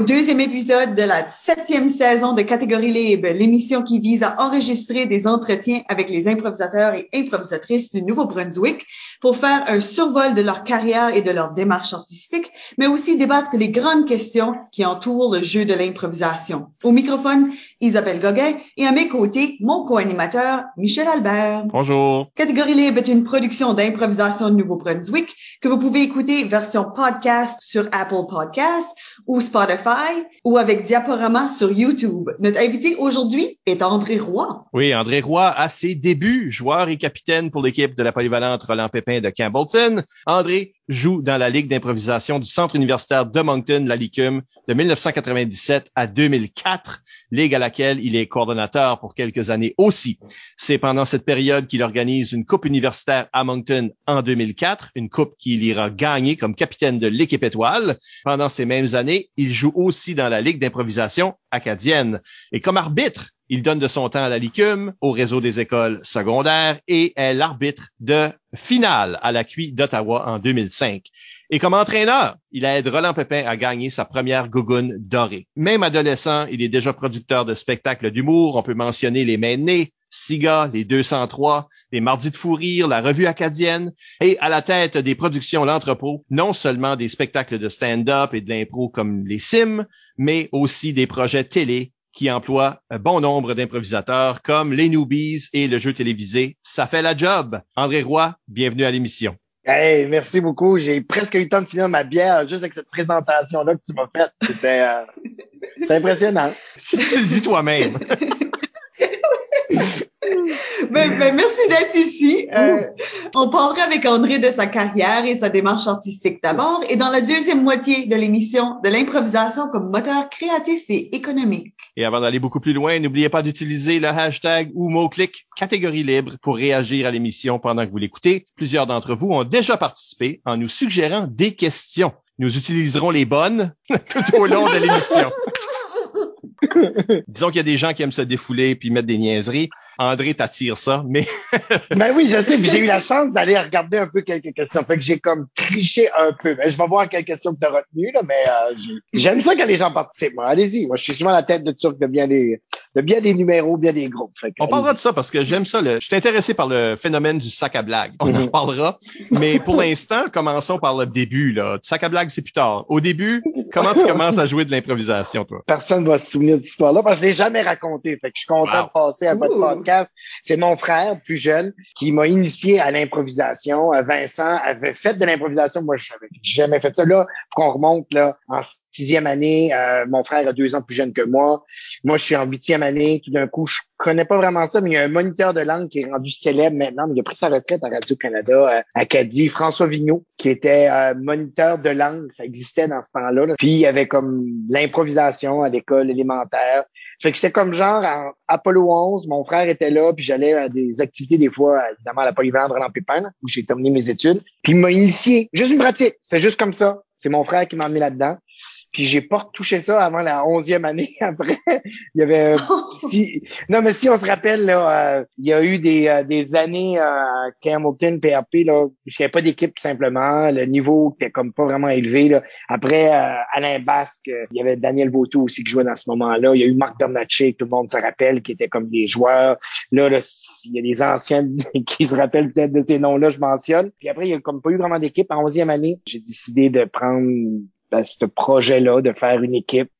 Au deuxième épisode de la septième saison de Catégorie Libre, l'émission qui vise à enregistrer des entretiens avec les improvisateurs et improvisatrices du Nouveau-Brunswick pour faire un survol de leur carrière et de leur démarche artistique, mais aussi débattre les grandes questions qui entourent le jeu de l'improvisation. Au microphone, Isabelle Gauguin et à mes côtés, mon co-animateur, Michel Albert. Bonjour. Catégorie Libre est une production d'improvisation de Nouveau-Brunswick que vous pouvez écouter version podcast sur Apple Podcast ou Spotify ou avec diaporama sur YouTube. Notre invité aujourd'hui est André Roy. Oui, André Roy, à ses débuts, joueur et capitaine pour l'équipe de la polyvalente Roland Pépin de Campbellton. André joue dans la Ligue d'improvisation du Centre universitaire de Moncton, la LICUM, de 1997 à 2004, ligue à laquelle il est coordonnateur pour quelques années aussi. C'est pendant cette période qu'il organise une coupe universitaire à Moncton en 2004, une coupe qu'il ira gagner comme capitaine de l'équipe étoile. Pendant ces mêmes années, il joue aussi dans la Ligue d'improvisation acadienne. Et comme arbitre, il donne de son temps à la LICUM, au réseau des écoles secondaires et est l'arbitre de finale à la QI d'Ottawa en 2005. Et comme entraîneur, il aide Roland Pépin à gagner sa première gougoune dorée. Même adolescent, il est déjà producteur de spectacles d'humour. On peut mentionner Les Mains Nées, Siga, Les 203, Les Mardis de Fou Rire, La Revue Acadienne et à la tête des productions L'Entrepôt, non seulement des spectacles de stand-up et de l'impro comme Les Sims, mais aussi des projets télé qui emploient un bon nombre d'improvisateurs comme les Newbies et le jeu télévisé Ça fait la job. André Roy, bienvenue à l'émission. Hey, merci beaucoup. J'ai presque eu le temps de finir ma bière juste avec cette présentation-là que tu m'as faite. C'était euh, impressionnant. Si tu le dis toi-même. Ben, ben, merci d'être ici. Euh, on parlera avec André de sa carrière et sa démarche artistique d'abord, et dans la deuxième moitié de l'émission, de l'improvisation comme moteur créatif et économique. Et avant d'aller beaucoup plus loin, n'oubliez pas d'utiliser le hashtag ou mot-clic catégorie libre pour réagir à l'émission pendant que vous l'écoutez. Plusieurs d'entre vous ont déjà participé en nous suggérant des questions. Nous utiliserons les bonnes tout au long de l'émission. Disons qu'il y a des gens qui aiment se défouler puis mettre des niaiseries. André t'attire ça, mais... ben oui, je sais, puis j'ai eu la chance d'aller regarder un peu quelques questions. Fait que j'ai comme triché un peu. Ben, je vais voir quelles questions que tu as retenues, là, mais euh, j'aime ça quand les gens participent. Moi, allez-y. Moi, je suis souvent à la tête de trucs de bien des, de bien des numéros, bien des groupes. Fait que, On parlera de ça parce que j'aime ça. Le... Je suis intéressé par le phénomène du sac à blague. On en parlera. Mais pour l'instant, commençons par le début. Là. Sac à blague, c'est plus tard. Au début, comment tu commences à jouer de l'improvisation, toi? Personne va souvenir de cette histoire-là parce que je l'ai jamais raconté. Fait que je suis content Wow. de passer à votre podcast. C'est mon frère, plus jeune, qui m'a initié à l'improvisation. Euh, Vincent avait fait de l'improvisation. Moi, je n'avais jamais fait ça. Là, qu'on remonte là, en sixième année. euh, mon frère a deux ans plus jeune que moi. Moi, je suis en huitième année. Tout d'un coup, je connais pas vraiment ça, mais il y a un moniteur de langue qui est rendu célèbre maintenant. Mais il a pris sa retraite à Radio-Canada, euh, Acadie, François Vigneault, qui était euh, moniteur de langue. Ça existait dans ce temps-là. là. Puis, il y avait comme l'improvisation à l'école élémentaire. Fait que c'était comme genre en Apollo 11, mon frère était là, puis j'allais à des activités des fois, évidemment à la polyvalente Roland Pépin, où j'ai terminé mes études. Puis il m'a initié, juste une pratique, c'était juste comme ça. C'est mon frère qui m'a mis là-dedans. Puis j'ai pas retouché ça avant la onzième année. Après, il y avait euh, si non mais si on se rappelle là, euh, il y a eu des, euh, des années euh, à Hamilton PRP là, où il n'y avait pas d'équipe tout simplement. Le niveau était comme pas vraiment élevé là. Après euh, Alain Basque, euh, il y avait Daniel Vautour aussi qui jouait dans ce moment-là. Il y a eu Marc Bernatchez, tout le monde se rappelle, qui était comme des joueurs. Là, là, il y a des anciens qui se rappellent peut-être de ces noms-là, je mentionne. Puis après, il y a comme pas eu vraiment d'équipe. En onzième année, j'ai décidé de prendre ben, ce projet-là, de faire une équipe.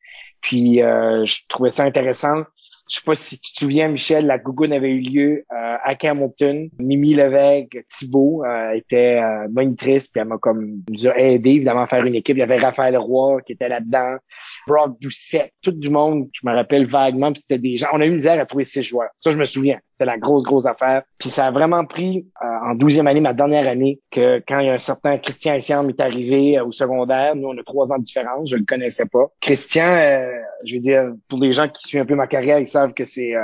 Puis euh, je trouvais ça intéressant. Je sais pas si tu te souviens, Michel, la Gougoune avait eu lieu euh, à Campbellton. Mimi Levesque, Thibault euh, était euh, monitrice, puis elle m'a comme nous a aidé évidemment à faire une équipe. Il y avait Raphaël Roy qui était là-dedans, Brock Doucet, tout du monde, je me rappelle vaguement, puis c'était des gens. On a eu misère à trouver six joueurs. Ça, je me souviens. C'était la grosse, grosse affaire. Puis ça a vraiment pris euh, en douzième année, ma dernière année, que quand il y a un certain Christian Essiam est arrivé euh, au secondaire, nous on a trois ans de différence, je le connaissais pas. Christian, euh, je veux dire, pour les gens qui suivent un peu ma carrière, ils savent que c'est,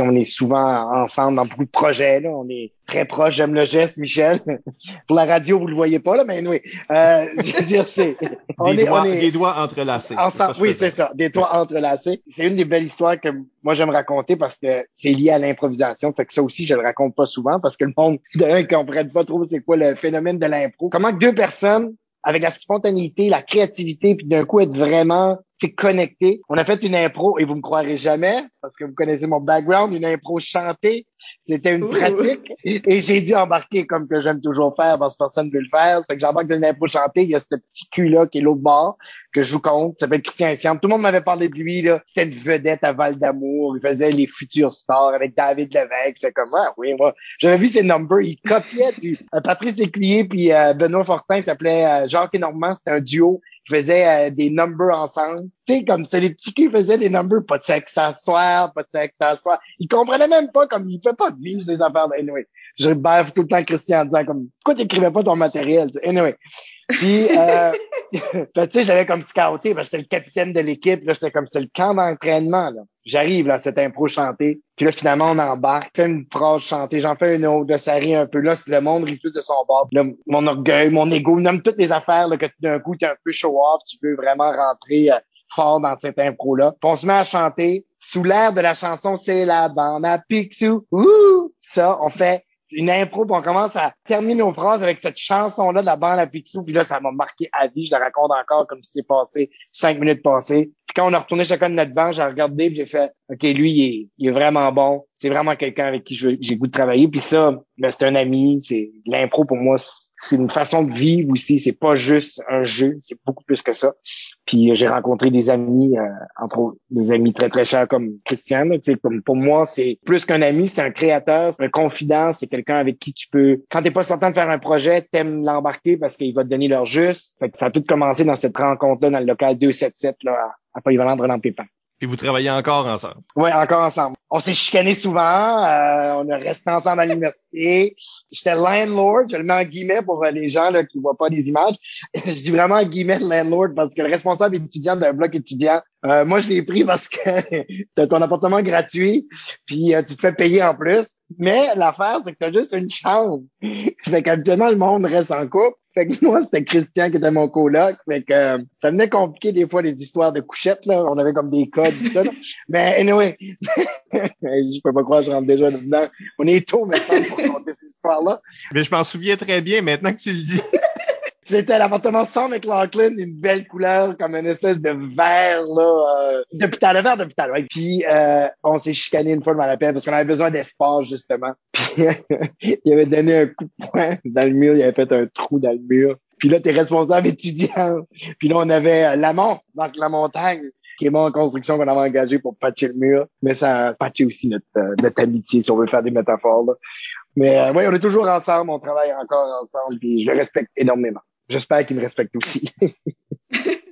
on est souvent ensemble dans beaucoup de projets. Là. On est très proche. J'aime le geste, Michel. pour la radio, vous le voyez pas là, mais oui. je veux dire, c'est on des, est, doigts, on est, des doigts entrelacés. Ensemble, oui, c'est ça, des doigts entrelacés. C'est une des belles histoires que moi j'aime raconter parce que c'est lié à l'improvisation. Fait que ça aussi, je le raconte pas souvent parce que le monde de ne comprenne pas trop c'est quoi le phénomène de l'impro. Comment deux personnes avec la spontanéité, la créativité, puis d'un coup être vraiment c'est connecté. On a fait une impro et vous me croirez jamais parce que vous connaissez mon background, une impro chantée. C'était une pratique et j'ai dû embarquer comme que j'aime toujours faire parce que personne ne veut le faire. Fait que j'embarque dans une impro chantée. Il y a ce petit cul là qui est l'autre bord que je vous compte. Ça s'appelle Christian Siam. Tout le monde m'avait parlé de lui là. C'était une vedette à Val d'Amour. Il faisait les futurs stars avec David Levesque. J'étais comme ah oui moi j'avais vu ses numbers. Il copiait du euh, Patrice Lécuyer puis euh, Benoît Fortin. s'appelait euh, Jacques et Normand. C'était un duo qui faisait euh, des numbers ensemble. Tu sais, comme c'était les petits qui faisaient des numbers, pas de sexe à soir, pas de sexe à soir. Ils comprenaient même pas comme il fait pas de vivre ces affaires. Anyway, je baffe tout le temps Christian en disant comme pourquoi t'écrivais pas ton matériel? Anyway. Puis, euh, tu sais, je l'avais comme scouté, parce que j'étais le capitaine de l'équipe. Là, j'étais comme, c'est le camp d'entraînement. J'arrive là, cette impro chantée. Puis là, finalement, on embarque, fait une phrase chantée, j'en fais une autre, là, ça un peu. Là, le monde rit plus de son bord. Là, mon orgueil, mon ego, nomme toutes les affaires là, que d'un coup, tu es un peu show-off, tu veux vraiment rentrer euh, fort dans cette impro-là. Puis on se met à chanter. Sous l'air de la chanson, c'est la bande à Picsou. Ouh! Ça, on fait une impro, puis on commence à terminer nos phrases avec cette chanson-là de la bande à Picsou, puis là, ça m'a marqué à vie. Je la raconte encore comme si c'est passé cinq minutes passées. Puis quand on a retourné chacun de notre banc, j'ai regardé, j'ai fait, OK, lui, il est, il est vraiment bon. C'est vraiment quelqu'un avec qui j'ai goût de travailler. Puis ça, ben, c'est un ami. C'est l'impro pour moi, c'est une façon de vivre aussi. C'est pas juste un jeu, c'est beaucoup plus que ça. Puis euh, j'ai rencontré des amis, euh, entre autres des amis très très chers comme Christian. Sais, comme pour moi, c'est plus qu'un ami, c'est un créateur, un confident, c'est quelqu'un avec qui tu peux. Quand t'es pas certain de faire un projet, t'aimes l'embarquer parce qu'il va te donner leur juste. Fait que ça a tout commencé dans cette rencontre-là dans le local 277 là à, à Polyvalent Renan Pépin. Et vous travaillez encore ensemble? Oui, encore ensemble. On s'est chicané souvent. Euh, on a resté ensemble à l'université. J'étais landlord. Je le mets en guillemets pour les gens là, qui voient pas les images. je dis vraiment en guillemets landlord parce que le responsable étudiant d'un bloc étudiant, euh, moi, je l'ai pris parce que tu as ton appartement gratuit, puis euh, tu te fais payer en plus. Mais l'affaire, c'est que tu as juste une chambre. fait qu'habituellement, le monde reste en couple. Fait que moi, c'était Christian qui était mon coloc. Fait que euh, ça venait compliquer des fois les histoires de couchettes, là. On avait comme des codes, tout ça. Là. Mais anyway, je peux pas croire que je rentre déjà dedans. On est tôt maintenant pour raconter ces histoires-là. Mais je m'en souviens très bien maintenant que tu le dis. C'était l'appartement sans McLaughlin, une belle couleur, comme une espèce de vert, là, euh, d'hôpital, le vert d'hôpital, ouais. Puis, euh, on s'est chicané une fois, de la peine parce qu'on avait besoin d'espace, justement. Il avait donné un coup de poing dans le mur, il avait fait un trou dans le mur. Puis là, t'es responsable étudiant. Puis là, on avait euh, Lamont, donc la montagne, qui est en construction qu'on avait engagé pour patcher le mur. Mais ça a patché aussi notre, euh, notre amitié, si on veut faire des métaphores. Là. Mais euh, oui, on est toujours ensemble, on travaille encore ensemble, puis je le respecte énormément. J'espère qu'il me respecte aussi.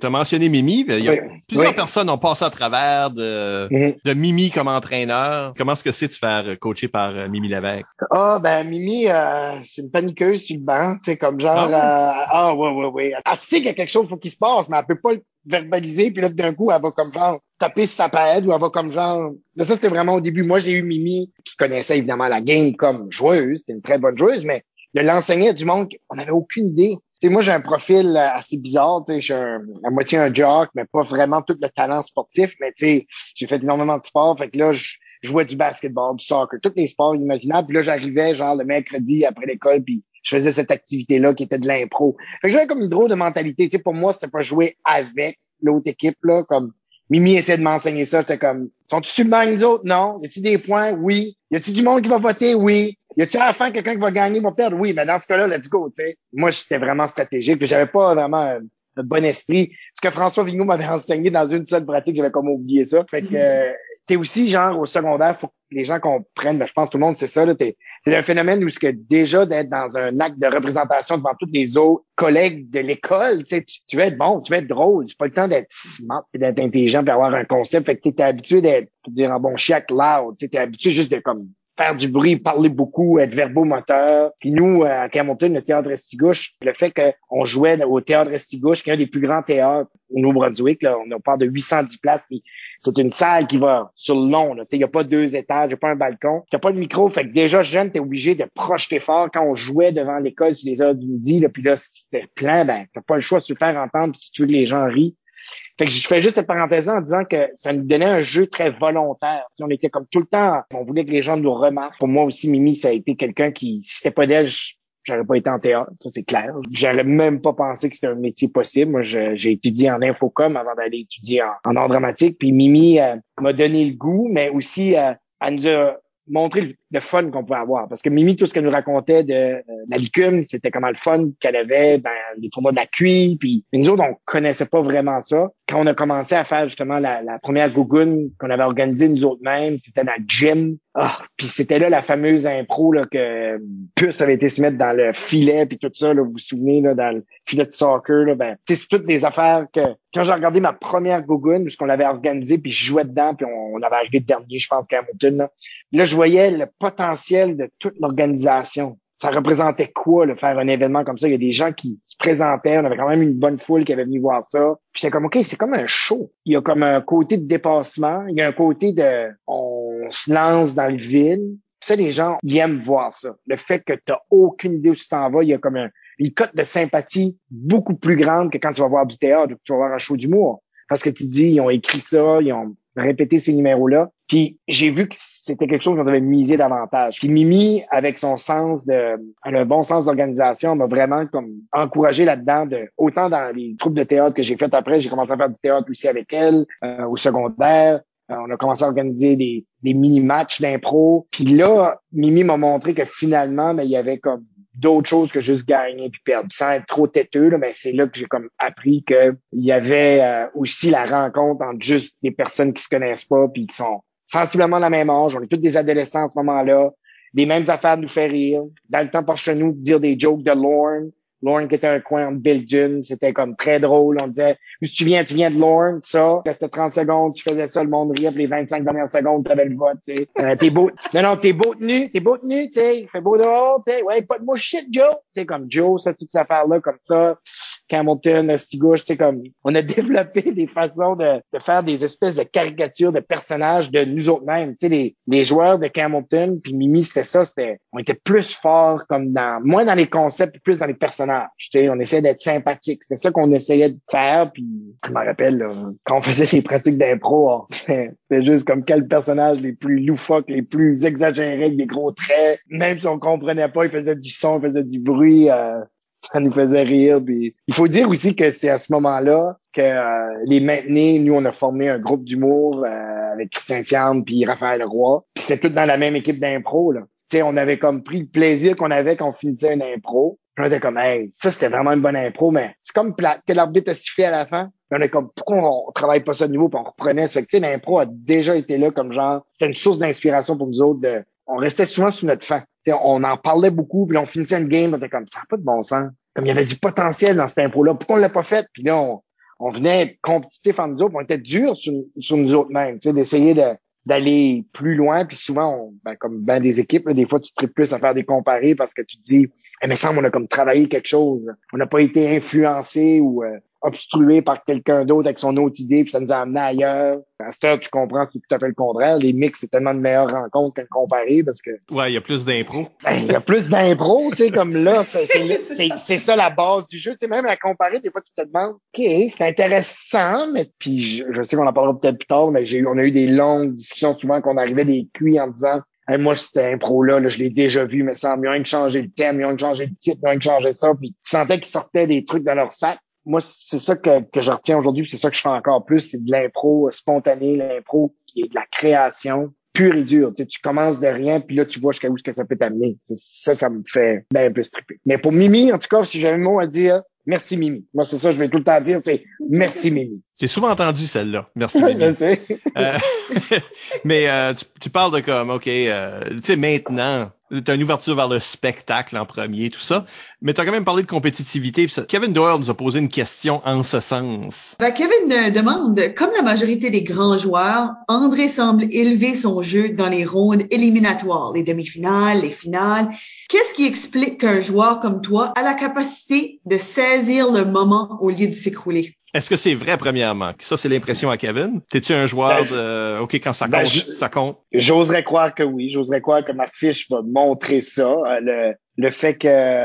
tu as mentionné Mimi. Il y a plusieurs personnes ont passé à travers de, mm-hmm. de Mimi comme entraîneur. Comment est-ce que c'est de se faire coacher par euh, Mimi Lévesque? Ah, ben Mimi, euh, c'est une paniqueuse sur le banc. Tu sais, comme genre, ah, euh, ah ouais, ouais, ouais. Elle sait qu'il y a quelque chose, faut qu'il se passe, mais elle peut pas le verbaliser. Puis là, d'un coup, elle va comme genre taper sur sa paille ou elle va comme genre... Mais ça, c'était vraiment au début. Moi, j'ai eu Mimi qui connaissait évidemment la game comme joueuse. C'était une très bonne joueuse, mais de l'enseigner à du monde, on n'avait aucune idée sais, moi, j'ai un profil euh, assez bizarre. Je suis à moitié un jock, mais pas vraiment tout le talent sportif. Mais j'ai fait énormément de sport. Fait que là, je jouais du basketball, du soccer, tous les sports imaginables. Puis là, j'arrivais genre le mercredi après l'école, puis je faisais cette activité-là qui était de l'impro. Fait que j'avais comme une drôle de mentalité. Sais, pour moi, c'était pas jouer avec l'autre équipe, là, comme Mimi essaie de m'enseigner ça. J'étais comme, sont-tu sur le les autres? Non. Y a-tu des points? Oui. Y a-tu du monde qui va voter? Oui. Y a-tu à la fin quelqu'un qui va gagner, va perdre? Oui. Mais dans ce cas-là, let's go, tu sais. Moi, j'étais vraiment stratégique. Puis j'avais pas vraiment un, bon esprit. Ce que François Vigneault m'avait enseigné dans une seule pratique, j'avais comme oublié ça. Fait que, euh, t'es aussi, genre, au secondaire, faut que les gens comprennent, ben, je pense que tout le monde c'est ça, là, t'es, c'est un phénomène où ce que déjà d'être dans un acte de représentation devant tous les autres collègues de l'école, tu, tu veux être bon, tu veux être drôle, c'est pas le temps d'être smart d'être intelligent pour avoir un concept. Fait que t'es habitué d'être, dire en bon chiac loud, tu es habitué juste de comme faire du bruit, parler beaucoup, être verbomoteur. Puis nous, à Camonton, le théâtre Estigouche, le fait qu'on jouait au théâtre Estigouche, qui est un des plus grands théâtres au Nouveau-Brunswick, on parle de 810 places, puis c'est une salle qui va sur le long. Il n'y a pas deux étages, il n'y a pas un balcon, il n'y a pas de micro. Fait que déjà, jeune, t'es obligé de projeter fort quand on jouait devant l'école sur les heures du midi. Là, puis là, c'était plein, ben, t'as pas le choix de se faire entendre si tu veux que les gens rient. Fait que je fais juste cette parenthèse en disant que ça nous donnait un jeu très volontaire. on était comme tout le temps, on voulait que les gens nous remarquent. Pour moi aussi, Mimi, ça a été quelqu'un qui, si c'était pas d'elle, j'aurais pas été en théâtre, ça c'est clair. J'aurais même pas pensé que c'était un métier possible. Moi, j'ai étudié en infocom avant d'aller étudier en, art dramatique. Puis Mimi euh, m'a donné le goût, mais aussi euh, elle nous a montrer le, fun qu'on pouvait avoir. Parce que Mimi, tout ce qu'elle nous racontait de euh, la licume, c'était comment le fun qu'elle avait, ben, les tournois de la cuille, puis nous autres, on connaissait pas vraiment ça. Quand on a commencé à faire justement la, première gougoune qu'on avait organisée nous autres mêmes, c'était dans le gym. Ah, puis c'était là la fameuse impro là, que Puce avait été se mettre dans le filet, puis tout ça, là, vous vous souvenez, là, dans le filet de soccer. Là, ben, c'est toutes des affaires que quand j'ai regardé ma première gougoune, puisqu'on l'avait organisée, puis je jouais dedans, puis on, on avait arrivé dernier, je pense, qu'à Hamilton, là, là je voyais le potentiel de toute l'organisation. Ça représentait quoi, le faire un événement comme ça? Il y a des gens qui se présentaient, on avait quand même une bonne foule qui avait venu voir ça. Puis j'étais comme, OK, c'est comme un show. Il y a comme un côté de dépassement, il y a un côté de, on se lance dans le vide. Puis ça, les gens, ils aiment voir ça. Le fait que tu n'as aucune idée où tu t'en vas, il y a comme une cote de sympathie beaucoup plus grande que quand tu vas voir du théâtre ou que tu vas voir un show d'humour. Parce que tu te dis, ils ont écrit ça, ils ont répété ces numéros-là. Puis j'ai vu que c'était quelque chose qu'on devait miser davantage. Puis Mimi, avec son sens de, un bon sens d'organisation, m'a vraiment comme encouragé là-dedans. De, autant dans les troupes de théâtre que j'ai faites après, j'ai commencé à faire du théâtre aussi avec elle euh, au secondaire. Euh, on a commencé à organiser des, des mini-matchs d'impro. Puis là, Mimi m'a montré que finalement, ben, il y avait comme d'autres choses que juste gagner puis perdre. Sans être trop têteux, mais c'est là que j'ai comme appris qu'il y avait euh, aussi la rencontre entre juste des personnes qui se connaissent pas puis qui sont sensiblement la même âge. On est tous des adolescents à ce moment-là. Les mêmes affaires nous faire rire. Dans le temps, par chez nous, dire des jokes de Lorne. Lorne qui était un coin de Belgium, c'était comme très drôle. On disait, où tu viens, tu viens de Lorne, ça. C'était 30 secondes, tu faisais ça, le monde riait, puis les 25 dernières secondes, tu avais le vote, tu sais. Euh, t'es beau, non, non, t'es beau tenu, t'es beau tenu, tu sais. fait beau dehors, tu sais. Ouais, pas de mot shit, Joe. Tu sais, comme Joe, ça, toute cette affaire-là, comme ça. Hamilton, Stigouche, tu sais, comme, on a développé des façons de, faire des espèces de caricatures de personnages de nous autres mêmes. Tu sais, les, les joueurs de Hamilton puis Mimi, c'était ça, c'était, on était plus forts comme dans, moins dans les concepts, plus dans les personnages. Tu sais, on essayait d'être sympathique. C'était ça qu'on essayait de faire, puis je me rappelle, quand on faisait des pratiques d'impro, c'était juste comme quel personnage les plus loufoques, les plus exagérés, avec des gros traits. Même si on comprenait pas, il faisait du son, il faisait du bruit. Euh, ça nous faisait rire. Puis, il faut dire aussi que c'est à ce moment-là que euh, les maintenir, nous, on a formé un groupe d'humour euh, avec Christian Thiam puis Raphaël Roy. Puis c'était tout dans la même équipe d'impro. Là. on avait comme pris le plaisir qu'on avait quand on finissait une impro. On était comme, hey, ça, c'était vraiment une bonne impro, mais c'est comme que l'arbitre a sifflé à la fin. on est comme, pourquoi on, travaille pas ça de nouveau, puis on reprenait ça. Tu sais, l'impro a déjà été là comme genre, c'était une source d'inspiration pour nous autres. De, on restait souvent sur notre fin on en parlait beaucoup, puis on finissait une game, on était comme, ça n'a pas de bon sens. Comme il y avait du potentiel dans cette impro-là, pourquoi on l'a pas fait? Puis là, on, on venait être compétitif en nous autres, on était dur sur, nous autres mêmes, d'essayer de, d'aller plus loin. Puis souvent, ben, comme ben des équipes, des fois, tu te plus à faire des comparés parce que tu te dis, eh, mais semble on a comme travaillé quelque chose. On n'a pas été influencé ou euh, obstrué par quelqu'un d'autre avec son autre idée, puis ça nous a amené ailleurs. À cette heure, tu comprends, c'est tout à fait le contraire. Les mix, c'est tellement de meilleures rencontres qu'un comparé parce que. Ouais, il y a plus d'impro. Ben, il y a plus d'impro, tu sais, comme là, c'est ça la base du jeu. Tu sais, même la comparer, des fois, tu te demandes, OK, c'est intéressant, mais puis je, sais qu'on en parlera peut-être plus tard, mais j'ai eu, on a eu des longues discussions souvent qu'on arrivait des cuits en disant, moi, c'était impro-là, là, je l'ai déjà vu, mais ça, ils ont changé le thème, ils ont changé le titre, ils ont changé ça, puis tu sentais qu'ils sortaient des trucs dans leur sac moi, c'est ça que, que je retiens aujourd'hui, c'est ça que je fais encore plus, c'est de l'impro spontané, l'impro qui est de la création pure et dure. Tu, tu commences de rien, puis là, tu vois jusqu'à où que ça peut t'amener. Ça, ça me fait bien plus triper. Mais pour Mimi, en tout cas, si j'avais un mot à dire, merci Mimi. Moi, c'est ça, je vais tout le temps dire, c'est merci Mimi. J'ai souvent entendu celle-là. Merci. Je sais. Euh, mais euh, tu, tu parles de comme, OK, euh, tu sais, maintenant, tu as une ouverture vers le spectacle en premier, tout ça. Mais tu as quand même parlé de compétitivité. ça- Kevin Doyle nous a posé une question en ce sens. Ben, Kevin euh, demande, comme la majorité des grands joueurs, André semble élever son jeu dans les rondes éliminatoires, les demi-finales, les finales. Qu'est-ce qui explique qu'un joueur comme toi a la capacité de saisir le moment au lieu de s'écrouler? Est-ce que c'est vrai, premièrement? Ça, c'est l'impression à Kevin. T'es-tu un joueur Ben, de, OK, quand ça compte, Ben, je- ça compte? J'oserais croire que oui. J'oserais croire que ma fiche va montrer ça. Euh, Le, le fait que euh,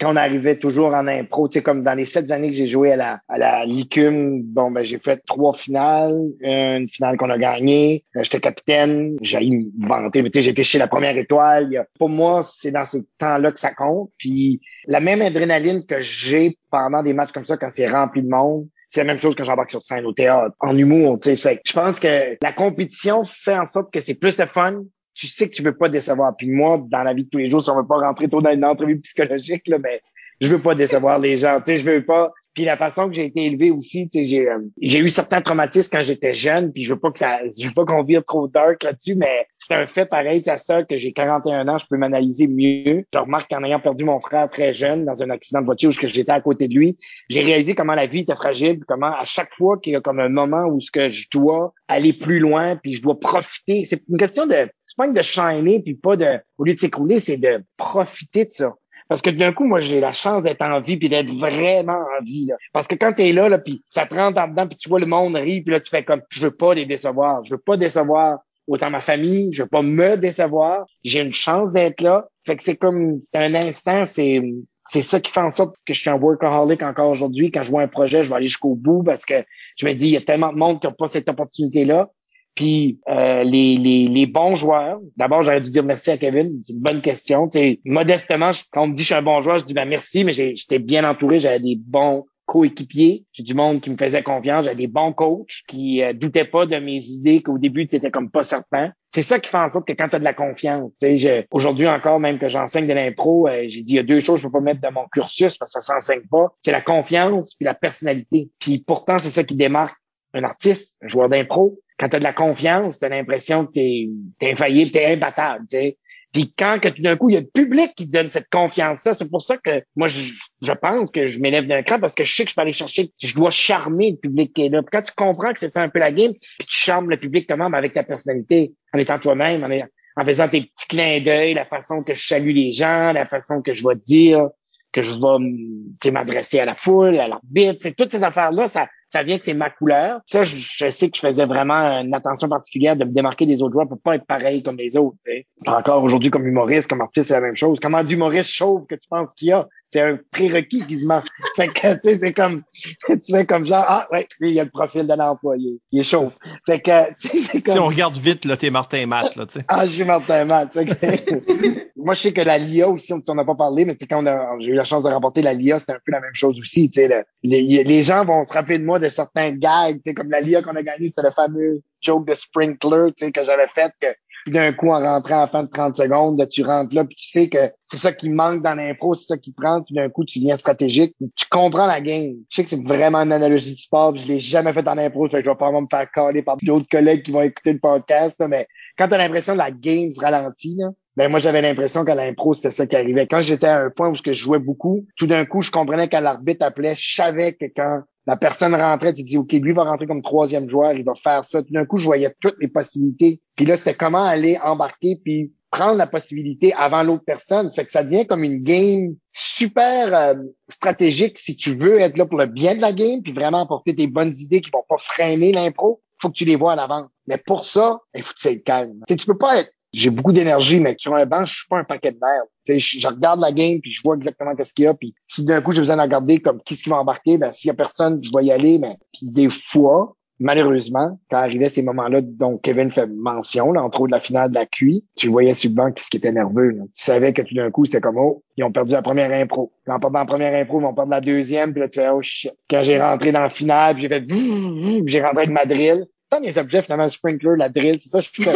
quand on arrivait toujours en impro, tu sais, comme dans les sept années que j'ai joué à la, à la Licume, bon, ben, j'ai fait trois finales, une finale qu'on a gagnée. Euh, J'étais capitaine. J'ai me vanter, mais tu sais, j'étais chez la première étoile. Pour moi, c'est dans ces temps-là que ça compte. Puis la même adrénaline que j'ai pendant des matchs comme ça, quand c'est rempli de monde, c'est la même chose quand j'embarque sur scène au théâtre, en humour, tu sais. Je pense que la compétition fait en sorte que c'est plus de fun. Tu sais que tu veux pas décevoir. Puis moi, dans la vie de tous les jours, si on veut pas rentrer trop dans une entrevue psychologique, là, mais je veux pas décevoir les gens. Tu sais, je veux pas. Puis la façon que j'ai été élevé aussi, j'ai euh, j'ai eu certains traumatismes quand j'étais jeune, puis je veux pas que ça, je veux pas qu'on vire trop dark là-dessus, mais c'est un fait pareil. À heure que j'ai 41 ans, je peux m'analyser mieux. Je remarque qu'en ayant perdu mon frère très jeune dans un accident de voiture où j'étais à côté de lui, j'ai réalisé comment la vie était fragile, comment à chaque fois qu'il y a comme un moment où ce que je dois aller plus loin, puis je dois profiter. C'est une question de, c'est pas de shiner, puis pas de, au lieu de s'écrouler, c'est de profiter de ça. Parce que d'un coup, moi, j'ai la chance d'être en vie puis d'être vraiment en vie. Parce que quand t'es là, là, puis ça te rentre en dedans, puis tu vois le monde rire, puis là, tu fais comme je veux pas les décevoir. Je veux pas décevoir autant ma famille, je veux pas me décevoir. J'ai une chance d'être là. Fait que c'est comme c'est un instant, c'est c'est ça qui fait en sorte que je suis un workaholic encore aujourd'hui. Quand je vois un projet, je vais aller jusqu'au bout parce que je me dis, il y a tellement de monde qui n'a pas cette opportunité-là. Puis euh, les, les, les bons joueurs, d'abord j'aurais dû dire merci à Kevin, c'est une bonne question. Modestement, quand on me dit que je suis un bon joueur, je dis ben merci, mais j'étais bien entouré, j'avais des bons coéquipiers, j'ai du monde qui me faisait confiance, j'avais des bons coachs qui euh, doutaient pas de mes idées, qu'au début tu étais comme pas certain. C'est ça qui fait en sorte que quand tu as de la confiance, je- aujourd'hui encore même que j'enseigne de l'impro, euh, j'ai dit il y a deux choses que je peux pas mettre dans mon cursus parce que ça s'enseigne pas, c'est la confiance puis la personnalité. Puis pourtant c'est ça qui démarque un artiste, un joueur d'impro, quand tu as de la confiance, tu as l'impression que tu es, infaillible, tu es imbattable. tu sais. Puis quand que tout d'un coup, il y a le public qui te donne cette confiance-là, c'est pour ça que moi, je, je pense que je m'élève d'un cran parce que je sais que je peux aller chercher, je dois charmer le public qui est là. Puis quand tu comprends que c'est ça un peu la game, puis tu charmes le public comment? Ben, avec ta personnalité, en étant toi-même, en, faisant tes petits clins d'œil, la façon que je salue les gens, la façon que je vais dire, que je vais m'adresser à la foule, à l'arbitre. Toutes ces affaires-là, ça, ça vient que c'est ma couleur. Ça, je, je sais que je faisais vraiment une attention particulière de me démarquer des autres joueurs pour pas être pareil comme les autres. tu sais. Encore aujourd'hui, comme humoriste, comme artiste, c'est la même chose. Comment d'humoriste chauve que tu penses qu'il y a? C'est un prérequis qui se marche. Fait que, tu sais, c'est comme, tu fais comme genre, ah, ouais, lui, il a le profil de l'employé. Il est chauve. Fait que, tu sais, c'est comme... Si on regarde vite, là, t'es Martin Matt, là, tu sais. Ah, je suis Martin Matt. tu sais. Moi, je sais que la LIA aussi, on n'en a pas parlé, mais quand j'ai eu la chance de remporter la LIA, c'était un peu la même chose aussi. Le- les, les gens vont se rappeler de moi de certains gags, comme la LIA qu'on a gagné, c'était le fameux joke de sprinkler, que j'avais fait, que d'un coup, en rentrant en fin de 30 secondes, là, tu rentres là, puis tu sais que c'est ça qui manque dans l'impro, c'est ça qui prend, puis d'un coup, tu deviens stratégique. Tu comprends la game. Je sais que c'est vraiment une analogie de sport, puis je l'ai jamais fait en impro, fait que je vais pas me faire caler par d'autres collègues qui vont écouter le podcast, là, mais quand tu as l'impression que la game se ralentit, là, ben moi j'avais l'impression qu'à l'impro, c'était ça qui arrivait. Quand j'étais à un point où je jouais beaucoup, tout d'un coup, je comprenais quand l'arbitre appelait, je savais que quand la personne rentrait, tu dis, OK, lui va rentrer comme troisième joueur, il va faire ça. Tout d'un coup, je voyais toutes les possibilités. Puis là, c'était comment aller embarquer puis prendre la possibilité avant l'autre personne. Ça fait que ça devient comme une game super euh, stratégique si tu veux être là pour le bien de la game puis vraiment apporter tes bonnes idées qui vont pas freiner l'impro. Faut que tu les vois à l'avance. Mais pour ça, il faut que tu sois calme. Tu tu peux pas être j'ai beaucoup d'énergie, mais sur un banc, je suis pas un paquet de merde. Je, je regarde la game, puis je vois exactement qu'est-ce qu'il y a. Puis si d'un coup, j'ai besoin de regarder comme qui ce qui va embarquer, ben s'il y a personne, je vais y aller. Mais puis des fois, malheureusement, quand arrivaient ces moments-là dont Kevin fait mention, là, entre autres la finale de la QI, tu voyais sur le banc ce qui était nerveux. là. Tu savais que tout d'un coup, c'était comme oh, ils ont perdu la première impro. Puis en perdant la première impro, ils vont perdre la deuxième, puis là, tu fais oh shit. Quand j'ai rentré dans la finale, j'ai fait j'ai rentré avec ma drill. Tant des objets, finalement, sprinkler, la drill, c'est ça, je fais.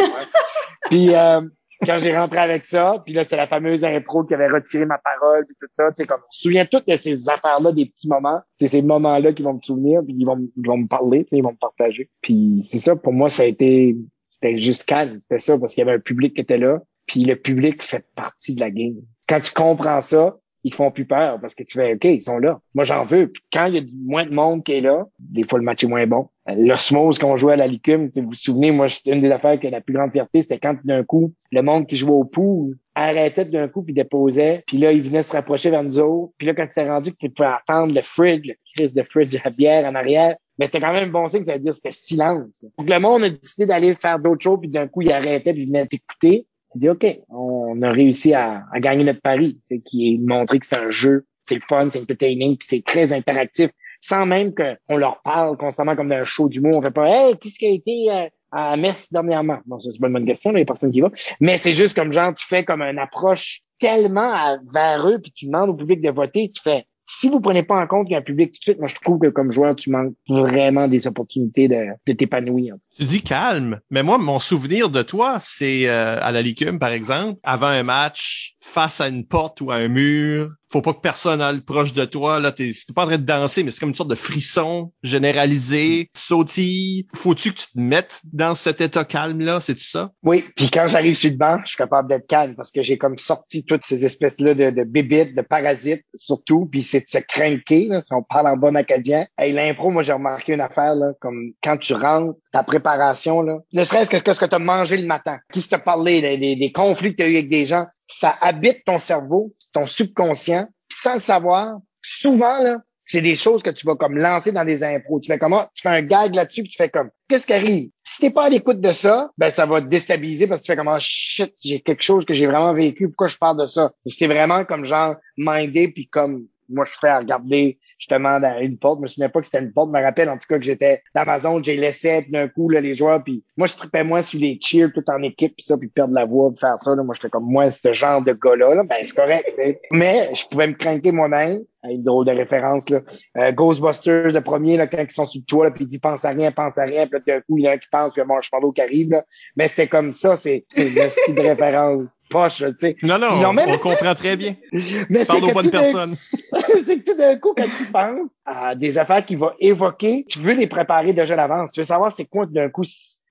Puis, euh, quand j'ai rentré avec ça, puis là, c'est la fameuse impro qui avait retiré ma parole, puis tout ça, tu sais, comme, on se souvient toutes de ces affaires-là, des petits moments. C'est ces moments-là qui vont me souvenir, puis ils vont, me parler, tu ils vont me partager. Puis c'est ça, pour moi, ça a été, c'était juste calme, c'était ça, parce qu'il y avait un public qui était là, puis le public fait partie de la game. Quand tu comprends ça, ils font plus peur parce que tu fais OK, ils sont là. Moi, j'en veux. Puis quand il y a moins de monde qui est là, des fois le match est moins bon. L'osmose qu'on jouait à la licume, vous vous souvenez, moi, une des affaires qui a la plus grande fierté, c'était quand d'un coup, le monde qui jouait au pool arrêtait d'un coup puis déposait, puis là, il venait se rapprocher vers nous autres. Puis là, quand tu rendu que tu pouvais attendre le fridge, le crise de fridge à bière en arrière, mais c'était quand même un bon signe, ça veut dire que c'était silence. Donc le monde a décidé d'aller faire d'autres choses, puis d'un coup, il arrêtait, puis il venait t'écouter. Tu dis, OK, on a réussi à, à gagner notre pari, qui est montrer que c'est un jeu, c'est le fun, c'est entertaining, puis c'est très interactif, sans même qu'on leur parle constamment comme d'un show d'humour. On fait pas, hey, qu'est-ce qui a été euh, à Metz dernièrement? Bon, c'est pas une bonne question, il y a personne qui va. Mais c'est juste comme genre, tu fais comme une approche tellement vers eux, puis tu demandes au public de voter, tu fais, si vous prenez pas en compte qu'il y a un public tout de suite, moi je trouve que comme joueur, tu manques vraiment des opportunités de, de t'épanouir. Tu dis calme, mais moi, mon souvenir de toi, c'est euh, à la Licume, par exemple, avant un match, face à une porte ou à un mur, faut pas que personne aille proche de toi. Là, t'es, pas en train de danser, mais c'est comme une sorte de frisson généralisé, sautille. Faut-tu que tu te mettes dans cet état calme-là, c'est ça? Oui, puis quand j'arrive sur le banc, je suis capable d'être calme parce que j'ai comme sorti toutes ces espèces-là de, de bébites, de parasites, surtout, puis c'est de se là, si on parle en bon acadien. Et l'impro, moi, j'ai remarqué une affaire, là, comme quand tu rentres, ta préparation, là, ne serait-ce que ce que tu as mangé le matin, qui se t'a parlé, des, des conflits que tu as eu avec des gens, ça habite ton cerveau, ton subconscient, sans le savoir. Souvent, là, c'est des choses que tu vas comme lancer dans des impros. Tu fais comment? Tu fais un gag là-dessus, puis tu fais comme, qu'est-ce qui arrive? Si t'es pas à l'écoute de ça, ben ça va te déstabiliser parce que tu fais comme, oh, shit, j'ai quelque chose que j'ai vraiment vécu, pourquoi je parle de ça? C'était vraiment comme genre mindé, puis comme moi je fais à regarder justement dans une porte. Je me souviens pas que c'était une porte. Je me rappelle en tout cas que j'étais dans j'ai laissé d'un coup là, les joueurs. Puis moi, je tripais moins sur les cheers tout en équipe, puis ça, puis perdre la voix, puis faire ça. Là. Moi, j'étais comme moi, ce genre de gars-là. Ben, c'est correct. Mais je pouvais me craquer moi-même. Une drôle de référence, là. Euh, Ghostbusters, le premier, là, quand ils sont sur le toit, là, puis il dit pense à rien, pense à rien, puis d'un coup, il y en a un qui pense, puis bon, je parle au qui là. Mais c'était comme ça, c'est le style de référence poche, tu sais. Non, non, on, comprend très bien. Mais Parle aux bonnes personnes. c'est que tout d'un coup, quand tu penses à des affaires qu'il va évoquer, tu veux les préparer déjà d'avance. Tu veux savoir c'est quoi d'un coup,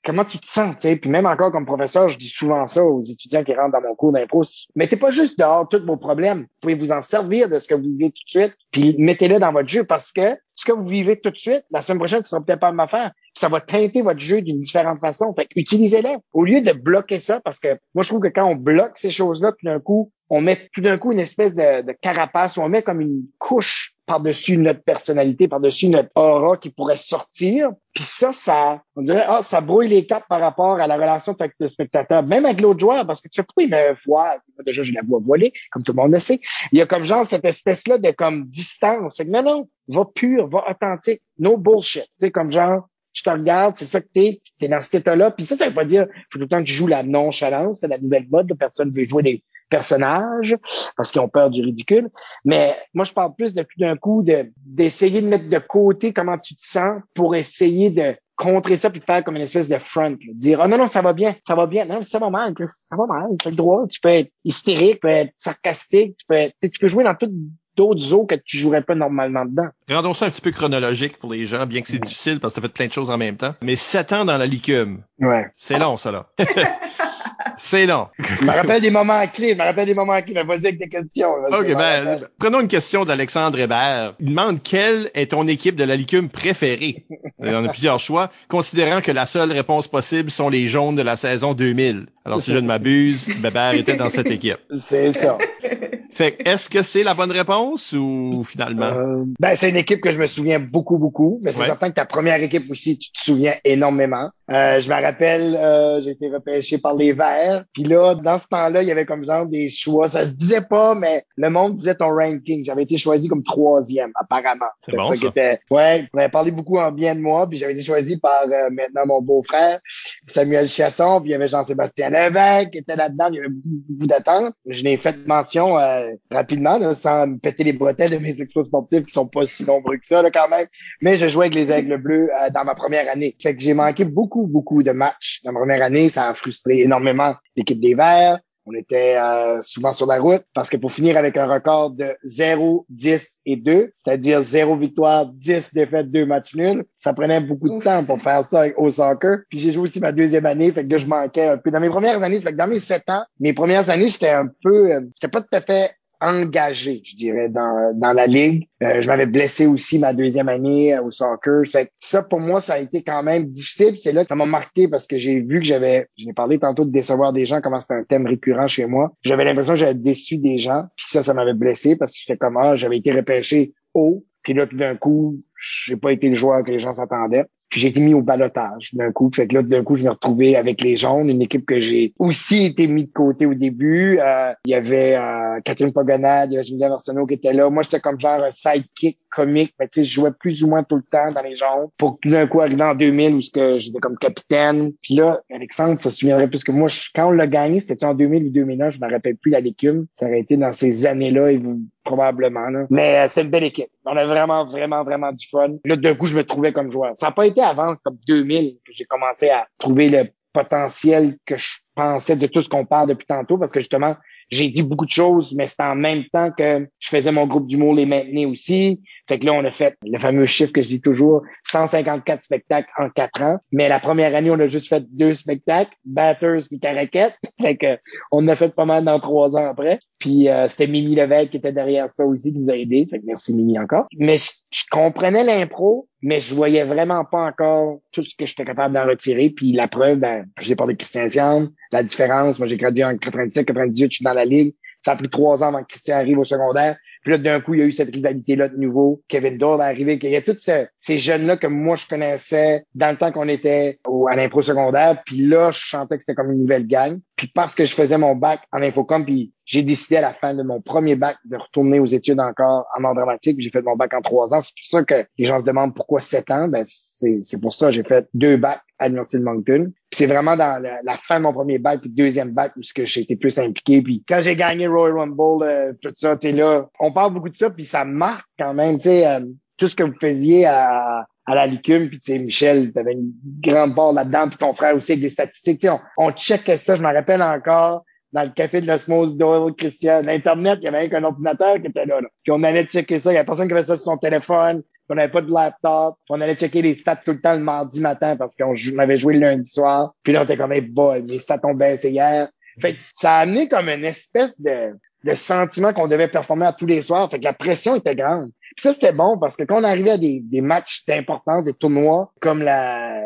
comment tu te sens, tu sais. Puis même encore comme professeur, je dis souvent ça aux étudiants qui rentrent dans mon cours d'impro. Mettez pas juste dehors tous vos problèmes. Vous pouvez vous en servir de ce que vous vivez tout de suite, puis mettez-le dans votre jeu parce que ce que vous vivez tout de suite, la semaine prochaine, ce sera peut-être pas m'affaire. Ça va teinter votre jeu d'une différente façon. Fait utilisez-les. Au lieu de bloquer ça, parce que moi, je trouve que quand on bloque ces choses-là, tout d'un coup, on met tout d'un coup une espèce de, carapace, on met comme une couche par-dessus notre personnalité, par-dessus notre aura qui pourrait sortir. Puis ça, ça, on dirait, ah, ça brouille les cartes par rapport à la relation avec le spectateur, même avec l'autre joueur, parce que tu fais, pourquoi il me voit? Déjà, j'ai la voix voilée, comme tout le monde le sait. Il y a comme genre cette espèce-là de comme distance. Que non, non, va pur, va authentique, no bullshit. Tu sais, comme genre, je te regarde, c'est ça que t'es, t'es dans cet état-là. Puis ça, ça veut pas dire, faut tout le temps que tu joues la nonchalance, c'est la nouvelle mode, personne veut jouer des personnages parce qu'ils ont peur du ridicule. Mais moi, je parle plus depuis d'un coup de, d'essayer de mettre de côté comment tu te sens pour essayer de contrer ça puis faire comme une espèce de front, dire oh non non ça va bien, ça va bien, non ça va mal, ça va mal, tu as le droit, tu peux être hystérique, tu peux être sarcastique, tu peux tu peux jouer dans toutes d'autres eaux que tu jouerais pas normalement dedans. Rendons ça un petit peu chronologique pour les gens, bien que c'est difficile parce que tu as fait plein de choses en même temps. Mais sept ans dans la licume. Ouais. C'est long, ça, là. c'est long. Je me rappelle des moments clés, je me rappelle des moments clés. Vas-y avec des questions. OK, ben, prenons une question d'Alexandre Hébert. Il demande quelle est ton équipe de la licume préférée? Il y en a plusieurs choix, considérant que la seule réponse possible sont les jaunes de la saison 2000. Alors, si je ne m'abuse, Hébert était dans cette équipe. C'est ça. Fait est-ce que c'est la bonne réponse ou finalement? Euh, ben, c'est une équipe que je me souviens beaucoup, beaucoup. Mais c'est certain que ta première équipe aussi, tu te souviens énormément. Euh, je me rappelle, euh, j'ai été repêché par les Verts. Puis là, dans ce temps-là, il y avait comme genre des choix. Ça se disait pas, mais le monde disait ton ranking. J'avais été choisi comme troisième, apparemment. C'est bon, ça. Qui était... Ouais, on avait parlé beaucoup en bien de moi. Puis j'avais été choisi par euh, maintenant mon beau-frère, Samuel Chasson. Puis il y avait Jean-Sébastien Lévesque qui était là-dedans. Il y avait beaucoup, beaucoup d'attentes. Je n'ai fait mention euh, rapidement, là, sans me péter les bretelles de mes exploits sportifs qui sont pas si nombreux que ça là, quand même. Mais je jouais avec les Aigles Bleus euh, dans ma première année. Fait que j'ai manqué beaucoup, beaucoup de matchs dans ma première année. Ça a frustré énormément l'équipe des Verts. On était euh, souvent sur la route parce que pour finir avec un record de 0, 10 et 2, c'est-à-dire 0 victoire, 10 défaites, 2 matchs nuls, ça prenait beaucoup de temps pour faire ça au soccer. Puis j'ai joué aussi ma deuxième année, fait que là, je manquais un peu. Dans mes premières années, fait que dans mes 7 ans, mes premières années, j'étais un peu, euh, j'étais pas tout à fait engagé, je dirais, dans, dans la ligue. Euh, je m'avais blessé aussi ma deuxième année euh, au soccer. Fait ça, pour moi, ça a été quand même difficile. C'est là que ça m'a marqué parce que j'ai vu que j'avais, je parlé tantôt de décevoir des gens, comment c'était un thème récurrent chez moi. J'avais l'impression que j'avais déçu des gens. Puis ça, ça m'avait blessé parce que j'étais comme, ah, j'avais été repêché haut. Puis là, tout d'un coup, j'ai pas été le joueur que les gens s'attendaient. Puis j'ai été mis au balotage d'un coup. Fait que là, d'un coup, je me retrouvais avec les jaunes, une équipe que j'ai aussi été mis de côté au début. Euh, il y avait euh, Catherine Pogonade, il y avait Julien Arsenault qui était là. Moi, j'étais comme genre un sidekick comique. Mais tu sais, je jouais plus ou moins tout le temps dans les jaunes. Pour tout d'un coup arriver en 2000 où j'étais comme capitaine. Puis là, Alexandre, ça se souviendrait plus que moi. quand on l'a gagné, c'était en 2000 ou 2001, je me rappelle plus la légume. Ça aurait été dans ces années-là et vous probablement. Mais euh, c'est une belle équipe. On a vraiment, vraiment, vraiment du fun. Là, d'un coup, je me trouvais comme joueur. Ça n'a pas été avant, comme 2000, que j'ai commencé à trouver le potentiel que je pensais de tout ce qu'on parle depuis tantôt, parce que justement, j'ai dit beaucoup de choses, mais c'est en même temps que je faisais mon groupe d'humour les maintenir aussi. Fait que là, on a fait le fameux chiffre que je dis toujours, 154 spectacles en quatre ans. Mais la première année, on a juste fait deux spectacles, Batters puis Caraquette. Fait que on a fait pas mal dans trois ans après. Puis euh, c'était Mimi Level qui était derrière ça aussi, qui nous a aidés. Fait que merci Mimi encore. Mais je, comprenais l'impro, mais je voyais vraiment pas encore tout ce que j'étais capable d'en retirer. Puis la preuve, ben, je ai parlé de Christian Sian, la différence. Moi, j'ai gradué en 97, 98, je suis dans la ligue. Ça a pris trois ans avant que Christian arrive au secondaire. Puis là, d'un coup, il y a eu cette rivalité-là de nouveau. Kevin Doyle est arrivé. Il y a tous ces jeunes-là que moi, je connaissais dans le temps qu'on était au, à l'impro secondaire. Puis là, je sentais que c'était comme une nouvelle gang. Puis parce que je faisais mon bac en infocom, puis j'ai décidé à la fin de mon premier bac de retourner aux études encore en art dramatique. J'ai fait mon bac en trois ans. C'est pour ça que les gens se demandent pourquoi sept ans. Ben, c'est pour ça j'ai fait deux bacs à l'Université de Moncton. C'est vraiment dans la, fin de mon premier bac puis deuxième bac où j'ai été plus impliqué. Puis quand j'ai gagné Royal Rumble, euh, tout ça, tu là, parle beaucoup de ça, puis ça marque quand même, tu sais, euh, tout ce que vous faisiez à, à la licume, puis tu sais, Michel, t'avais une grande part là-dedans, puis ton frère aussi avec des statistiques. Tu sais, on, on checkait ça, je me rappelle encore, dans le café de l'osmose Doyle, Christian. L'Internet, il y avait un ordinateur qui était là, là. Puis on allait checker ça. Il y a personne qui avait ça sur son téléphone on n'avait pas de laptop, on allait checker les stats tout le temps le mardi matin parce qu'on avait joué le lundi soir. Puis là, on était comme, hey boy, les stats ont baissé hier. Fait que ça a amené comme une espèce de, de sentiment qu'on devait performer à tous les soirs. Fait que la pression était grande. Puis ça, c'était bon parce que quand on arrivait à des, des matchs d'importance, des tournois comme la,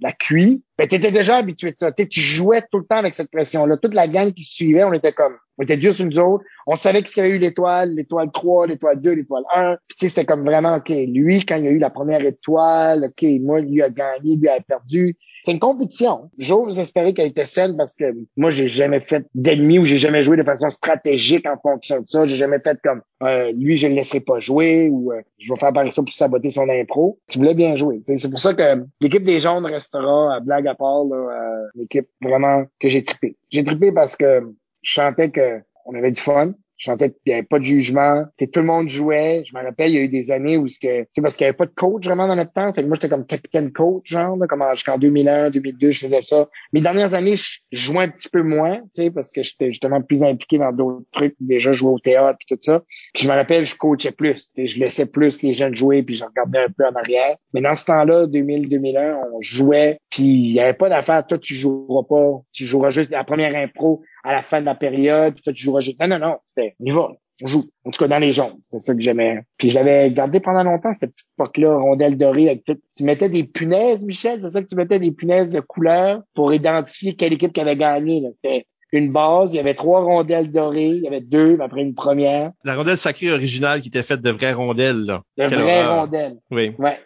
la QI, ben, t'étais déjà habitué de ça. tu jouais tout le temps avec cette pression-là. Toute la gang qui suivait, on était comme, on était juste une autres. On savait qu'il y avait eu l'étoile, l'étoile 3, l'étoile 2, l'étoile 1. Puis c'était comme vraiment, OK, lui, quand il y a eu la première étoile, OK, moi, lui a gagné, lui a perdu. C'est une compétition. J'ose espérer qu'elle était saine parce que moi, j'ai jamais fait d'ennemi ou j'ai jamais joué de façon stratégique en fonction de ça. J'ai jamais fait comme, euh, lui, je le laisserai pas jouer ou euh, je vais faire par ça pour saboter son impro. Tu voulais bien jouer. C'est pour ça que l'équipe des jaunes restera, à blague à part, euh, l'équipe vraiment que j'ai trippé. J'ai trippé parce que je sentais qu'on avait du fun. Je sentais qu'il n'y avait pas de jugement. tout le monde jouait. Je me rappelle, il y a eu des années où ce que, parce qu'il n'y avait pas de coach vraiment dans notre temps. Fait que moi, j'étais comme capitaine coach, genre, là, comme jusqu'en 2001, 2002, je faisais ça. Mes dernières années, je, jouais un petit peu moins, parce que j'étais justement plus impliqué dans d'autres trucs. Déjà, jouer au théâtre et tout ça. Puis je me rappelle, je coachais plus. Je laissais plus les jeunes jouer puis je regardais un peu en arrière. Mais dans ce temps-là, 2000-2001, on jouait puis il n'y avait pas d'affaire. Toi, tu joueras pas. Tu joueras juste la première impro à la fin de la période, puis toi, tu joueras juste. Non, non, non, c'était, on y va, on joue. En tout cas, dans les jaunes. C'était ça que j'aimais. Puis je l'avais gardé pendant longtemps, cette petite poque-là, rondelle dorée avec tout. Tu mettais des punaises, Michel, c'est ça que tu mettais des punaises de couleur pour identifier quelle équipe qui avait gagné, C'était une base, il y avait trois rondelles dorées, il y avait deux, après une première. La rondelle sacrée originale qui était faite de vraies rondelles, là. De vraies rondelles. Oui. Ouais.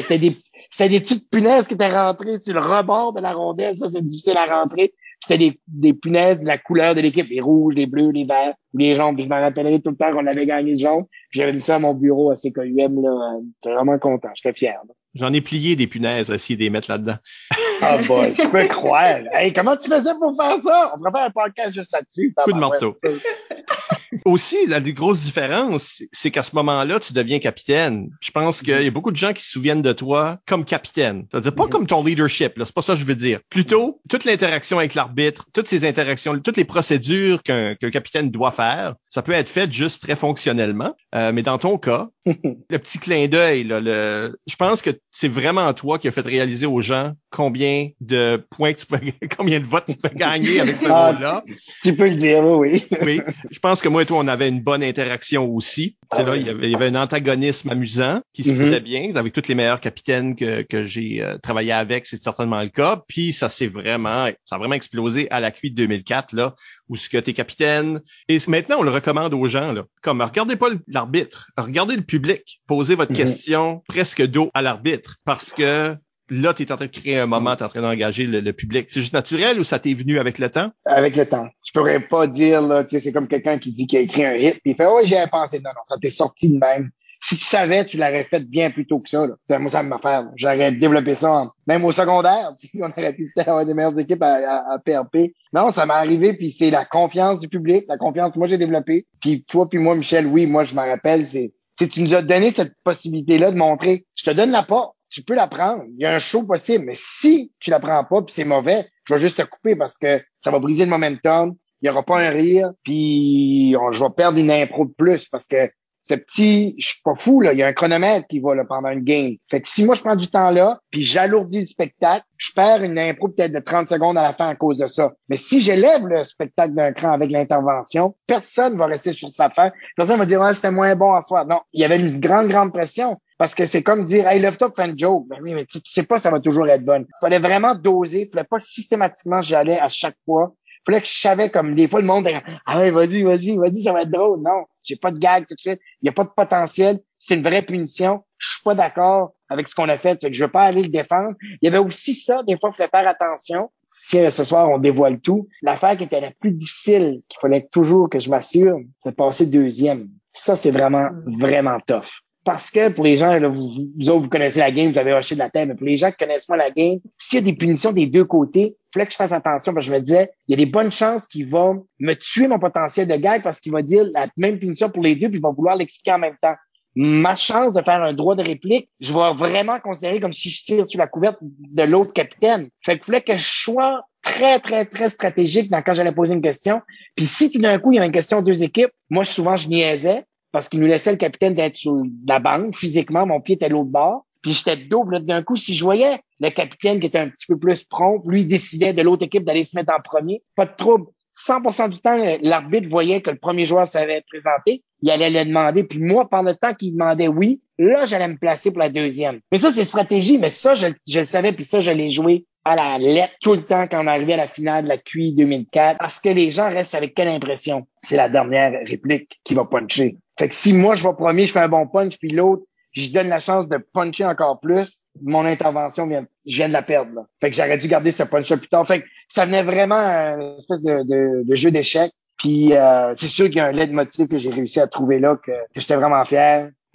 c'était des, c'était des petites punaises qui étaient rentrées sur le rebord de la rondelle. Ça, c'est difficile à rentrer c'était des, des punaises de la couleur de l'équipe, les rouges, les bleus, les verts, les jaunes. Puis je me rappellerai tout le temps qu'on avait gagné le jaune. Puis j'avais mis ça à mon bureau à CKUM. Là. J'étais vraiment content. J'étais fier. J'en ai plié des punaises, essayer de les mettre là-dedans. Ah boy, je peux croire. Hey, comment tu faisais pour faire ça? On pourrait faire un podcast juste là-dessus. Coup de marteau. Aussi, la grosse différence, c'est qu'à ce moment-là, tu deviens capitaine. Je pense qu'il y a beaucoup de gens qui se souviennent de toi comme capitaine. C'est-à-dire pas mm-hmm. comme ton leadership. C'est pas ça que je veux dire. Plutôt, toute l'interaction avec l'arbitre, toutes ces interactions, toutes les procédures qu'un capitaine doit faire, ça peut être fait juste très fonctionnellement. Euh, mais dans ton cas, le petit clin d'œil, le, je pense que c'est vraiment toi qui as fait réaliser aux gens combien de points tu peux, combien de votes tu peux gagner avec ce ah, rôle-là. Tu peux le dire, oui. oui. Je pense que moi et toi, on avait une bonne interaction aussi. Ah, là, il, y avait, il y avait un antagonisme amusant qui se mm-hmm. faisait bien avec toutes les meilleurs capitaines que, que j'ai euh, travaillé avec, c'est certainement le cas. Puis ça s'est vraiment, ça a vraiment explosé à la cuite 2004 là, où ce que t'es capitaine. Et maintenant, on le recommande aux gens là, comme regardez pas l'arbitre, regardez le public, posez votre mm-hmm. question presque dos à l'arbitre parce que là, tu es en train de créer un moment, tu es en train d'engager le, public. C'est juste naturel ou ça t'est venu avec le temps? Avec le temps. Je pourrais pas dire, là, tu sais, c'est comme quelqu'un qui dit qu'il a écrit un hit, puis il fait, oh, j'y avais pensé. Non, non, ça t'est sorti de même. Si tu savais, tu l'aurais fait bien plus tôt que ça. Là. Moi, ça me faire. J'aurais développé ça, même au secondaire. On aurait pu avoir des meilleures équipes à, à, PRP. Non, ça m'est arrivé, puis c'est la confiance du public, la confiance que moi j'ai développée. Puis toi, puis moi, Michel, oui, moi, je me rappelle, c'est tu nous as donné cette possibilité-là de montrer, je te donne la porte, tu peux la prendre. Il y a un show possible, mais si tu la prends pas puis c'est mauvais, je vais juste te couper parce que ça va briser le momentum. Il y aura pas un rire, puis je vais perdre une impro de plus parce que ce petit, je suis pas fou, là, il y a un chronomètre qui va là, pendant une game. Fait que si moi je prends du temps là, puis j'alourdis le spectacle, je perds une impro peut-être de 30 secondes à la fin à cause de ça. Mais si j'élève le spectacle d'un cran avec l'intervention, personne va rester sur sa fin. Personne va dire ah, c'était moins bon à soir. Non, il y avait une grande, grande pression. Parce que c'est comme dire Hey, lève-toi pour une joke. Ben oui, mais tu, sais pas, ça va toujours être bonne. Fallait vraiment doser. Fallait pas systématiquement j'allais à chaque fois. Que je savais comme des fois le monde Ah ouais, vas-y, vas-y, vas-y, ça va être drôle. Non, j'ai pas de gag tout de suite. Il n'y a pas de potentiel. C'est une vraie punition. Je suis pas d'accord avec ce qu'on a fait. C'est que je veux pas aller le défendre. Il y avait aussi ça, des fois, il fallait faire attention. Si euh, ce soir, on dévoile tout, l'affaire qui était la plus difficile, qu'il fallait toujours que je m'assure, c'est de passer deuxième. Ça, c'est vraiment, vraiment tough parce que pour les gens, vous, autres, vous connaissez la game, vous avez hoché de la tête, mais pour les gens qui connaissent pas la game, s'il y a des punitions des deux côtés, il fallait que je fasse attention parce que je me disais, il y a des bonnes chances qu'il va me tuer mon potentiel de gag parce qu'il va dire la même punition pour les deux puis il va vouloir l'expliquer en même temps. Ma chance de faire un droit de réplique, je vais vraiment considérer comme si je tire sur la couverte de l'autre capitaine. Fait qu'il fallait que je sois très, très, très stratégique quand j'allais poser une question. Puis si tout d'un coup, il y avait une question deux équipes, moi, souvent, je niaisais parce qu'il nous laissait le capitaine d'être sur la banque physiquement, mon pied était à l'autre bord. Puis j'étais double. D'un coup, si je voyais le capitaine qui était un petit peu plus prompt, lui décidait de l'autre équipe d'aller se mettre en premier. Pas de trouble. 100% du temps, l'arbitre voyait que le premier joueur s'avait présenté, il allait le demander. Puis moi, pendant le temps qu'il demandait oui, là, j'allais me placer pour la deuxième. Mais ça, c'est stratégie. Mais ça, je, le savais. Puis ça, je l'ai joué à la lettre tout le temps quand on arrivait à la finale de la QI 2004. Parce que les gens restent avec quelle impression? C'est la dernière réplique qui va puncher. Fait que si moi, je vais premier, je fais un bon punch, puis l'autre, je donne la chance de puncher encore plus, mon intervention vient, je viens de la perdre. Là. Fait que j'aurais dû garder ce punch-là plus tard. Fait que ça venait vraiment une espèce de, de, jeu d'échecs. Puis euh, c'est sûr qu'il y a un leitmotiv que j'ai réussi à trouver là, que, que j'étais vraiment fier.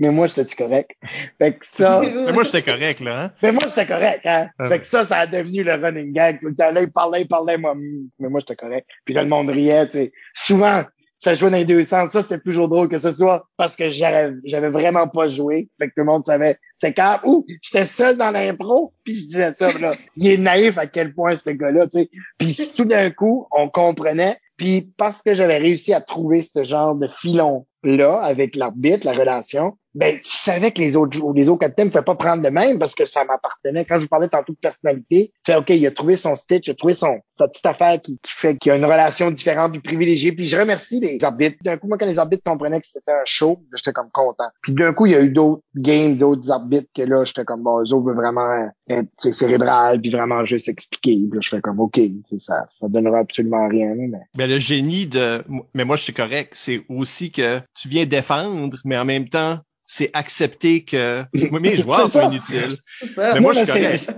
mais moi, j'étais correct? Fait que ça. mais moi, j'étais correct, là. Hein? Mais moi, j'étais correct, hein? Ah. Fait que ça, ça a devenu le running gag. Tout le temps, là, il parlait, il parlait, moi, mais moi, j'étais correct. Puis là, le monde riait, tu sais. Souvent, ça jouait dans les deux sens. Ça, c'était toujours drôle que ce soit parce que j'avais vraiment pas joué. Fait que tout le monde savait. C'était quand, ouh, j'étais seul dans l'impro, puis je disais ça, là. Il est naïf à quel point ce gars-là, tu sais. Puis tout d'un coup, on comprenait. Puis parce que j'avais réussi à trouver ce genre de filon là avec l'arbitre, la relation, ben, tu savais que les autres les autres capitaines ne pouvaient pas prendre de même parce que ça m'appartenait. Quand je vous parlais tantôt de personnalité, c'est OK, il a trouvé son stitch, il a trouvé son, sa petite affaire qui, fait qu'il a une relation différente puis privilégiée. Puis je remercie les arbitres. D'un coup, moi, quand les arbitres comprenaient que c'était un show, j'étais comme content. Puis d'un coup, il y a eu d'autres games, d'autres arbitres que là, j'étais comme, bon, eux autres veulent vraiment être cérébral puis vraiment juste expliquer. Puis là, je fais comme, OK, ça, ça donnera absolument rien. Mais... mais le génie de, mais moi, je suis correct, c'est aussi que tu viens défendre, mais en même temps, c'est accepter que mes joueurs sont inutiles. Mais moi, je suis correct.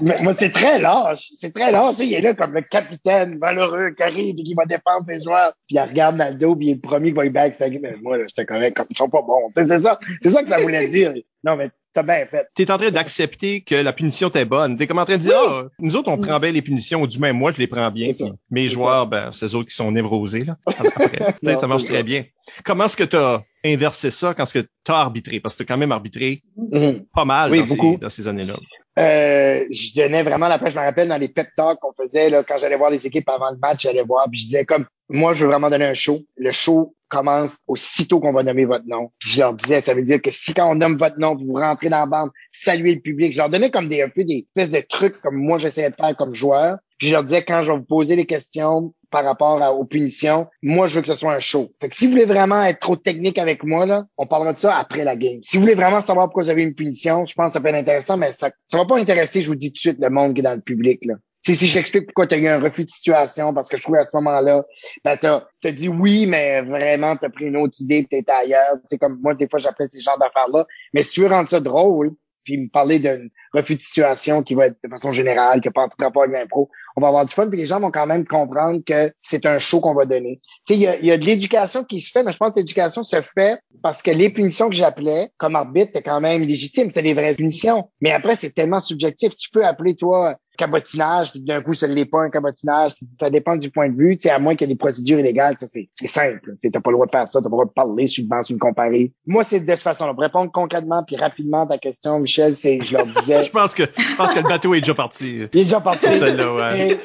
Mais moi, c'est très lâche. C'est très lâche. Il est là comme le capitaine valeureux qui arrive et qui va défendre ses joueurs. Puis il regarde dos, puis il est le premier qui va y backstabber. Mais moi, là, j'étais correct. Comme, ils sont pas bons. C'est ça. C'est ça que ça voulait dire. Non, mais t'as bien fait. T'es en train d'accepter que la punition était bonne. T'es comme en train de dire, ah, nous autres, on prend bien les punitions, ou du même moi, je les prends bien. Mes joueurs, ben, c'est eux autres qui sont névrosés, là. Après, tu sais, Non, ça marche très bien. Comment est-ce que t'as inversé ça quand est-ce que t'as arbitré? Parce que t'as quand même arbitré Mhm. pas mal Oui, dans, beaucoup. ces, dans ces années-là. Euh, je donnais vraiment la pêche. Je me rappelle dans les pep talks qu'on faisait là, quand j'allais voir les équipes avant le match, j'allais voir, puis je disais comme moi, je veux vraiment donner un show. Le show commence aussitôt qu'on va nommer votre nom. Puis je leur disais, ça veut dire que si quand on nomme votre nom, vous rentrez dans la bande, saluez le public. Je leur donnais comme des un peu des espèces de trucs comme moi j'essayais de faire comme joueur. Puis je leur disais quand je vais vous poser des questions par rapport à- aux punitions, moi je veux que ce soit un show. Fait que si vous voulez vraiment être trop technique avec moi là, on parlera de ça après la game. Si vous voulez vraiment savoir pourquoi vous avez une punition, je pense que ça peut être intéressant, mais ça ça va pas intéresser, je vous dis tout de suite, le monde qui est dans le public là. Si, si j'explique pourquoi tu as eu un refus de situation, parce que je trouvais à ce moment-là, ben t'as as dit oui, mais vraiment t'as pris une autre idée, étais ailleurs. Sais, comme moi, des fois, j'appelle ces genres d'affaires-là. Mais si tu veux rendre ça drôle, puis me parler d'un refus de situation qui va être de façon générale, qui n'a pas tout rapport avec l'impro, on va avoir du fun, puis les gens vont quand même comprendre que c'est un show qu'on va donner. Tu sais, il y a, il y a de l'éducation qui se fait, mais je pense que l'éducation se fait parce que les punitions que j'appelais comme arbitre, c'est quand même légitime, c'est des vraies punitions. Mais après, c'est tellement subjectif. Tu peux appeler, toi, cabotinage, puis d'un coup, ce n'est pas un cabotinage. Ça dépend du point de vue. Tu sais, à moins qu'il y ait des procédures illégales, ça, c'est simple. Tu n'as pas le droit de faire ça, tu pas le droit de parler sur base, sur une comparée. Moi, c'est de cette façon-là. Pour répondre concrètement puis rapidement à ta question, Michel, c'est, je leur disais, Je pense que, je pense que le bateau est déjà parti. il est déjà parti. C'est celle-là, ouais.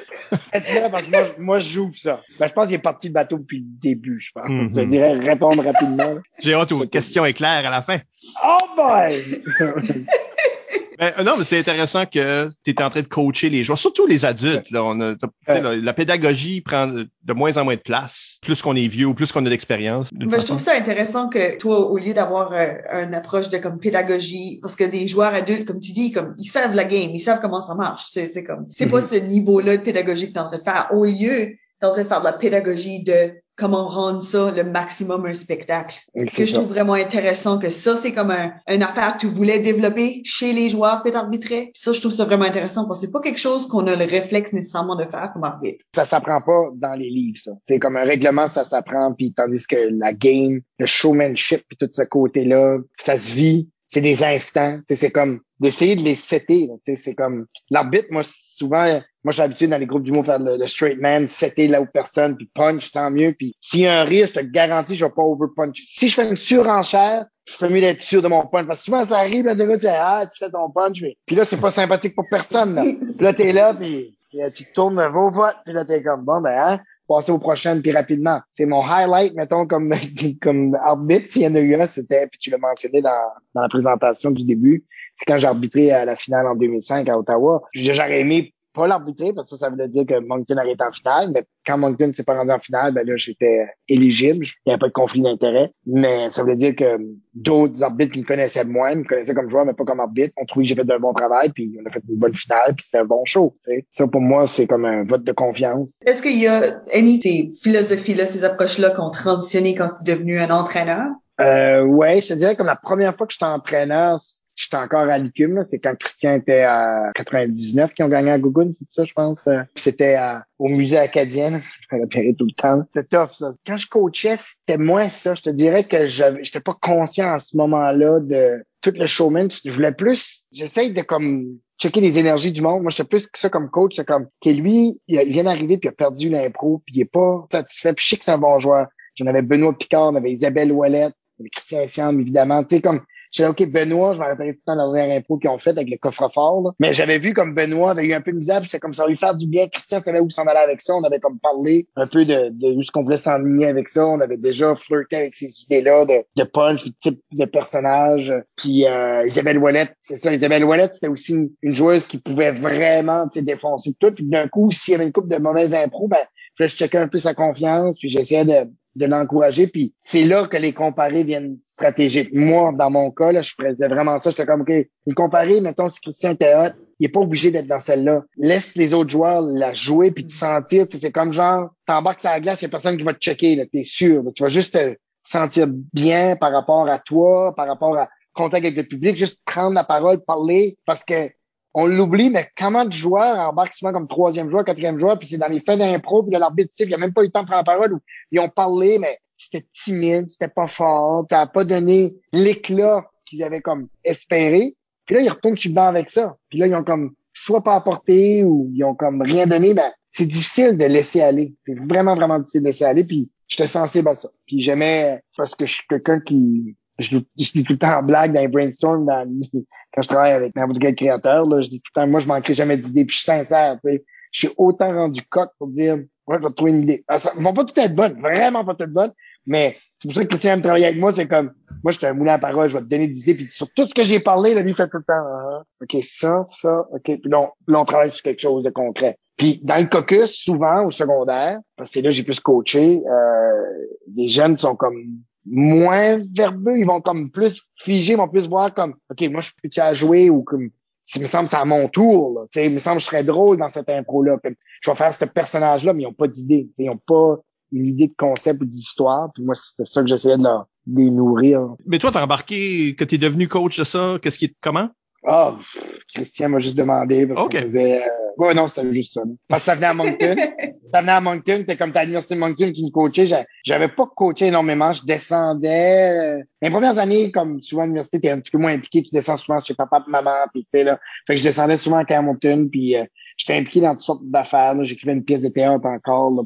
Faites-le parce que moi, je- moi, je joue ça. Ben, je pense qu'il est parti le bateau depuis le début, je pense. Mhm. Je dirais répondre rapidement. J'ai hâte aux questions éclairs à la fin. Oh boy! Ben, euh, non, mais c'est intéressant que tu es en train de coacher les joueurs, surtout les adultes. Là, on a, la, pédagogie prend de moins en moins de place, plus qu'on est vieux ou plus qu'on a d'expérience. Ben, je trouve ça intéressant que toi, au lieu d'avoir euh, une approche de comme pédagogie, parce que des joueurs adultes, comme tu dis, comme ils savent la game, ils savent comment ça marche. C'est, c'est comme, c'est pas ce niveau-là de pédagogie que tu es en train de faire. Au lieu, tu es en train de faire de la pédagogie de comment rendre ça le maximum un spectacle. C'est que je trouve vraiment intéressant que ça, c'est comme un, une affaire que tu voulais développer chez les joueurs que tu arbitrais. Puis ça, je trouve ça vraiment intéressant parce que c'est pas quelque chose qu'on a le réflexe nécessairement de faire comme arbitre. ça s'apprend pas dans les livres, ça. C'est comme un règlement, ça s'apprend, puis tandis que la game, le showmanship, puis tout ce côté-là, ça se vit. C'est des instants. C'est comme d'essayer de les setter. C'est comme l'arbitre, moi, souvent, moi, je suis habitué dans les groupes d'humour faire le, le straight man, setter là où personne, puis punch, tant mieux. Puis s'il y a un rire, je te garantis, je vais pas over punch. Si je fais une surenchère, je fais mieux d'être sûr de mon punch. Parce que souvent, ça arrive, là, de gars, tu fais, ah, tu fais ton punch, mais... Puis là, c'est pas sympathique pour personne, là. Puis là, t'es là, puis puis, euh, tu tournes vos votes, puis là, t'es comme, bon, ben, hein, passer aux prochaines, puis rapidement. C'est mon highlight, mettons, comme, comme arbitre, s'il y en a eu un, c'était, puis tu l'as mentionné dans, dans la présentation du début, c'est quand j'ai arbitré à la finale en 2005 à Ottawa. J'ai déjà aimé pas l'arbitrer, parce que ça, ça voulait dire que Moncton aurait été en finale, mais quand Moncton s'est pas rendu en finale, ben là, j'étais éligible. Il n'y avait pas de conflit d'intérêt. Mais ça voulait dire que d'autres arbitres qui me connaissaient moins, me connaissaient comme joueur, mais pas comme arbitre, ont trouvé que j'ai fait un bon travail, puis on a fait une bonne finale, puis c'était un bon show. tu sais. Ça, pour moi, c'est comme un vote de confiance. Est-ce qu'il y a any de ces philosophies-là, ces approches-là qui ont transitionné quand tu es devenu un entraîneur? Euh, ouais, je te dirais comme la première fois que j'étais entraîneur, j'étais encore à l'ICUM, c'est quand Christian était à 99 qui ont gagné à Gougoun, c'est ça, je pense. euh, puis c'était au musée acadien, je me tout le temps. C'était tough, ça. Quand je coachais, c'était moins ça. Je te dirais que j'étais pas conscient à ce moment-là de tout le showman. Je voulais plus, j'essaye de comme checker les énergies du monde. Moi, j'étais plus que ça comme coach. C'est comme que lui, il, vient d'arriver puis il a perdu l'impro puis il est pas satisfait. Puis je sais que c'est un bon joueur. J'en avais Benoît Picard, on avait Isabelle avait Christian Siam, évidemment. Tu sais, comme je disais, OK, Benoît, je me rappelle tout le temps la dernière impro qu'ils ont fait avec le coffre-fort. là. Mais j'avais vu comme Benoît avait eu un peu de misère, c'était comme ça lui faire du bien. Christian savait où s'en aller avec ça. On avait comme parlé un peu de, de où ce qu'on voulait s'enligner avec ça. On avait déjà flirté avec ces idées-là de, de punch, de type de personnage. Puis euh, Isabelle Ouellette, c'est ça, Isabelle Ouellette, c'était aussi une, joueuse qui pouvait vraiment défoncer tout. Puis d'un coup, s'il y avait une coupe de mauvaises impro, ben, je checkais un peu sa confiance, puis j'essayais de de l'encourager. Puis c'est là que les comparés viennent stratégiques. Moi, dans mon cas, là, je faisais vraiment ça. J'étais comme, OK, une comparée, mettons, si Christian était hot, il est pas obligé d'être dans celle-là. Laisse les autres joueurs la jouer puis te sentir. Tu sais, C'est comme genre, t'embarques sur la glace, il y a personne qui va te checker, là, t'es sûr. là. Tu vas juste te sentir bien par rapport à toi, par rapport à contact avec le public, juste prendre la parole, parler, parce que on l'oublie, mais comment de joueurs embarquent souvent comme troisième joueur, quatrième joueur, puis c'est dans les fins d'impro, puis de l'arbitre il n'y a même pas eu le temps de prendre la parole, où ils ont parlé, mais c'était timide, c'était pas fort, ça n'a pas donné l'éclat qu'ils avaient comme espéré. Puis là, ils retournent sur le avec ça. Puis là, ils ont comme soit pas apporté ou ils ont comme rien donné. Ben, c'est difficile de laisser aller. C'est vraiment, vraiment difficile de laisser aller. Puis j'étais sensible à ça. Puis j'aimais, parce que je suis quelqu'un qui, je, dis tout le temps en blague dans les brainstorms, dans, quand je travaille avec n'importe quel créateur, là, je dis tout le temps, moi, je manquerai jamais d'idées, puis je suis sincère, tu sais. Je suis autant rendu coq pour dire, ouais, je vais trouver une idée. Ah, ça, vont pas toutes être bonnes, vraiment pas toutes bonnes, mais c'est pour ça que Christian aime travailler avec moi, c'est comme, moi, je suis un moulin à parole, je vais te donner des idées, puis sur tout ce que j'ai parlé, là, lui, fait tout le temps, ah, OK, ça, ça, OK, puis là, on, travaille sur quelque chose de concret. Puis dans le caucus, souvent, au secondaire, parce que là j'ai plus coaché, euh, les jeunes sont comme moins verbeux, ils vont comme plus figer, ils vont plus voir comme, OK, moi, je suis à jouer ou comme, il me semble c'est à mon tour, là. il me semble que je serais drôle dans cette impro-là. Je vais faire ce personnage-là, mais ils n'ont pas d'idée. Ils n'ont pas une idée de concept ou d'histoire. Puis moi, c'était ça que j'essayais de, leur, les nourrir. Mais toi, t'as embarqué, que t'es devenu coach de ça, qu'est-ce qui est comment? Ah, Christian m'a juste demandé parce okay. qu'on faisait. Euh... Ouais, non, c'était juste ça. Parce que ça venait à Moncton. ça venait à Moncton. T'es comme à l'université de Moncton qui me coachait. J'avais pas coaché énormément. Je descendais. Euh, les premières années, comme souvent à l'université, t'es un petit peu moins impliqué. Tu descends souvent chez papa et maman. Puis tu sais là. Fait que je descendais souvent à Moncton. Puis euh, j'étais impliqué dans toutes sortes d'affaires. J'écrivais une pièce de théâtre encore là,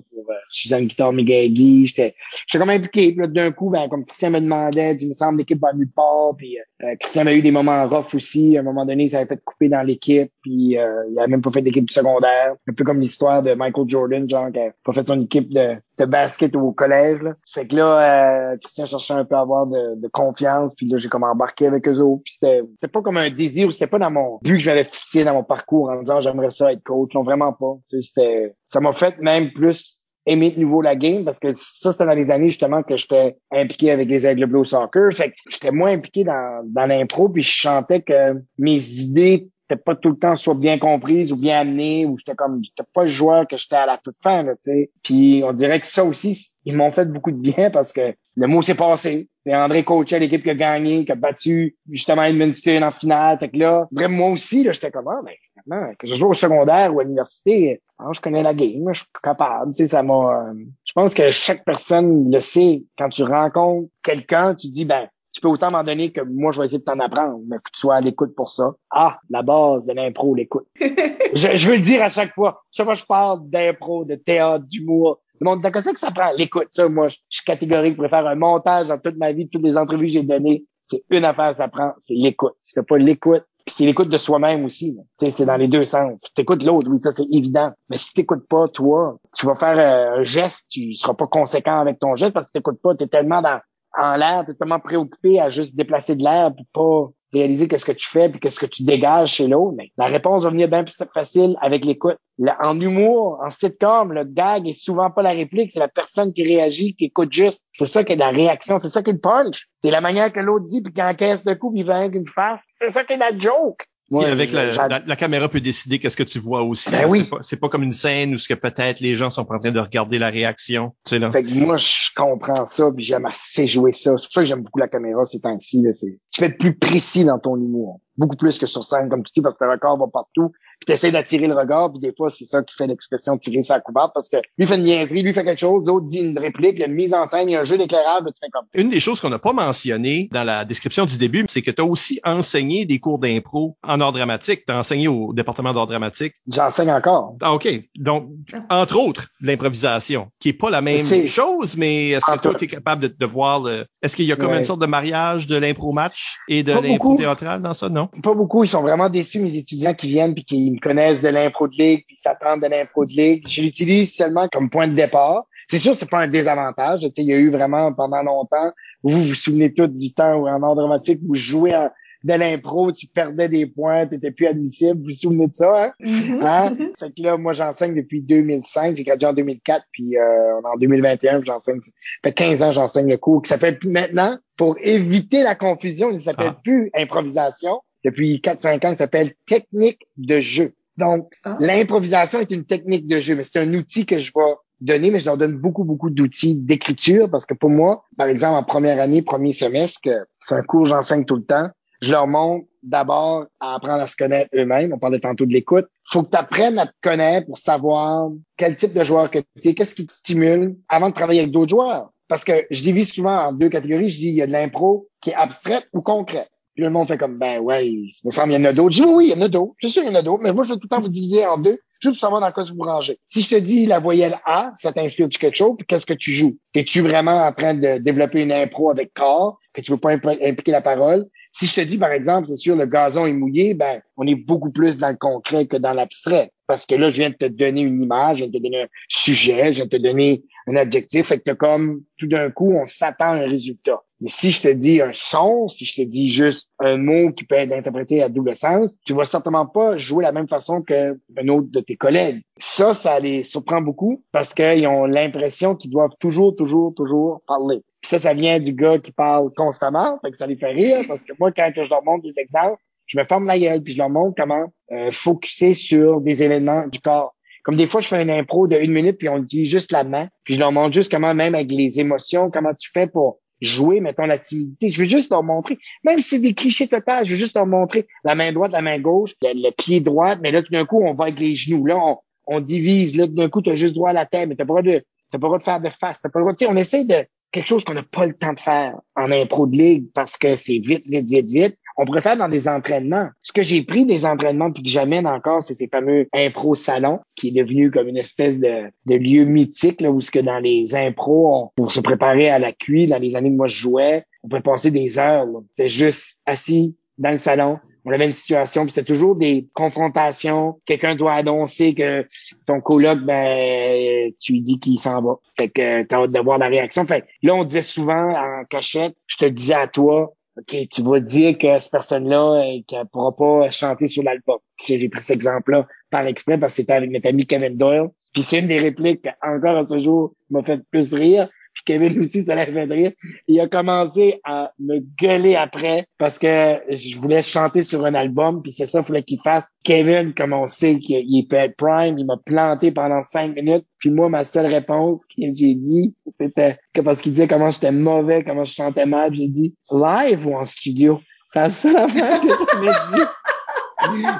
pour euh, Suzanne Guitare. J'étais j'étais comme impliqué. Puis d'un coup, ben, comme Christian me demandait, il me semble l'équipe va nulle part. Puis euh, Christian a eu des moments rough aussi. À un moment donné, ça avait fait couper dans l'équipe. Puis euh, il avait même pas fait d'équipe secondaire. Un peu comme l'histoire de Michael Jordan, genre qui a pas fait son équipe de, de basket au collège. Là. Fait que là, euh, Christian cherchait un peu à avoir de, de confiance. Puis là, j'ai comme embarqué avec eux autres. Puis c'était, c'était pas comme un désir c'était pas dans mon but que j'avais fixé dans mon parcours en disant j'aimerais ça être coach. Non, vraiment pas. C'était, ça m'a fait même plus aimer de nouveau la game parce que ça, c'était dans les années justement que j'étais impliqué avec les Aigles Bleu Soccer. Fait que j'étais moins impliqué dans, dans l'impro, puis je chantais que mes idées n'étaient pas tout le temps soit bien comprises ou bien amenées, ou j'étais comme j'étais pas le joueur que j'étais à la toute fin, tu sais. Puis on dirait que ça aussi, ils m'ont fait beaucoup de bien parce que le mot s'est passé. C'est André coachait l'équipe qui a gagné, qui a battu justement Edmundston en finale. Fait que là, vraiment moi aussi, là, j'étais comme ah, ben, que je joue au secondaire ou à l'université, ah, je connais la game, je suis capable. Tu sais, ça m'a. Euh, je pense que chaque personne le sait. Quand tu rencontres quelqu'un, tu dis ben tu peux autant m'en donner que moi, je vais essayer de t'en apprendre, mais que tu sois à l'écoute pour ça. Ah, la base de l'impro, l'écoute. je, je veux le dire à chaque fois. Chaque fois je parle d'impro, de théâtre, d'humour, le monde, d'accord, ça que ça prend l'écoute. Ça, moi, je suis catégorique pour faire un montage dans toute ma vie, toutes les entrevues que j'ai données. C'est une affaire, ça prend, c'est l'écoute. Si t'as pas l'écoute, c'est l'écoute de soi-même aussi. Tu sais, c'est dans les deux sens. T'écoutes l'autre, oui, ça c'est évident. Mais si t'écoutes pas toi, tu vas faire euh, un geste, tu seras pas conséquent avec ton geste parce que t'écoutes pas, t'es tellement dans en l'air, t'es tellement préoccupé à juste déplacer de l'air pour pas réaliser qu'est-ce que tu fais puis qu'est-ce que tu dégages chez l'autre. Mais la réponse va venir bien plus facile avec l'écoute. En humour, en sitcom, le gag est souvent pas la réplique, c'est la personne qui réagit, qui écoute juste. C'est ça qui est la réaction, c'est ça qui est le punch. C'est la manière que l'autre dit puis qu'il encaisse de coup puis il va avec une face. C'est ça qui est la joke. Et avec la, la, caméra peut décider qu'est-ce que tu vois aussi. Ben oui. C'est pas, comme une scène où ce que peut-être les gens sont en train de regarder la réaction. Tu sais, là. Fait que moi, je comprends ça, puis j'aime assez jouer ça. C'est pour ça que j'aime beaucoup la caméra ces temps-ci. Tu peux être plus précis dans ton humour. Beaucoup plus que sur scène, comme tu dis, parce que le record va partout puis t'essaies d'attirer le regard, puis des fois, c'est ça qui fait l'expression de tirer sa couverte, parce que lui fait une niaiserie, lui fait quelque chose, l'autre dit une réplique, il y a une mise en scène, il y a un jeu d'éclairage, tu fais comme... Une des choses qu'on n'a pas mentionné dans la description du début, c'est que tu as aussi enseigné des cours d'impro en art dramatique. Tu as enseigné au département d'art dramatique. J'enseigne encore. Ah, OK. Donc, entre autres, l'improvisation, qui est pas la même chose, mais est-ce que toi, tu es capable de, voir... Le... Est-ce qu'il y a comme une sorte de mariage de l'impro match et de l'impro théâtral dans ça, non? Pas beaucoup. Ils sont vraiment déçus, mes étudiants qui viennent puis qui me connaissent de l'impro de ligue puis s'attendent de l'impro de ligue. Je l'utilise seulement comme point de départ. C'est sûr, c'est pas un désavantage. il y a eu vraiment pendant longtemps, vous vous souvenez tous du temps où en art dramatique, vous jouez de l'impro, tu perdais des points, tu étais plus admissible. Vous vous souvenez de ça, hein? Mm-hmm. hein? Fait que là, moi, j'enseigne depuis 2005. J'ai gradué en 2004, puis euh, en 2021, j'enseigne. Ça fait 15 ans, j'enseigne le cours qui s'appelle maintenant, pour éviter la confusion, il s'appelle ah. plus improvisation. Depuis 4-5 ans, il s'appelle technique de jeu. Donc, ah. l'improvisation est une technique de jeu, mais c'est un outil que je vais donner, mais je leur donne beaucoup, beaucoup d'outils d'écriture parce que pour moi, par exemple, en première année, premier semestre, c'est un cours j'enseigne tout le temps, je leur montre d'abord à apprendre à se connaître eux-mêmes. On parlait tantôt de l'écoute. Faut que tu apprennes à te connaître pour savoir quel type de joueur que tu es, qu'est-ce qui te stimule avant de travailler avec d'autres joueurs. Parce que je divise souvent en deux catégories. Je dis, il y a de l'impro qui est abstraite ou concrète. Puis le monde fait comme, ben ouais, il me semble qu'il y en a d'autres. Je dis, oui, oui, il y en a d'autres. Je suis sûr qu'il y en a d'autres, mais moi, je veux tout le temps vous diviser en deux, juste pour savoir dans quoi vous rangez. Si je te dis la voyelle A, ça t'inspire-tu quelque chose, puis qu'est-ce que tu joues? Es-tu vraiment en train de développer une impro avec corps, que tu veux pas impliquer la parole? Si je te dis, par exemple, c'est sûr, le gazon est mouillé, ben, on est beaucoup plus dans le concret que dans l'abstrait. Parce que là, je viens de te donner une image, je viens de te donner un sujet, je viens de te donner un adjectif. Fait que comme, tout d'un coup, on s'attend à un résultat. Mais si je te dis un son, si je te dis juste un mot qui peut être interprété à double sens, tu vas certainement pas jouer la même façon qu'un autre de tes collègues. Ça, ça les surprend beaucoup parce qu'ils ont l'impression qu'ils doivent toujours, toujours, toujours parler. Puis ça, ça vient du gars qui parle constamment, fait que ça les fait rire parce que moi, quand je leur montre des exemples, je me forme la gueule puis je leur montre comment euh, focuser sur des éléments du corps. Comme des fois, je fais une impro de une minute puis on dit juste la main, puis je leur montre juste comment même avec les émotions, comment tu fais pour jouer, mettons, l'activité. Je veux juste leur montrer, même si c'est des clichés total, je veux juste leur montrer la main droite, la main gauche, le, pied droit, mais là, tout d'un coup, on va avec les genoux. Là, on, on divise. Là, d'un coup, tu as juste droit à la tête, mais t'as pas de, t'as pas le droit de faire de face. T'as pas le droit, tu on essaie de, quelque chose qu'on n'a pas le temps de faire en impro de ligue parce que c'est vite, vite, vite, vite on faire dans des entraînements. Ce que j'ai pris des entraînements puis que j'amène encore, c'est ces fameux impro salons qui est devenu comme une espèce de, lieu mythique là, où ce que dans les impros, on, pour se préparer à la cuit, dans les années que moi je jouais, on pouvait passer des heures. C'était juste assis dans le salon. On avait une situation, puis c'était toujours des confrontations. Quelqu'un doit annoncer que ton coloc, ben, tu lui dis qu'il s'en va. Fait que t'as hâte de voir la réaction. Fait là, on disait souvent en cachette, je te disais à toi, OK, tu vas dire que cette personne-là, euh, qu'elle pourra pas chanter sur l'album. J'ai pris cet exemple-là par exprès parce que c'était avec notre ami Kevin Doyle. Puis c'est une des répliques qui, encore à ce jour, m'a fait plus rire. Kevin aussi, ça l'a fait rire. Il a commencé à me gueuler après parce que je voulais chanter sur un album, puis c'est ça, il fallait qu'il fasse. Kevin, comme on sait qu'il peut être prime, il m'a planté pendant cinq minutes. Puis moi, ma seule réponse que j'ai dit, c'était que parce qu'il disait comment j'étais mauvais, comment je chantais mal, j'ai dit live ou en studio? C'est la seule affaire que je dit.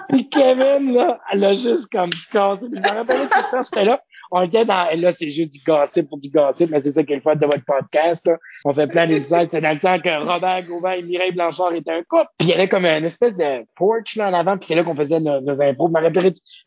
Puis Kevin, là, elle a juste comme cassé. Je me rappelle que ça, j'étais là on était dans, là, c'est juste du gossip pour du gossip, mais c'est ça qui est le fun de votre podcast, là. On fait plein d'insights. C'est dans le temps que Robert Gauvin et Mireille Blanchard étaient un couple. Puis il y avait comme une espèce de porch, là, en avant, puis c'est là qu'on faisait nos, nos impôts.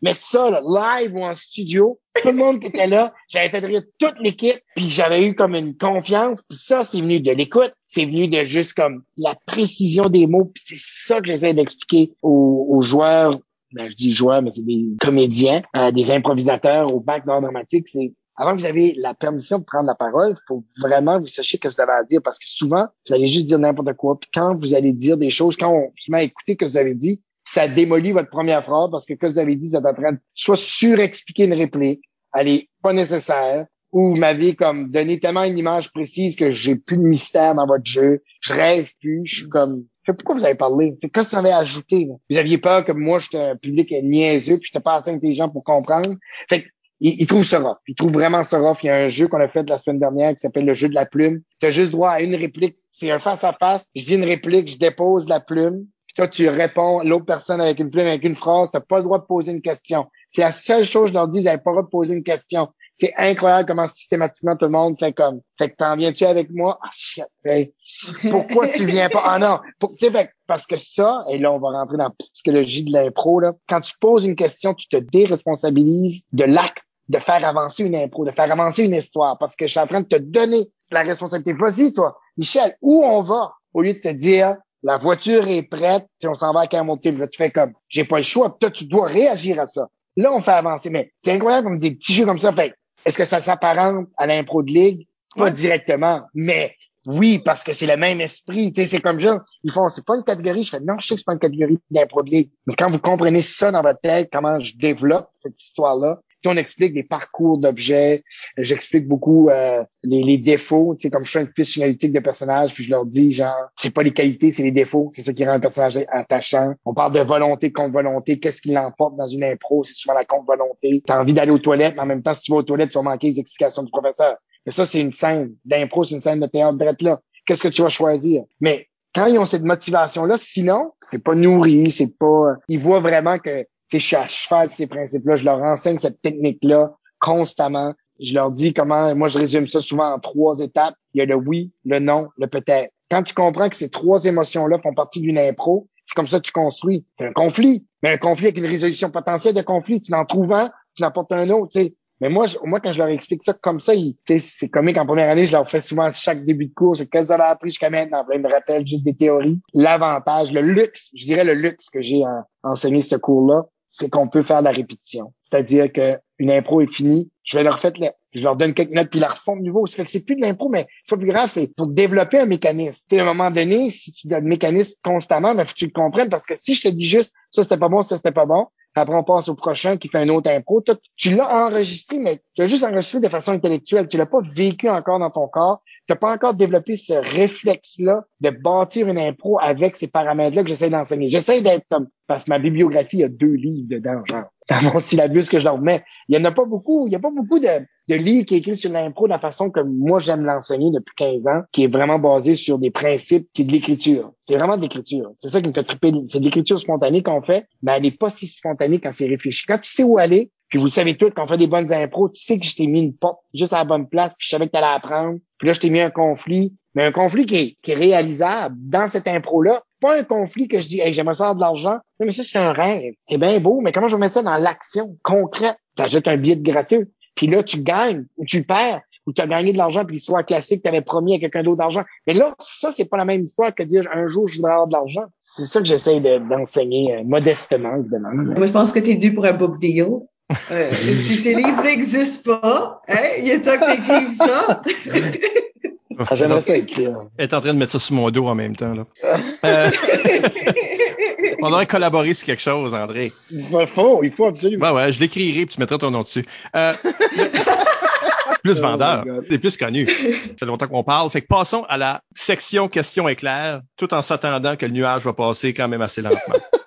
Mais ça, là, live ou en studio, tout le monde qui était là, j'avais fait rire toute l'équipe, puis j'avais eu comme une confiance, puis ça, c'est venu de l'écoute, c'est venu de juste comme la précision des mots, puis c'est ça que j'essaie d'expliquer aux, aux joueurs ben, je dis joueurs, mais c'est des comédiens, euh, des improvisateurs au bac d'art dramatique, c'est avant que vous avez la permission de prendre la parole, il faut vraiment vous sachiez que vous avez à dire parce que souvent, vous allez juste dire n'importe quoi. Puis quand vous allez dire des choses, quand on m'a écouté que vous avez dit, ça démolit votre première phrase parce que que vous avez dit, vous êtes en train de soit surexpliquer une réplique, elle est pas nécessaire, ou vous m'avez comme donné tellement une image précise que j'ai plus de mystère dans votre jeu, je rêve plus, je suis comme pourquoi vous avez parlé? Qu'est-ce que ça avait ajouté? Vous aviez peur que moi, j'étais un public niaiseux, puis j'étais pas assez intelligent pour comprendre. Fait il, il, trouve ça rough. Il trouve vraiment ça rough. Il y a un jeu qu'on a fait la semaine dernière qui s'appelle le jeu de la plume. Tu as juste droit à une réplique. C'est un face-à-face. Je dis une réplique, je dépose la plume. Puis toi, tu réponds l'autre personne avec une plume, avec une phrase. Tu pas le droit de poser une question. C'est la seule chose que je leur dis, vous n'avez pas le droit de poser une question. C'est incroyable comment systématiquement tout le monde fait comme. Fait que t'en viens-tu avec moi? Ah shit, t'sais. Pourquoi tu viens pas? Ah non. Pour, fait, parce que ça, et là, on va rentrer dans la psychologie de l'impro, là. Quand tu poses une question, tu te déresponsabilises de l'acte de faire avancer une impro, de faire avancer une histoire, parce que je suis en train de te donner la responsabilité. Vas-y, toi, Michel, où on va? Au lieu de te dire, la voiture est prête, si on s'en va à Camelton, là, tu fais comme, j'ai pas le choix, toi, tu dois réagir à ça. Là, on fait avancer, mais c'est incroyable comme des petits jeux comme ça. Fait, est-ce que ça s'apparente à l'impro de ligue? Pas directement, mais oui, parce que c'est le même esprit. Tu sais, c'est comme ça. Ils font, c'est pas une catégorie. Je fais, non, je sais que c'est pas une catégorie d'impro de ligue. Mais quand vous comprenez ça dans votre tête, comment je développe cette histoire-là, on explique des parcours d'objets, j'explique beaucoup euh, les, les, défauts, tu sais, comme je fais une fiche analytique de personnages, puis je leur dis genre, c'est pas les qualités, c'est les défauts, c'est ça qui rend un personnage attachant. On parle de volonté contre volonté, qu'est-ce qui l'emporte dans une impro, c'est souvent la contre volonté. T'as envie d'aller aux toilettes, mais en même temps, si tu vas aux toilettes, tu vas manquer les explications du professeur. Mais ça, c'est une scène d'impro, c'est une scène de théâtre drette là. Qu'est-ce que tu vas choisir? Mais quand ils ont cette motivation-là, sinon, c'est pas nourri, c'est pas, ils voient vraiment que, je suis à cheval ces principes-là, je leur enseigne cette technique-là constamment. Je leur dis comment, moi, je résume ça souvent en trois étapes. Il y a le oui, le non, le peut-être. Quand tu comprends que ces trois émotions-là font partie d'une impro, c'est comme ça que tu construis. C'est un conflit. Mais un conflit avec une résolution potentielle de conflit, tu en trouves un, tu en apportes un autre, tu sais. Mais moi, moi, quand je leur explique ça comme ça, c'est comique. En première année, je leur fais souvent chaque début de cours. C'est qu'est-ce que appris jusqu'à maintenant? Ils me rappellent juste des théories. L'avantage, le luxe, je dirais le luxe que j'ai enseigné ce cours-là, c'est qu'on peut faire la répétition. C'est-à-dire que une impro est finie, je vais leur faire je leur donne quelques notes puis la refont de nouveau. Ça fait que c'est plus de l'impro, mais c'est pas plus grave, c'est pour développer un mécanisme. Tu à un moment donné, si tu donnes le mécanisme constamment, ben, faut que tu le comprennes parce que si je te dis juste ça c'était pas bon, ça c'était pas bon, après, on passe au prochain qui fait un autre impro. tu l'as enregistré, mais tu l'as juste enregistré de façon intellectuelle. Tu l'as pas vécu encore dans ton corps. Tu n'as pas encore développé ce réflexe-là de bâtir une impro avec ces paramètres-là que j'essaie d'enseigner. J'essaie d'être comme, parce que ma bibliographie, a deux livres dedans, genre, dans mon syllabus que je leur mets. Il y en a pas beaucoup. Il y a pas beaucoup de, de livres qui écrit sur l'impro de la façon que moi j'aime l'enseigner depuis 15 ans, qui est vraiment basé sur des principes qui est de l'écriture. C'est vraiment de l'écriture. C'est ça qui me fait triper. C'est de l'écriture spontanée qu'on fait, mais elle n'est pas si spontanée quand c'est réfléchi. Quand tu sais où aller, puis vous savez tout, quand on fait des bonnes impros, tu sais que je t'ai mis une porte juste à la bonne place, puis je savais que tu allais apprendre. Puis là, je t'ai mis un conflit, mais un conflit qui est, qui est réalisable dans cette impro-là. Pas un conflit que je dis, hey, j'aimerais ça de l'argent. mais ça, c'est un rêve. C'est bien beau, mais comment je vais mettre ça dans l'action concrète? T'ajoutes un billet de gratteux. Puis là, tu gagnes ou tu perds ou tu as gagné de l'argent, puis l'histoire classique, tu avais promis à quelqu'un d'autre d'argent. Mais là, ça, c'est pas la même histoire que dire un jour, je voudrais avoir de l'argent. C'est ça que j'essaie d'enseigner euh, modestement, évidemment. Moi, je pense que tu es dû pour un book deal. Euh, si ces livres n'existent pas, hein, il est temps que tu écrives ça. Ah, J'aimerais ça écrire. Elle est en train de mettre ça sur mon dos en même temps. Là. Euh, on aurait collaboré sur quelque chose, André. Il faut, il faut absolument. Ouais, ouais, je l'écrirai puis tu mettras ton nom dessus. Euh, plus oh vendeur, c'est plus connu. Ça fait longtemps qu'on parle. Fait que passons à la section questions éclairs, tout en s'attendant que le nuage va passer quand même assez lentement.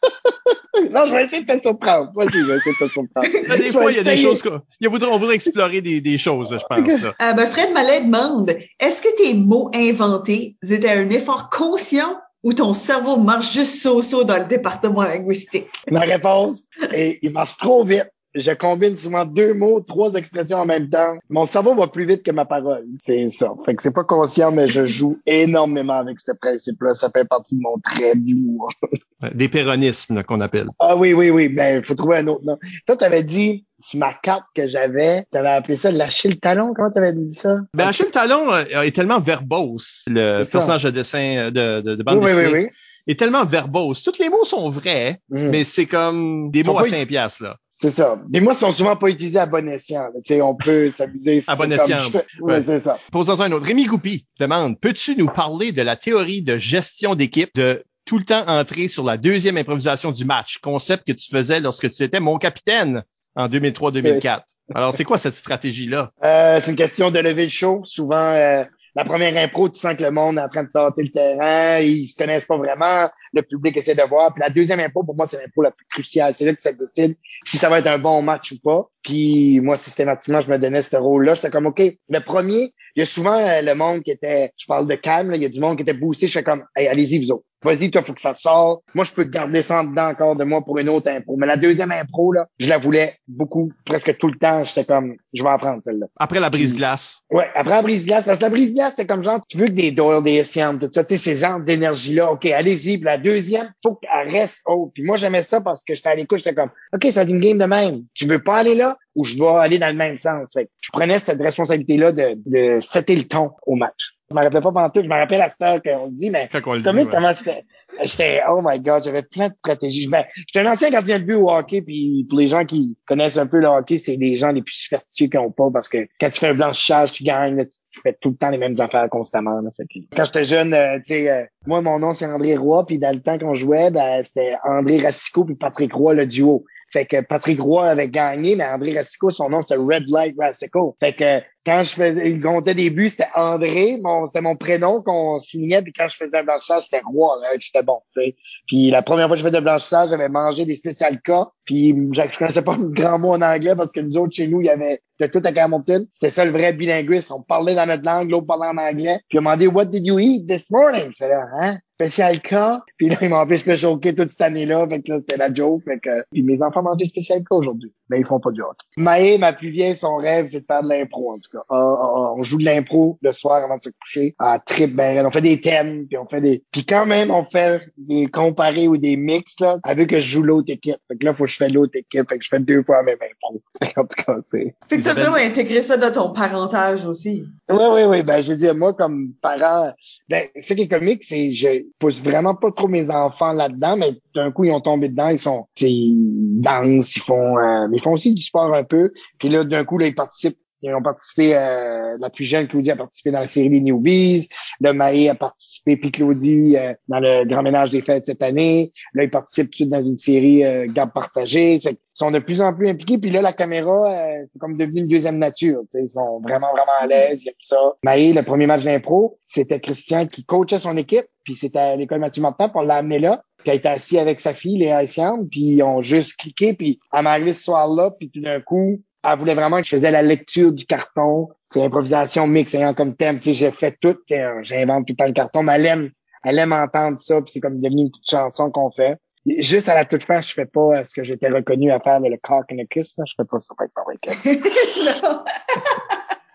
non, je vais essayer de te surprendre. Vas-y, je vais essayer de te surprendre. Des fois, il y a des choses qu'on voudrait, on voudrait explorer des, des choses, je pense. Là. Euh, ben Fred Mallet demande, est-ce que tes mots inventés étaient un effort conscient ou ton cerveau marche juste so-so dans le département linguistique? Ma réponse est, il marche trop vite je combine souvent deux mots, trois expressions en même temps. Mon cerveau va plus vite que ma parole. C'est ça. Fait que c'est pas conscient, mais je joue énormément avec ce principe-là. Ça fait partie de mon trait d'humour. Des péronismes qu'on appelle. Ah oui, oui, oui. Ben, faut trouver un autre nom. Toi, tu avais dit sur ma carte que j'avais, tu avais appelé ça lâcher le talon. Comment tu avais dit ça? Ben, lâcher le talon euh, est tellement verbose, le personnage de dessin de, de, de bande oui, dessinée. Oui, oui, oui. Est tellement verbose. Tous les mots sont vrais, mm. mais c'est comme des mots à 5 piastres, là. C'est ça. Moi, ils sont souvent pas utilisés à bon escient. Tu sais, on peut s'amuser. à bon escient. Ouais, c'est ça. Posons un autre. Rémi Goupy demande, peux-tu nous parler de la théorie de gestion d'équipe de tout le temps entrer sur la deuxième improvisation du match, concept que tu faisais lorsque tu étais mon capitaine en 2003-2004. Alors, c'est quoi cette stratégie-là? Euh, c'est une question de lever le show. Souvent, euh, la première impro, tu sens que le monde est en train de tâter le terrain, ils se connaissent pas vraiment, le public essaie de voir. Puis la deuxième impro, pour moi, c'est l'impro la plus cruciale. C'est là que ça décide si ça va être un bon match ou pas. Puis moi, systématiquement, je me donnais ce rôle-là. J'étais comme, OK, le premier, il y a souvent euh, le monde qui était, je parle de calme, il y a du monde qui était boosté. Je fais comme, hey, allez-y, vous autres. Vas-y, toi, faut que ça sorte. Moi, je peux garder ça en dedans encore de moi pour une autre impro. Mais la deuxième impro, là, je la voulais beaucoup, presque tout le temps. J'étais comme, je vais apprendre celle-là. Après la brise-glace. Ouais, après la brise-glace. Parce que la brise-glace, c'est comme genre, tu veux que des Doyle, des Siam, tout ça, tu sais, ces genres d'énergie-là. OK, allez-y. Puis la deuxième, faut qu'elle reste haute. Puis moi, j'aimais ça parce que j'étais à l'écoute. J'étais comme, OK, ça va être une game de même. Tu veux pas aller là? ou je dois aller dans le même sens? je prenais cette responsabilité-là de, de setter le ton au match. Je me rappelle pas pendant tout, je me rappelle à cette heure qu'on le dit, mais c'est comme ouais. comment j'étais, j'étais, oh my god, j'avais plein de stratégies. Ben, j'étais un ancien gardien de but au hockey, puis pour les gens qui connaissent un peu le hockey, c'est des gens les plus superstitieux qu'ils ont pas, parce que quand tu fais un blanchissage, tu gagnes, tu, fais tout le temps les mêmes affaires constamment. Là, fait quand j'étais jeune, euh, tu sais, euh, moi mon nom c'est André Roy, puis dans le temps qu'on jouait, ben, c'était André Racicot puis Patrick Roy le duo. Fait que Patrick Roy avait gagné, mais André Racicot, son nom, c'est Red Light Racicot. Fait que quand je faisais, il comptait des buts, c'était André, mon, c'était mon prénom qu'on soulignait, puis quand je faisais un blanchissage, c'était Roi, là, j'étais bon, tu sais. Puis la première fois que je faisais de blanchissage, j'avais mangé des spécial cas, puis je connaissais pas un grand mot en anglais parce que nous autres, chez nous, il y avait de tout à Campbellton. C'était ça le vrai bilinguisme. On parlait dans notre langue, l'autre parlait en anglais. Puis il m'a demandé, What did you eat this morning? J'étais là, hein? Spécial cas. Puis là, ils m'ont fait me choquer toute cette année-là. Fait que là, c'était la joke. Fait que, puis mes enfants mangent spécial cas aujourd'hui. Mais ils font pas du hockey. Maë, ma plus vieille, son rêve, c'est de faire de l'impro, en tout cas. Ah, ah, ah, on joue de l'impro le soir avant de se coucher. Ah, trip ben, on fait des thèmes, puis on fait des, puis quand même, on fait des comparés ou des mix, là, avec que je joue l'autre équipe. Fait que là, faut que je fais l'autre équipe. Fait que je fais deux fois la même impro. en tout cas, c'est. Fait que t'as vraiment intégré ça dans ton parentage aussi. Oui, oui, oui. Ben, je veux dire, moi, comme parent, ben, ce qui est comique, c'est, je pousse vraiment pas trop mes enfants là-dedans, mais d'un coup, ils ont tombé dedans, ils sont, ils dansent, ils font, euh, mais ils font aussi du sport un peu. Puis là, d'un coup, là, ils participent ils ont participé, euh, la plus jeune Claudie a participé dans la série des Newbies, le Maé a participé, puis Claudie euh, dans le Grand Ménage des Fêtes cette année. Là, ils participent tout dans une série euh, Garde partagée. Ils sont de plus en plus impliqués. Puis là, la caméra, euh, c'est comme devenu une deuxième nature. Ils sont vraiment, vraiment à l'aise. Il y a ça. Maé, le premier match d'impro, c'était Christian qui coachait son équipe. Puis c'était à l'école Mathieu Martin, pour l'a amené là. Puis elle était assis avec sa fille, les Haïtiennes, puis ils ont juste cliqué. Puis elle m'a arrivé ce soir-là, puis tout d'un coup, elle voulait vraiment que je faisais la lecture du carton, c'est improvisation mix ayant comme thème, tu sais, j'ai fait tout, j'invente tout le temps le carton, mais elle aime, elle aime entendre ça, puis c'est comme devenu une petite chanson qu'on fait. Juste à la toute fin, je fais pas ce que j'étais reconnu à faire, le cock and a kiss, là. je fais pas ça par exemple avec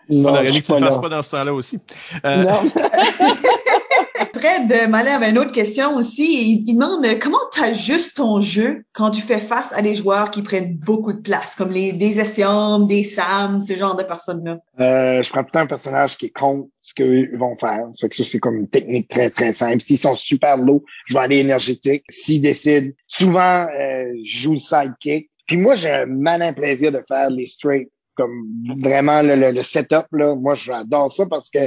non. On aurait dit que tu ne fasses pas dans ce temps-là aussi. Euh... Non. de m'aller à une autre question aussi. Il, demande comment tu ajustes ton jeu quand tu fais face à des joueurs qui prennent beaucoup de place, comme les des Estium, des Sam, ce genre de personnes-là? Euh, je prends tout le un personnage qui contre ce qu'ils vont faire. Ça que ça, c'est comme une technique très, très simple. S'ils sont super low, je vais aller énergétique. S'ils décident, souvent, euh, je joue le sidekick. Puis moi, j'ai un malin plaisir de faire les straight comme vraiment le, setup là moi j'adore ça parce que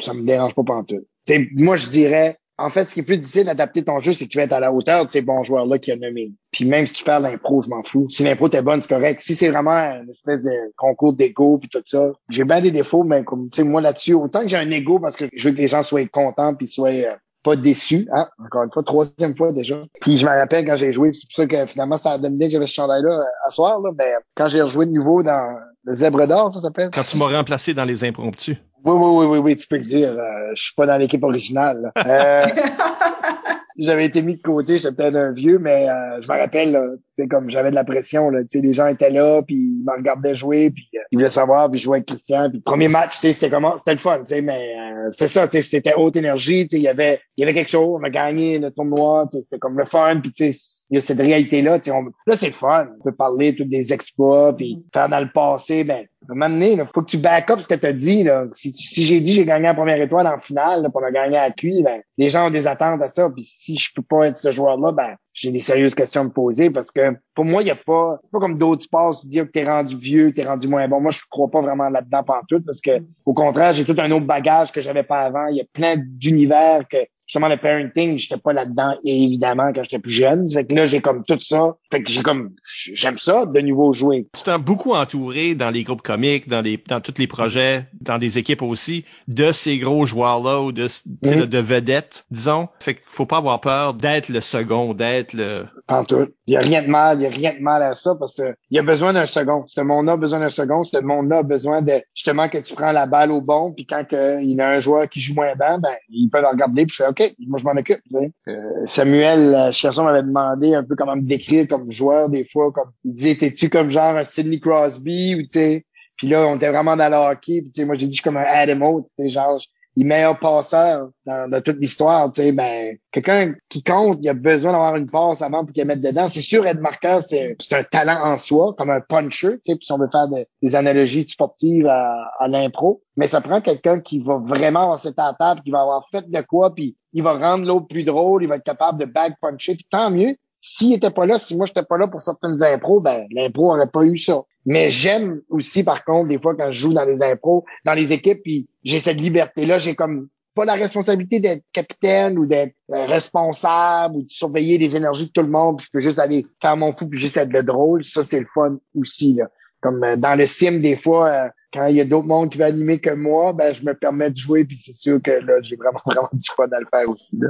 ça me dérange pas pantoute T'sais, moi, je dirais, en fait, ce qui est plus difficile d'adapter ton jeu, c'est que tu vas être à la hauteur de ces bons joueurs-là qui a nommé. Puis même si tu fais l'impro, je m'en fous. Si l'impro t'es bonne, c'est correct. Si c'est vraiment une espèce de concours d'ego puis tout ça, j'ai bien des défauts, mais comme tu sais, moi là-dessus, autant que j'ai un ego parce que je veux que les gens soient contents puis soient euh, pas déçus. Hein? Encore une fois, troisième fois déjà. Puis je me rappelle quand j'ai joué, c'est pour ça que finalement ça a donné que j'avais ce chandail-là euh, à soir, là, ben, quand j'ai rejoué de nouveau dans le Zèbre d'or, ça s'appelle? Quand tu m'as remplacé dans les impromptus. Oui, oui, oui, oui, oui, tu peux le dire. Euh, je suis pas dans l'équipe originale. Euh, j'avais été mis de côté, j'étais peut-être un vieux, mais euh, je me rappelle, c'est comme j'avais de la pression. Là, les gens étaient là, puis ils me regardaient jouer, puis euh, ils voulaient savoir, puis jouais avec Christian. Puis premier match, c'était comment C'était le fun, mais euh, c'était ça, c'était haute énergie. Il y avait il y avait quelque chose. On a gagné le tournoi, c'était comme le fun. Puis il y a cette réalité-là. On, là, c'est fun. On peut parler tous des exploits, puis faire dans le passé. Ben, à un faut que tu back up ce que tu as dit. Si, si j'ai dit j'ai gagné la première étoile en finale, pour on a gagné à cuit, ben, les gens ont des attentes à ça. Puis si je peux pas être ce joueur-là, ben j'ai des sérieuses questions à me poser parce que pour moi, il y a pas, pas comme d'autres sports, dis que t'es rendu vieux, t'es rendu moins bon. Moi, je crois pas vraiment là-dedans tout parce que au contraire, j'ai tout un autre bagage que j'avais pas avant. Il y a plein d'univers que justement le parenting, j'étais pas là-dedans évidemment quand j'étais plus jeune. Fait que là, j'ai comme tout ça. Fait que j'ai comme j'aime ça de nouveau jouer. Tu t'es beaucoup entouré dans les groupes comiques, dans les dans tous les projets, dans des équipes aussi, de ces gros joueurs-là ou de, mm-hmm. de vedettes, disons. Fait qu'il faut pas avoir peur d'être le second, d'être le. En tout. Il y a rien de mal, il y a rien de mal à ça parce que il y a besoin d'un second. Ce monde-là a besoin d'un second. Ce monde-là a besoin de justement que tu prends la balle au bon, puis quand il y a un joueur qui joue moins bien, ben il peut le regarder puis faire OK, moi je m'en occupe. Euh, Samuel euh, Chasson m'avait demandé un peu comment me décrire comme joueur des fois, comme il disait t'es-tu comme genre un Sidney Crosby ou tu. Puis là on était vraiment dans le hockey. Puis moi j'ai dit je suis comme un Adam tu sais genre les meilleurs passeurs dans, dans toute l'histoire, tu sais, ben, quelqu'un qui compte, il a besoin d'avoir une passe avant pour qu'il mette dedans. C'est sûr, être marqueur, c'est, un talent en soi, comme un puncher, tu sais, si on veut faire des analogies sportives à, à l'impro. Mais ça prend quelqu'un qui va vraiment avoir cette table, qui va avoir fait de quoi, puis il va rendre l'autre plus drôle, il va être capable de back puncher, puis tant mieux. S'il était pas là, si moi j'étais pas là pour certaines impros, ben l'impro aurait pas eu ça. Mais j'aime aussi, par contre, des fois quand je joue dans les impros, dans les équipes, puis j'ai cette liberté-là, j'ai comme pas la responsabilité d'être capitaine ou d'être euh, responsable ou de surveiller les énergies de tout le monde, puis je peux juste aller faire mon fou puis juste être le drôle. Ça, c'est le fun aussi. Là. Comme euh, dans le sim, des fois, euh, quand il y a d'autres mondes qui veulent animer que moi, ben je me permets de jouer, puis c'est sûr que là, j'ai vraiment, vraiment du fun à le faire aussi. Là.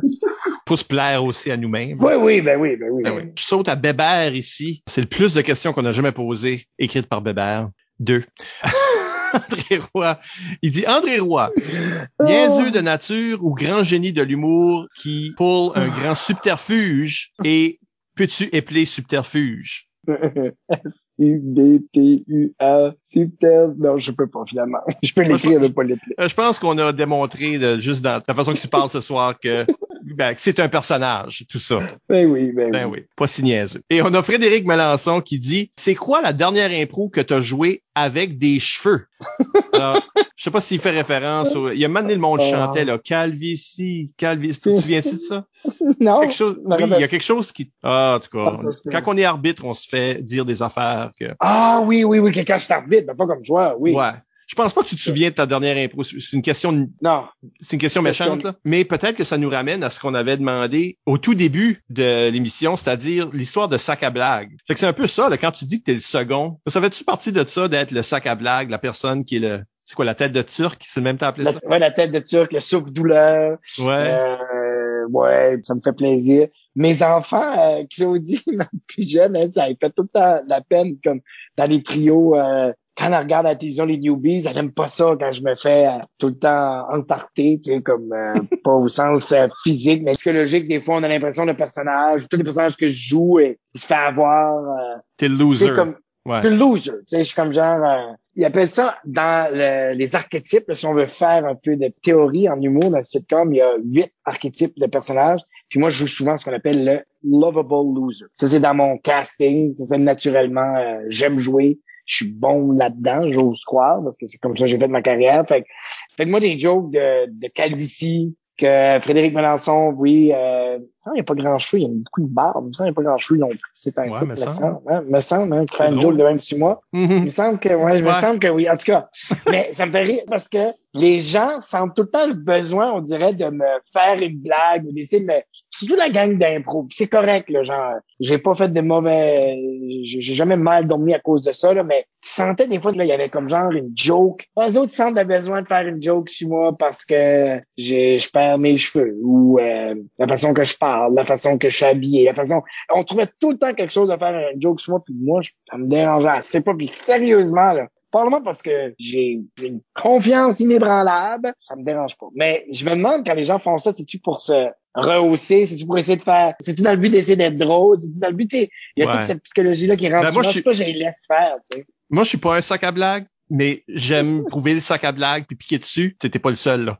Faut se plaire aussi à nous-mêmes. Oui, oui, ben oui, ben oui. Ben oui. Je saute à Bébert ici. C'est le plus de questions qu'on n'a jamais posées, écrites par Bébert. Deux. André Roy. Il dit André Roy, niaiseux de nature ou grand génie de l'humour qui pull un grand subterfuge et peux-tu épeler subterfuge? S-U-B-T-U-A, subterfuge. Non, je peux pas, finalement. Je peux l'écrire, mais pas l'épeler. Euh, Je pense qu'on a démontré, de, juste dans la façon que tu parles ce soir, que, ben, c'est un personnage, tout ça. Ben oui, ben, Ben oui. oui, pas si niaiseux. Et on a Frédéric Melançon qui dit C'est quoi la dernière impro que tu as joué avec des cheveux? Alors, je sais pas s'il fait référence au. Il y a maintenant le monde Ah. chantait là, Calvici, Calvici. Tu te souviens-tu de ça? Non. Quelque chose. Oui, il y a quelque chose qui. Ah, en tout cas, Ah, quand on est arbitre, on se fait dire des affaires que. Ah oui, oui, oui, quelqu'un je arbitre, mais pas comme joueur, oui. Ouais. Je pense pas que tu te souviens de ta dernière impro. C'est une question, Non. c'est une question Question- méchante, là. Mais peut-être que ça nous ramène à ce qu'on avait demandé au tout début de l'émission, c'est-à-dire l'histoire de sac à blague. Fait que c'est un peu ça, là, quand tu dis que t'es le second. Ça fait-tu partie de ça, d'être le sac à blague, la personne qui est le, c'est quoi, la tête de turc? C'est le même temps appelé La, ça? ouais, la tête de turc, le souffle-douleur. Ouais. Euh, ouais, ça me fait plaisir. Mes enfants, euh, Claudie, ma plus jeune, elle, ça fait tout le temps la peine, comme dans les trios, euh, quand elle regarde la télévision les newbies, elle aime pas ça quand je me fais euh, tout le temps entarter, tu sais, comme euh, pas au sens euh, physique, mais psychologique. Des fois, on a l'impression le personnage, tous les personnages que je joue, et, il se fait avoir. Euh, T'es le loser. comme Ouais. suis le loser. Tu sais, je suis comme genre, euh, ils appellent ça dans le- les archétypes. là, si on veut faire un peu de théorie en humour dans le sitcom, il y a huit archétypes de personnages. Puis moi, je joue souvent ce qu'on appelle le lovable loser. Ça, c'est dans mon casting. Ça, c'est naturellement, euh, j'aime jouer. Je suis bon là-dedans, j'ose croire, parce que c'est comme ça que j'ai fait ma carrière. Fait que, fait que moi, des jokes de, de calvitie, que Frédéric Melançon, oui, euh, il n'y a pas grand cheveux, il y a beaucoup de barbe, il n'y a pas grand cheveux non plus. C'est un Ouais, site, me semble. hein, me semble, hein, tu joke de même sur moi. Il Mhm. me semble que, ouais, je me semble que oui. En tout cas, mais ça me fait rire parce que les gens sentent tout le temps le besoin, on dirait, de me faire une blague ou d'essayer de me, surtout la gang d'impro. C'est correct, là, genre, j'ai pas fait de mauvais, j'ai jamais mal dormi à cause de ça, là, mais tu sentais des fois, là, il y avait comme genre une joke. Les autres sentent le besoin de faire une joke sur moi parce que je perds mes cheveux ou euh, la façon que je parle, la façon que je suis habillé, la façon, on trouvait tout le temps quelque chose à faire une joke sur moi, puis moi, je- ça me dérangeait assez pas. Puis sérieusement, là, probablement parce que j'ai une confiance inébranlable, ça me dérange pas. Mais je me demande quand les gens font ça, c'est-tu pour se rehausser, c'est-tu pour essayer de faire, c'est-tu dans le but d'essayer d'être drôle, c'est-tu dans le but, tu il y a Ouais. toute cette psychologie-là qui rentre Ben, moi, je suis- pas je les laisse faire, tu sais. Moi, je suis pas un sac à blague, mais j'aime trouver le sac à blague puis piquer dessus. T'étais pas le seul, là.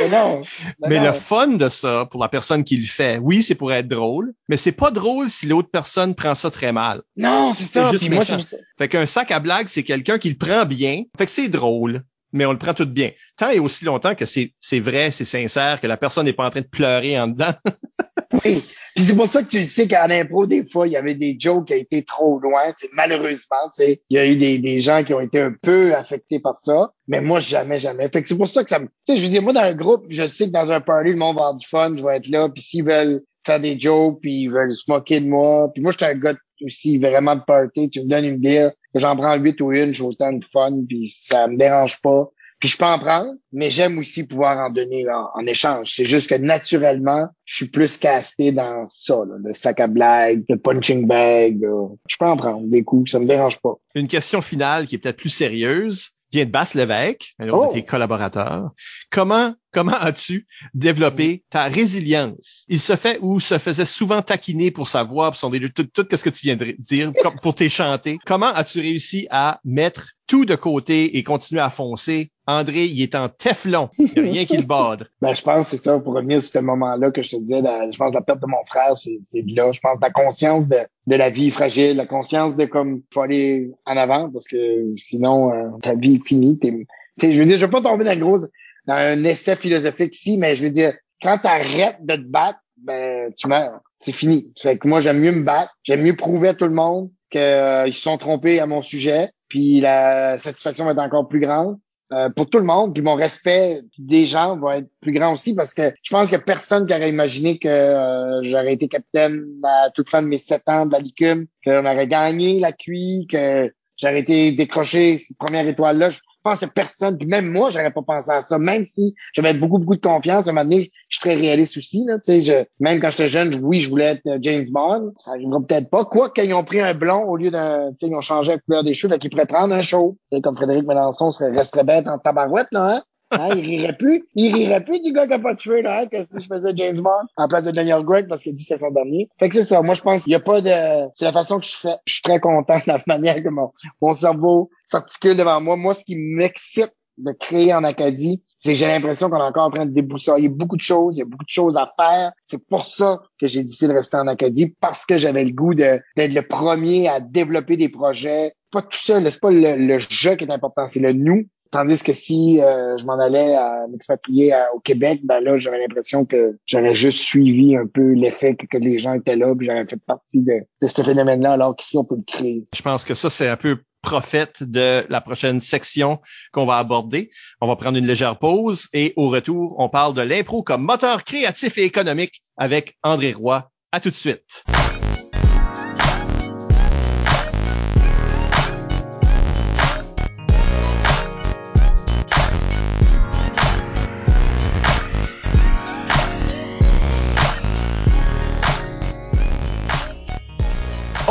Mais non. mais Mais non. le fun de ça, pour la personne qui le fait, oui, c'est pour être drôle, mais c'est pas drôle si l'autre personne prend ça très mal. Non, c'est ça. Juste Puis moi, je Fait qu'un sac à blague, c'est quelqu'un qui le prend bien. Fait que c'est drôle, mais on le prend tout bien. Tant et aussi longtemps que c'est, c'est vrai, c'est sincère, que la personne n'est pas en train de pleurer en dedans. Oui. Puis c'est pour ça que tu sais qu'en impro, des fois, il y avait des jokes qui été trop loin. tu sais, malheureusement, il y a eu des, des gens qui ont été un peu affectés par ça. Mais moi, jamais, jamais. Fait que c'est pour ça que ça me. Tu sais, je veux dire, moi, dans un groupe, je sais que dans un party, le monde va avoir du fun, je vais être là. Puis s'ils veulent faire des jokes, puis ils veulent se moquer de moi. Puis moi, je suis un gars aussi vraiment de party. Tu me donnes une bière, j'en prends huit ou une, j'ai autant de fun, puis ça me dérange pas. Puis je peux en prendre, mais j'aime aussi pouvoir en donner en, en échange. C'est juste que naturellement, je suis plus casté dans ça, là, le sac à blague, le punching bag. là. Je peux en prendre des coups, ça me dérange pas. Une question finale qui est peut-être plus sérieuse vient de Basse Lévesque, un Oh. de tes collaborateurs. Comment, comment as-tu développé ta résilience? Il se fait ou se faisait souvent taquiner pour sa voix, pour son délire, tout, tout ce que tu viens de dire, pour tes chanter. Comment as-tu réussi à mettre tout de côté et continuer à foncer? André, il est en teflon. Il n'y a rien qui le bade. Ben, je pense que c'est ça, pour revenir sur ce moment-là que je te disais, la- je pense que la perte de mon frère, c'est c'est de là. Je pense la conscience de, de la vie fragile, la conscience de comme faut aller en avant parce que sinon euh, ta vie est finie. T'es- t'es- je veux dire, je veux pas tomber dans, le gros, dans un essai philosophique ici, mais je veux dire, quand tu arrêtes de te battre, ben tu meurs. C'est fini. Fait que moi, j'aime mieux me battre, j'aime mieux prouver à tout le monde qu'ils se sont trompés à mon sujet, puis la satisfaction va être encore plus grande euh, pour tout le monde. Puis mon respect des gens va être plus grand aussi parce que je pense a personne qui aurait imaginé que euh, j'aurais été capitaine à toute fin de mes sept ans de la licume, qu'on aurait gagné la cuit, que j'aurais été décroché cette première étoile-là. Pense que personne, même moi, j'aurais pas pensé à ça, même si j'avais beaucoup, beaucoup de confiance. À un moment je suis très réaliste aussi, là, tu je, même quand j'étais jeune, oui, je voulais être euh, James Bond. Ça arrivera peut-être pas. Quoi qu'ils ont pris un blond au lieu d'un, ils ont changé la couleur des cheveux, fait qu'ils pourraient prendre un show. Sais, comme Frédéric Mélenchon serait, resterait bête en tabarouette, là, hein? Hein, il rirait plus. Il rirait plus du gars qui a pas de cheveux, là, hein, que si je faisais James Bond en place de Daniel Craig parce qu'il dit que c'était son dernier. Fait que c'est ça. Moi, je pense qu'il y a pas de, c'est la façon que je fais. Je suis très content de la manière que mon, mon cerveau s'articule devant moi. Moi, ce qui m'excite de créer en Acadie, c'est que j'ai l'impression qu'on est encore en train de déboussoler beaucoup de choses, il y a beaucoup de choses à faire. C'est pour ça que j'ai décidé de rester en Acadie, parce que j'avais le goût d'être le premier à développer des projets. Pas tout seul, c'est pas le, le jeu qui est important, c'est le nous. Tandis que si euh, je m'en allais à m'expatrier au Québec, ben là, j'avais l'impression que j'aurais juste suivi un peu l'effet que, les gens étaient là, puis j'aurais fait partie de, de ce phénomène-là, alors qu'ici, on peut le créer. Je pense que ça, c'est un peu prophète de la prochaine section qu'on va aborder. On va prendre une légère pause et au retour, on parle de l'impro comme moteur créatif et économique avec André Roy. À tout de suite.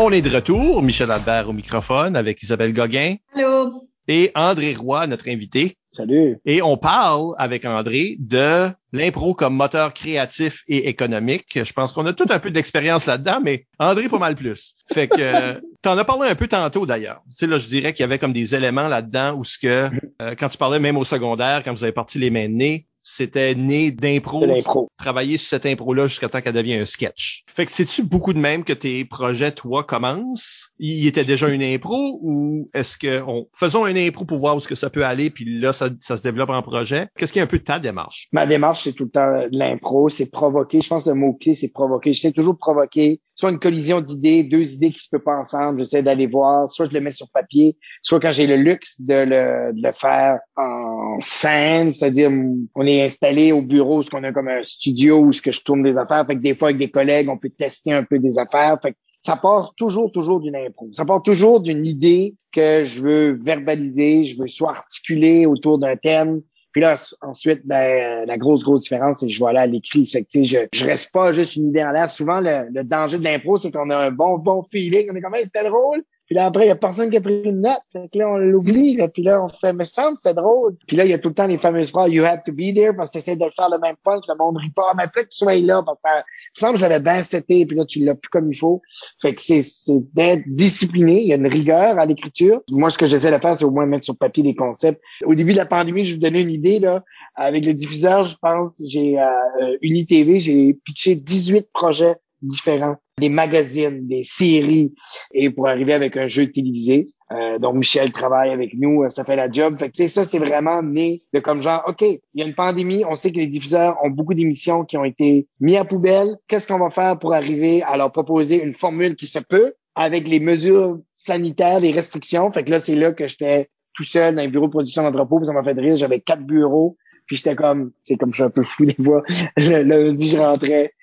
On est de retour, Michel Albert au microphone avec Isabelle Gauguin. Allô. Et André Roy, notre invité. Salut. Et on parle avec André de l'impro comme moteur créatif et économique. Je pense qu'on a tout un peu d'expérience là-dedans, mais André pas mal plus. Fait que t'en as parlé un peu tantôt d'ailleurs. Tu sais là, je dirais qu'il y avait comme des éléments là-dedans où ce que euh, quand tu parlais même au secondaire, quand vous avez parti les mains de nez, c'était né d'impro. Travailler sur cette impro-là jusqu'à temps qu'elle devienne un sketch. Fait que c'est-tu beaucoup de même que tes projets, toi, commencent? Il était déjà une impro ou est-ce que on faisons une impro pour voir où ce que ça peut aller puis là, ça, ça se développe en projet? Qu'est-ce qui est un peu ta démarche? Ma démarche, c'est tout le temps de l'impro, c'est provoquer. Je pense que le mot-clé, c'est provoquer. J'essaie toujours de provoquer soit une collision d'idées, deux idées qui se peuvent pas ensemble, j'essaie d'aller voir, soit je le mets sur papier, soit quand j'ai le luxe de le, de le faire en scène, c'est-à-dire on est installé au bureau, ce qu'on a comme un studio où ce que je tourne des affaires, fait que des fois avec des collègues, on peut tester un peu des affaires, fait que ça part toujours, toujours d'une impro. Ça part toujours d'une idée que je veux verbaliser, je veux soit articuler autour d'un thème, puis là, ensuite, ben, la grosse, grosse différence, c'est que je vois là à l'écrit. Fait que, je, je reste pas juste une idée en l'air. Souvent, le, le danger de l'impro, c'est qu'on a un bon, bon feeling. On est comme, c'était drôle. Puis là, après, il y a personne qui a pris une note. Fait que là, on l'oublie. Puis là, on fait, mais ça c'était drôle. Puis là, il y a tout le temps les fameuses phrases, you have to be there, parce que t'essaies de faire le même punch, le monde rit pas. Mais fait que tu sois là, parce que ça, il me semble que j'avais bien seté, puis là, tu l'as plus comme il faut. Fait que c'est, c'est d'être discipliné. Il y a une rigueur à l'écriture. Moi, ce que j'essaie de faire, c'est au moins mettre sur papier des concepts. Au début de la pandémie, je vous donnais une idée, là. Avec le diffuseur, je pense, j'ai, euh, UniTV, j'ai pitché 18 projets différents, des magazines, des séries, et pour arriver avec un jeu télévisé. Euh, donc Michel travaille avec nous, euh, ça fait la job. Fait que ça, c'est vraiment né de comme genre, OK, il y a une pandémie, on sait que les diffuseurs ont beaucoup d'émissions qui ont été mis à poubelle. Qu'est-ce qu'on va faire pour arriver à leur proposer une formule qui se peut avec les mesures sanitaires, les restrictions? Fait que là, c'est là que j'étais tout seul dans un bureau de production d'entrepôt, ça m'a fait rire. J'avais quatre bureaux, puis j'étais comme, c'est comme je suis un peu fou des fois. Le lundi, je rentrais,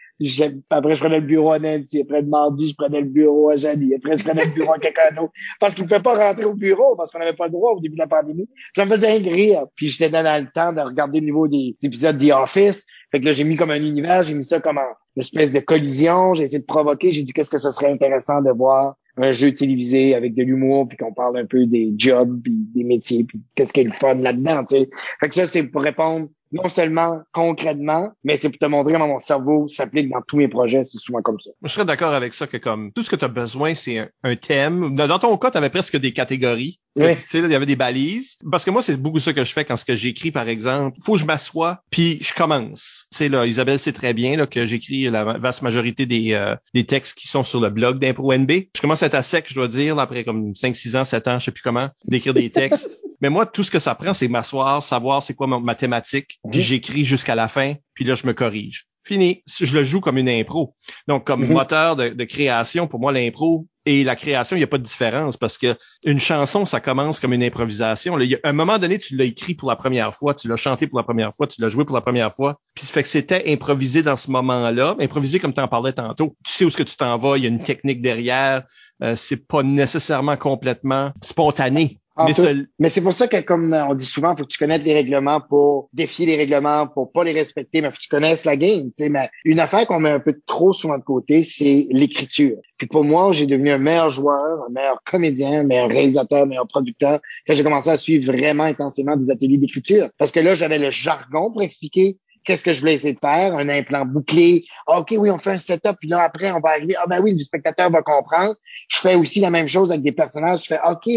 après, je prenais le bureau à Nancy. Après, le mardi, je prenais le bureau à Janie. Après, je prenais le bureau à quelqu'un d'autre. Parce qu'il ne pouvait pas rentrer au bureau parce qu'on n'avait pas le droit au début de la pandémie. Ça me faisait rire. Puis j'étais dans le temps de regarder le niveau des épisodes The Office. Fait que là, j'ai mis comme un univers, j'ai mis ça comme une espèce de collision. J'ai essayé de provoquer. J'ai dit qu'est-ce que ça serait intéressant de voir un jeu télévisé avec de l'humour puis qu'on parle un peu des jobs puis des métiers puis qu'est-ce qui est le fun là-dedans, tu sais. Fait que ça, c'est pour répondre non seulement concrètement, mais c'est pour te montrer comment mon cerveau s'applique dans tous mes projets, c'est souvent comme ça. je serais d'accord avec ça que comme tout ce que tu as besoin, c'est un, thème. Dans ton cas, tu avais presque des catégories. Oui. Tu sais, il y avait des balises. Parce que moi, c'est beaucoup ça que je fais quand ce que j'écris, par exemple. Faut que je m'assoie, puis je commence. Sais, là, Isabelle sait très bien là, que j'écris la vaste majorité des, euh, des textes qui sont sur le blog d'Impro NB. Je commence à être à sec, je dois dire, après comme 5, 6 ans, 7 ans, je sais plus comment, d'écrire des textes. Mais moi, tout ce que ça prend, c'est m'asseoir, savoir c'est quoi ma thématique, puis j'écris jusqu'à la fin, puis là, je me corrige. Fini. Je le joue comme une impro. Donc, comme mhm. moteur de, de, création, pour moi, l'impro et la création, il n'y a pas de différence parce que une chanson, ça commence comme une improvisation. À un moment donné, tu l'as écrit pour la première fois, tu l'as chanté pour la première fois, tu l'as joué pour la première fois. Puis ça fait que c'était improvisé dans ce moment-là, improvisé comme tu en parlais tantôt. Tu sais où est-ce que tu t'en vas, il y a une technique derrière. Euh, c'est pas nécessairement complètement spontané mais, c'est pour ça que, comme on dit souvent, faut que tu connaisses les règlements pour défier les règlements, pour pas les respecter, mais faut que tu connaisses la game. sais. Mais une affaire qu'on met un peu trop souvent de côté, c'est l'écriture. Puis pour moi, j'ai devenu un meilleur joueur, un meilleur comédien, un meilleur réalisateur, un meilleur producteur quand j'ai commencé à suivre vraiment intensément des ateliers d'écriture. Parce que là, j'avais le jargon pour expliquer qu'est-ce que je voulais essayer de faire, un implant bouclé. Ah, OK, oui, on fait un setup, puis là, après, on va arriver. Ah, ben oui, le spectateur va comprendre. Je fais aussi la même chose avec des personnages. Je fais, OK,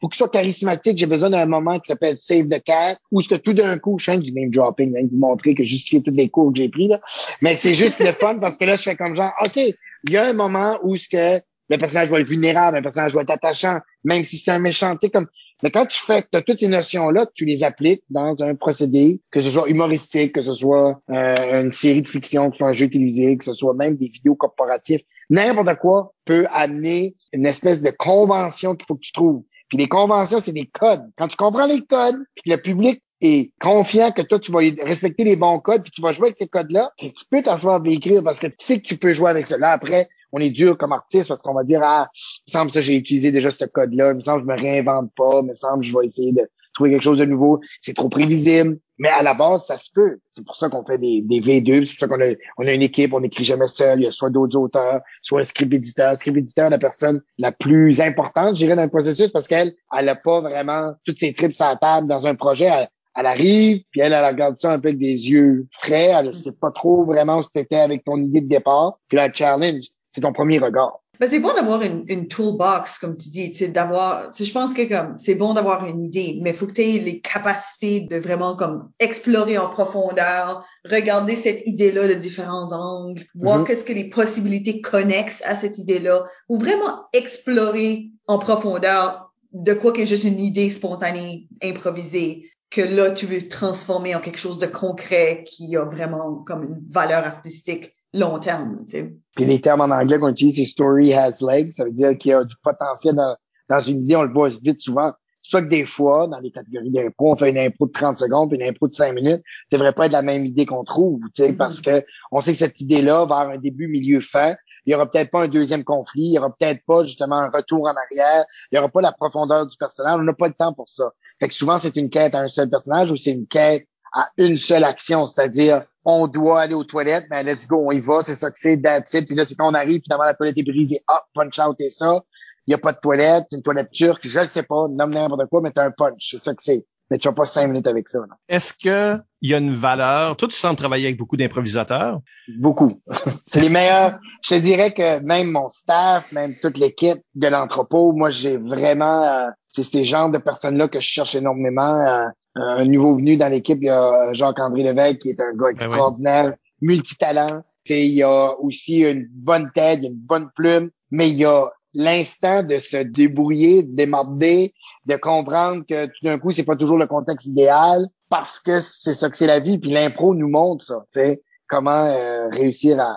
pour qu'il soit charismatique, j'ai besoin d'un moment qui s'appelle Save the Cat, où ce que tout d'un coup, je fais du name dropping, hein, vous montrer que justifier tous les cours que j'ai pris, là. Mais c'est juste le fun parce que là, je fais comme genre, OK, il y a un moment où ce que le personnage va être vulnérable, le personnage va être attachant, même si c'est un méchant, tu sais, comme, mais quand tu fais, as toutes ces notions-là, tu les appliques dans un procédé, que ce soit humoristique, que ce soit euh, une série de fiction, que ce soit un jeu télévisé, que ce soit même des vidéos corporatifs, n'importe quoi peut amener une espèce de convention qu'il faut que tu trouves. Puis les conventions, c'est des codes. Quand tu comprends les codes, puis le public est confiant que toi, tu vas respecter les bons codes, puis tu vas jouer avec ces codes-là, et tu peux t'asseoir et écrire parce que tu sais que tu peux jouer avec cela. Après, on est dur comme artiste parce qu'on va dire, ah, il me semble que j'ai utilisé déjà ce code-là, il me semble que je me réinvente pas, il me semble que je vais essayer de trouver quelque chose de nouveau. C'est trop prévisible. Mais à la base, ça se peut. C'est pour ça qu'on fait des, des V2, c'est pour ça qu'on a, on a une équipe, on n'écrit jamais seul. Il y a soit d'autres auteurs, soit un script éditeur. Script éditeur, la personne la plus importante, je dirais, dans le processus parce qu'elle, elle a pas vraiment toutes ses tripes à la table dans un projet. Elle, elle arrive, puis elle, elle regarde ça un peu avec des yeux frais. Elle ne sait pas trop vraiment où c'était avec ton idée de départ. Puis là, challenge, c'est ton premier regard. Ben, c'est bon d'avoir une, une, toolbox, comme tu dis, d'avoir, je pense que comme, c'est bon d'avoir une idée, mais il faut que tu aies les capacités de vraiment comme explorer en profondeur, regarder cette idée-là de différents angles, voir mm-hmm. qu'est-ce que les possibilités connexes à cette idée-là, ou vraiment explorer en profondeur de quoi que juste une idée spontanée, improvisée, que là, tu veux transformer en quelque chose de concret qui a vraiment comme une valeur artistique long terme. Tu sais. Puis les termes en anglais qu'on utilise, c'est story has legs. Ça veut dire qu'il y a du potentiel dans, dans une idée. On le voit vite souvent. Soit que des fois, dans les catégories d'impro, on fait une impro de 30 secondes puis une impro de 5 minutes. Ça devrait pas être la même idée qu'on trouve, tu sais, mm-hmm. parce que on sait que cette idée-là va avoir un début, milieu, fin. Il y aura peut-être pas un deuxième conflit. Il y aura peut-être pas, justement, un retour en arrière. Il y aura pas la profondeur du personnage. On n'a pas le temps pour ça. Fait que souvent, c'est une quête à un seul personnage ou c'est une quête à une seule action, c'est-à-dire on doit aller aux toilettes, mais let's go, on y va, c'est ça que c'est, that's it. Puis là, c'est quand on arrive, finalement, la toilette est brisée, hop, punch out et ça. Il n'y a pas de toilette, c'est une toilette turque, je ne sais pas, nomme n'importe quoi, mais t'as un punch, c'est ça que c'est. Mais tu vas pas cinq minutes avec ça. Est-ce que il y a une valeur? Toi, tu sembles travailler avec beaucoup d'improvisateurs. Beaucoup. c'est les meilleurs. Je te dirais que même mon staff, même toute l'équipe de l'entrepôt, moi, j'ai vraiment, euh, c'est ces genres de personnes-là que je cherche énormément. Euh, un nouveau venu dans l'équipe, il y a Jacques-André Lévesque, qui est un gars ben extraordinaire, multitalent. il y a aussi une bonne tête, une bonne plume, mais il y a l'instant de se débrouiller, de démarder, de comprendre que tout d'un coup, c'est pas toujours le contexte idéal parce que c'est ça que c'est la vie. Puis l'impro nous montre ça, tu sais, comment euh, réussir à,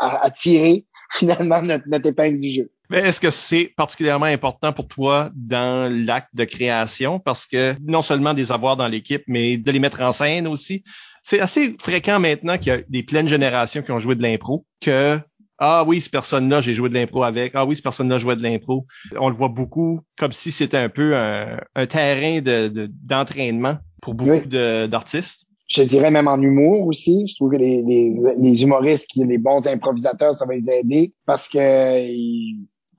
à, tirer finalement notre, notre épingle du jeu. Mais est-ce que c'est particulièrement important pour toi dans l'acte de création? Parce que non seulement des avoirs dans l'équipe, mais de les mettre en scène aussi. C'est assez fréquent maintenant qu'il y a des pleines générations qui ont joué de l'impro que ah oui, cette personne-là, j'ai joué de l'impro avec. Ah oui, cette personne-là jouait de l'impro. On le voit beaucoup comme si c'était un peu un, terrain de, d'entraînement pour beaucoup d'artistes. Je dirais même en humour aussi. Je trouve que les, les, les humoristes, qui, les bons improvisateurs, ça va les aider parce que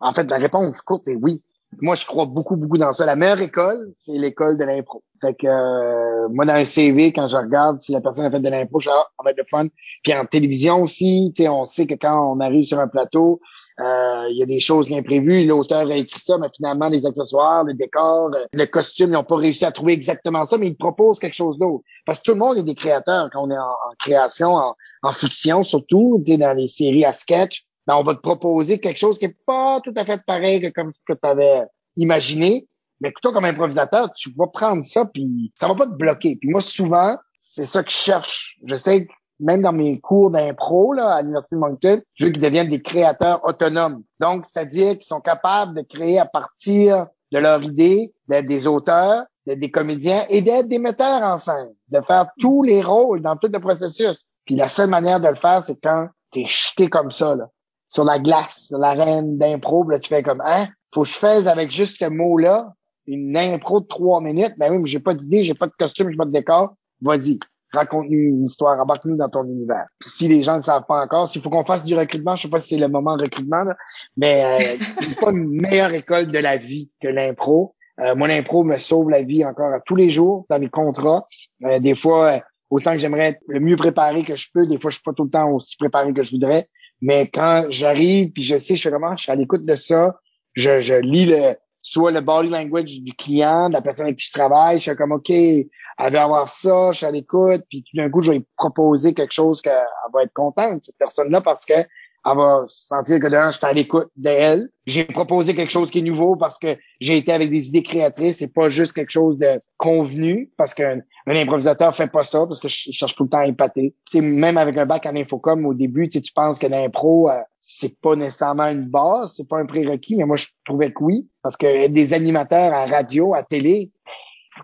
en fait, la réponse courte est oui. Moi, je crois beaucoup, beaucoup dans ça. La meilleure école, c'est l'école de l'impro. Fait que euh, moi, dans un CV, quand je regarde si la personne a fait de l'impro, je ah, on va être de fun. Puis en télévision aussi, on sait que quand on arrive sur un plateau, euh, il y a des choses imprévues. L'auteur a écrit ça, mais finalement, les accessoires, les décors, euh, le costume, ils n'ont pas réussi à trouver exactement ça, mais ils proposent quelque chose d'autre. Parce que tout le monde est des créateurs quand on est en, création, en, en fiction surtout, dans les séries à sketch ben, on va te proposer quelque chose qui est pas tout à fait pareil que comme ce que tu avais imaginé. Mais toi, comme improvisateur, tu vas prendre ça, puis ça va pas te bloquer. Puis moi, souvent, c'est ça que je cherche. Je sais que même dans mes cours d'impro là, à l'Université de Moncton, je veux qu'ils deviennent des créateurs autonomes. Donc, c'est-à-dire qu'ils sont capables de créer à partir de leur idée, d'être des auteurs, d'être des comédiens et d'être des metteurs en scène, de faire tous les rôles dans tout le processus. Puis la seule manière de le faire, c'est quand t'es jeté comme ça. Là sur la glace, sur l'arène d'impro, là, tu fais comme, hein, faut que je fasse avec juste ce mot-là. une impro de trois minutes, ben oui, mais j'ai pas d'idée, j'ai pas de costume, j'ai pas de décor. Vas-y, raconte-nous une histoire, embarque-nous dans ton univers. Puis si les gens ne savent pas encore, s'il faut qu'on fasse du recrutement, je sais pas si c'est le moment de recrutement, mais euh, il pas une meilleure école de la vie que l'impro. Euh, moi, l'impro me sauve la vie encore à tous les jours dans les contrats. Euh, des fois, autant que j'aimerais être le mieux préparé que je peux, des fois, je suis pas tout le temps aussi préparé que je voudrais. Mais quand j'arrive, puis je sais, je suis vraiment, je suis à l'écoute de ça, je, je lis le, soit le body language du client, de la personne avec qui je travaille, je suis comme, OK, elle veut avoir ça, je suis à l'écoute, puis tout d'un coup, je vais lui proposer quelque chose qu'elle va être contente, cette personne-là, parce que elle va sentir que d'un, je suis à l'écoute d'elle. J'ai proposé quelque chose qui est nouveau parce que j'ai été avec des idées créatrices et pas juste quelque chose de convenu parce qu'un un improvisateur fait pas ça parce que je cherche tout le temps à épater. sais, même avec un bac en infocom, au début, tu penses que l'impro, euh, c'est pas nécessairement une base, c'est pas un prérequis, mais moi, je trouvais que oui parce que des animateurs à radio, à télé,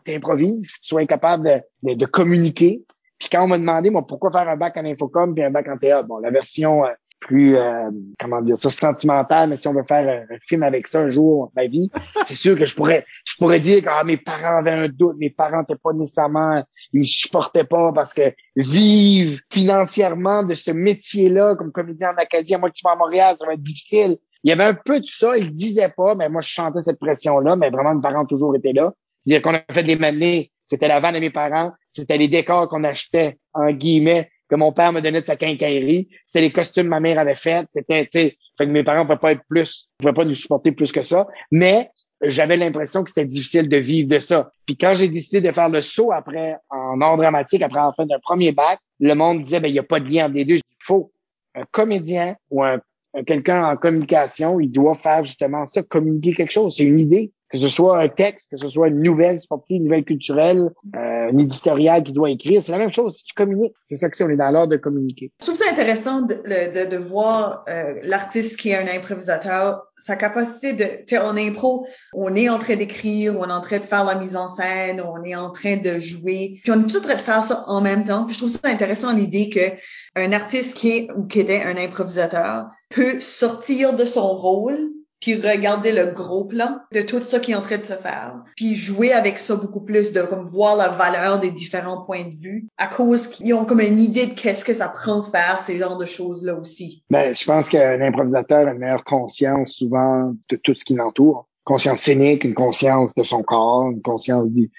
que tu tu sois incapable de, de, communiquer. Puis quand on m'a demandé, moi, pourquoi faire un bac en infocom puis un bac en théâtre, bon, la version euh, plus, euh, comment dire ça, sentimental, mais si on veut faire un, film avec ça un jour, ma vie, c'est sûr que je pourrais, je pourrais dire que ah, mes parents avaient un doute, mes parents n'étaient pas nécessairement, ils me supportaient pas parce que vivre financièrement de ce métier-là comme comédien en Acadie, à moi qui vais à Montréal, ça va être difficile. Il y avait un peu de ça, ils disaient pas, mais moi je chantais cette pression-là, mais vraiment mes parents ont toujours été là. dire qu'on a fait des manées, c'était la vanne de mes parents, c'était les décors qu'on achetait, en guillemets, que mon père me donnait de sa quincaillerie. C'était les costumes que ma mère avait fait. C'était, tu sais, que mes parents ne pouvaient pas être plus, ne pouvaient pas nous supporter plus que ça. Mais j'avais l'impression que c'était difficile de vivre de ça. Puis quand j'ai décidé de faire le saut après, en art dramatique, après en fin d'un premier bac, le monde disait, ben, il n'y a pas de lien entre les deux. Il faut un comédien ou un, quelqu'un en communication, il doit faire justement ça, communiquer quelque chose. C'est une idée que ce soit un texte, que ce soit une nouvelle sportive, une nouvelle culturelle, euh, un éditorial qui doit écrire, c'est la même chose. Si tu communiques, c'est ça que c'est, on est dans l'ordre de communiquer. Je trouve ça intéressant de, de, de voir euh, l'artiste qui est un improvisateur, sa capacité de, en impro, on est en train d'écrire, on est en train de faire la mise en scène, on est en train de jouer, puis on est tout en train de faire ça en même temps. Puis je trouve ça intéressant l'idée que un artiste qui est ou qui était un improvisateur peut sortir de son rôle puis regarder le gros plan de tout ça qui est en train de se faire, puis jouer avec ça beaucoup plus, de comme voir la valeur des différents points de vue, à cause qu'ils ont comme une idée de qu'est-ce que ça prend faire ces genres de choses-là aussi. Ben, je pense qu'un improvisateur a une meilleure conscience souvent de tout ce qui l'entoure. Conscience scénique, une conscience de son corps, une conscience du,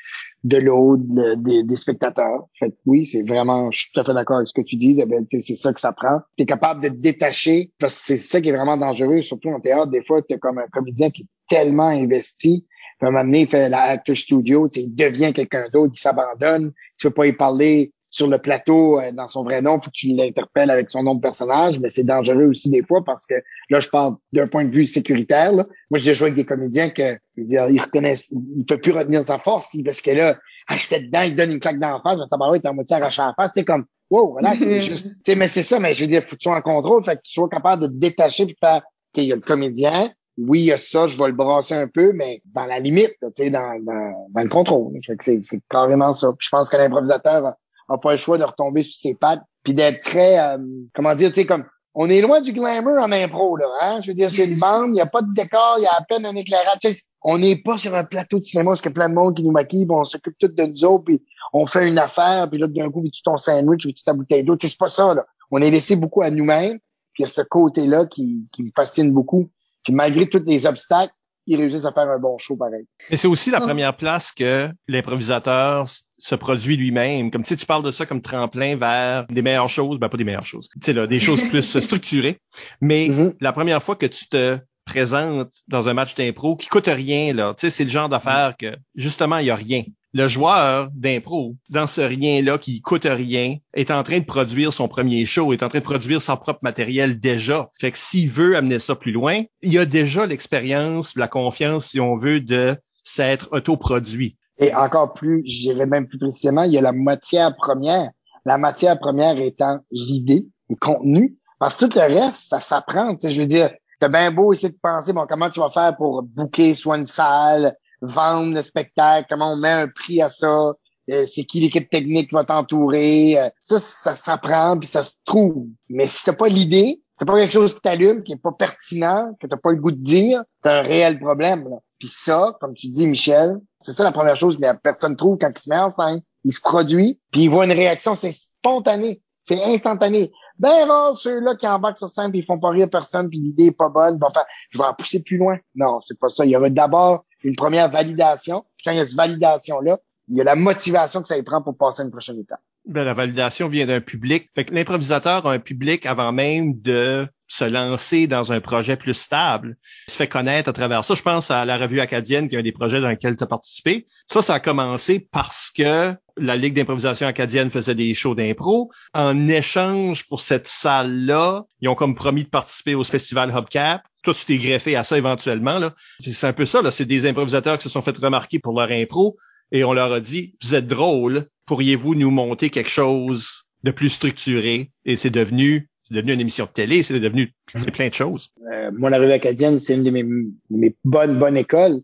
de l'autre, des, spectateurs. Fait oui, c'est vraiment, je suis tout à fait d'accord avec ce que tu dis, c'est ça que ça prend. Tu es capable de te détacher, parce que c'est ça qui est vraiment dangereux, surtout en théâtre. Des fois, tu comme un comédien qui est tellement investi. À un moment donné, il fait la actor studio, il devient quelqu'un d'autre, il s'abandonne, tu peux pas y parler sur le plateau euh, dans son vrai nom, faut que tu l'interpelles avec son nom de personnage, mais c'est dangereux aussi des fois parce que là, je parle d'un point de vue sécuritaire. Là. Moi, j'ai joué avec des comédiens que dire, ils reconnaissent, ils peuvent plus retenir sa force parce que là, ah, j'étais dedans, il donne une claque d'en face, tabarouette est en moitié arraché en face. C'est comme Wow, voilà, c'est juste. mais c'est ça, mais je veux dire, faut que tu sois en contrôle, fait que tu sois capable de te détacher puis faire qu'il y a le comédien, oui, il y a ça, je vais le brasser un peu, mais dans la limite, tu sais, dans, dans, dans, le contrôle. Fait que c'est, c'est carrément ça. Puis je pense que l'improvisateur a pas le choix de retomber sur ses pattes puis d'être très euh, comment dire tu sais comme on est loin du glamour en impro là hein? Je veux dire c'est une bande il y a pas de décor il y a à peine un éclairage. On n'est pas sur un plateau de cinéma parce qu'il y a plein de monde qui nous maquille on s'occupe tout de nous autres puis on fait une affaire puis là d'un coup tu ton sandwich tu ta bouteille d'eau? C'est pas ça là. On est laissé beaucoup à nous-mêmes puis il y a ce côté là qui, qui me fascine beaucoup puis malgré tous les obstacles ils réussissent à faire un bon show pareil. Mais c'est aussi la première place que l'improvisateur se produit lui-même. Comme tu sais, tu parles de ça comme tremplin vers des meilleures choses, ben pas des meilleures choses. Tu sais là, des choses plus structurées. Mais mm-hmm. la première fois que tu te présentes dans un match d'impro qui coûte rien là, tu sais, c'est le genre d'affaire que justement il y a rien le joueur d'impro, dans ce rien-là qui coûte rien, est en train de produire son premier show, est en train de produire son propre matériel déjà. Fait que s'il veut amener ça plus loin, il a déjà l'expérience, la confiance, si on veut, de s'être autoproduit. Et encore plus, je dirais même plus précisément, il y a la matière première. La matière première étant l'idée, le contenu. Parce que tout le reste, ça s'apprend. Je veux dire, t'as bien beau essayer de penser, bon, comment tu vas faire pour booker soit une salle, vendre le spectacle, comment on met un prix à ça, euh, c'est qui l'équipe technique qui va t'entourer. Euh, ça, ça s'apprend puis ça se trouve. Mais si t'as pas l'idée, c'est pas quelque chose qui t'allume, qui est pas pertinent, que t'as pas le goût de dire, t'as un réel problème. Puis ça, comme tu dis, Michel, c'est ça la première chose que la personne trouve quand il se met en scène. Il se produit, puis il voit une réaction, c'est spontané, c'est instantané. Ben non, ceux-là qui embarquent sur scène, ils font pas rire personne, puis l'idée est pas bonne, bon, je vais en pousser plus loin. Non, c'est pas ça. Il y aura d'abord une première validation. Puis quand il y a cette validation-là, il y a la motivation que ça y prend pour passer à une prochaine étape. Ben, la validation vient d'un public. Fait que l'improvisateur a un public avant même de se lancer dans un projet plus stable. Il se fait connaître à travers ça. Je pense à la revue acadienne, qui est un des projets dans lesquels tu as participé. Ça, ça a commencé parce que la Ligue d'improvisation acadienne faisait des shows d'impro. En échange pour cette salle-là, ils ont comme promis de participer au festival Hubcap. Toi, tu t'es greffé à ça éventuellement. C'est un peu ça. C'est des improvisateurs qui se sont fait remarquer pour leur impro et on leur a dit, vous êtes drôle, pourriez-vous nous monter quelque chose de plus structuré? Et c'est devenu c'est devenu une émission de télé, c'est devenu plein de choses. Euh, moi, la revue acadienne, c'est une de mes, de mes, bonnes, bonnes écoles.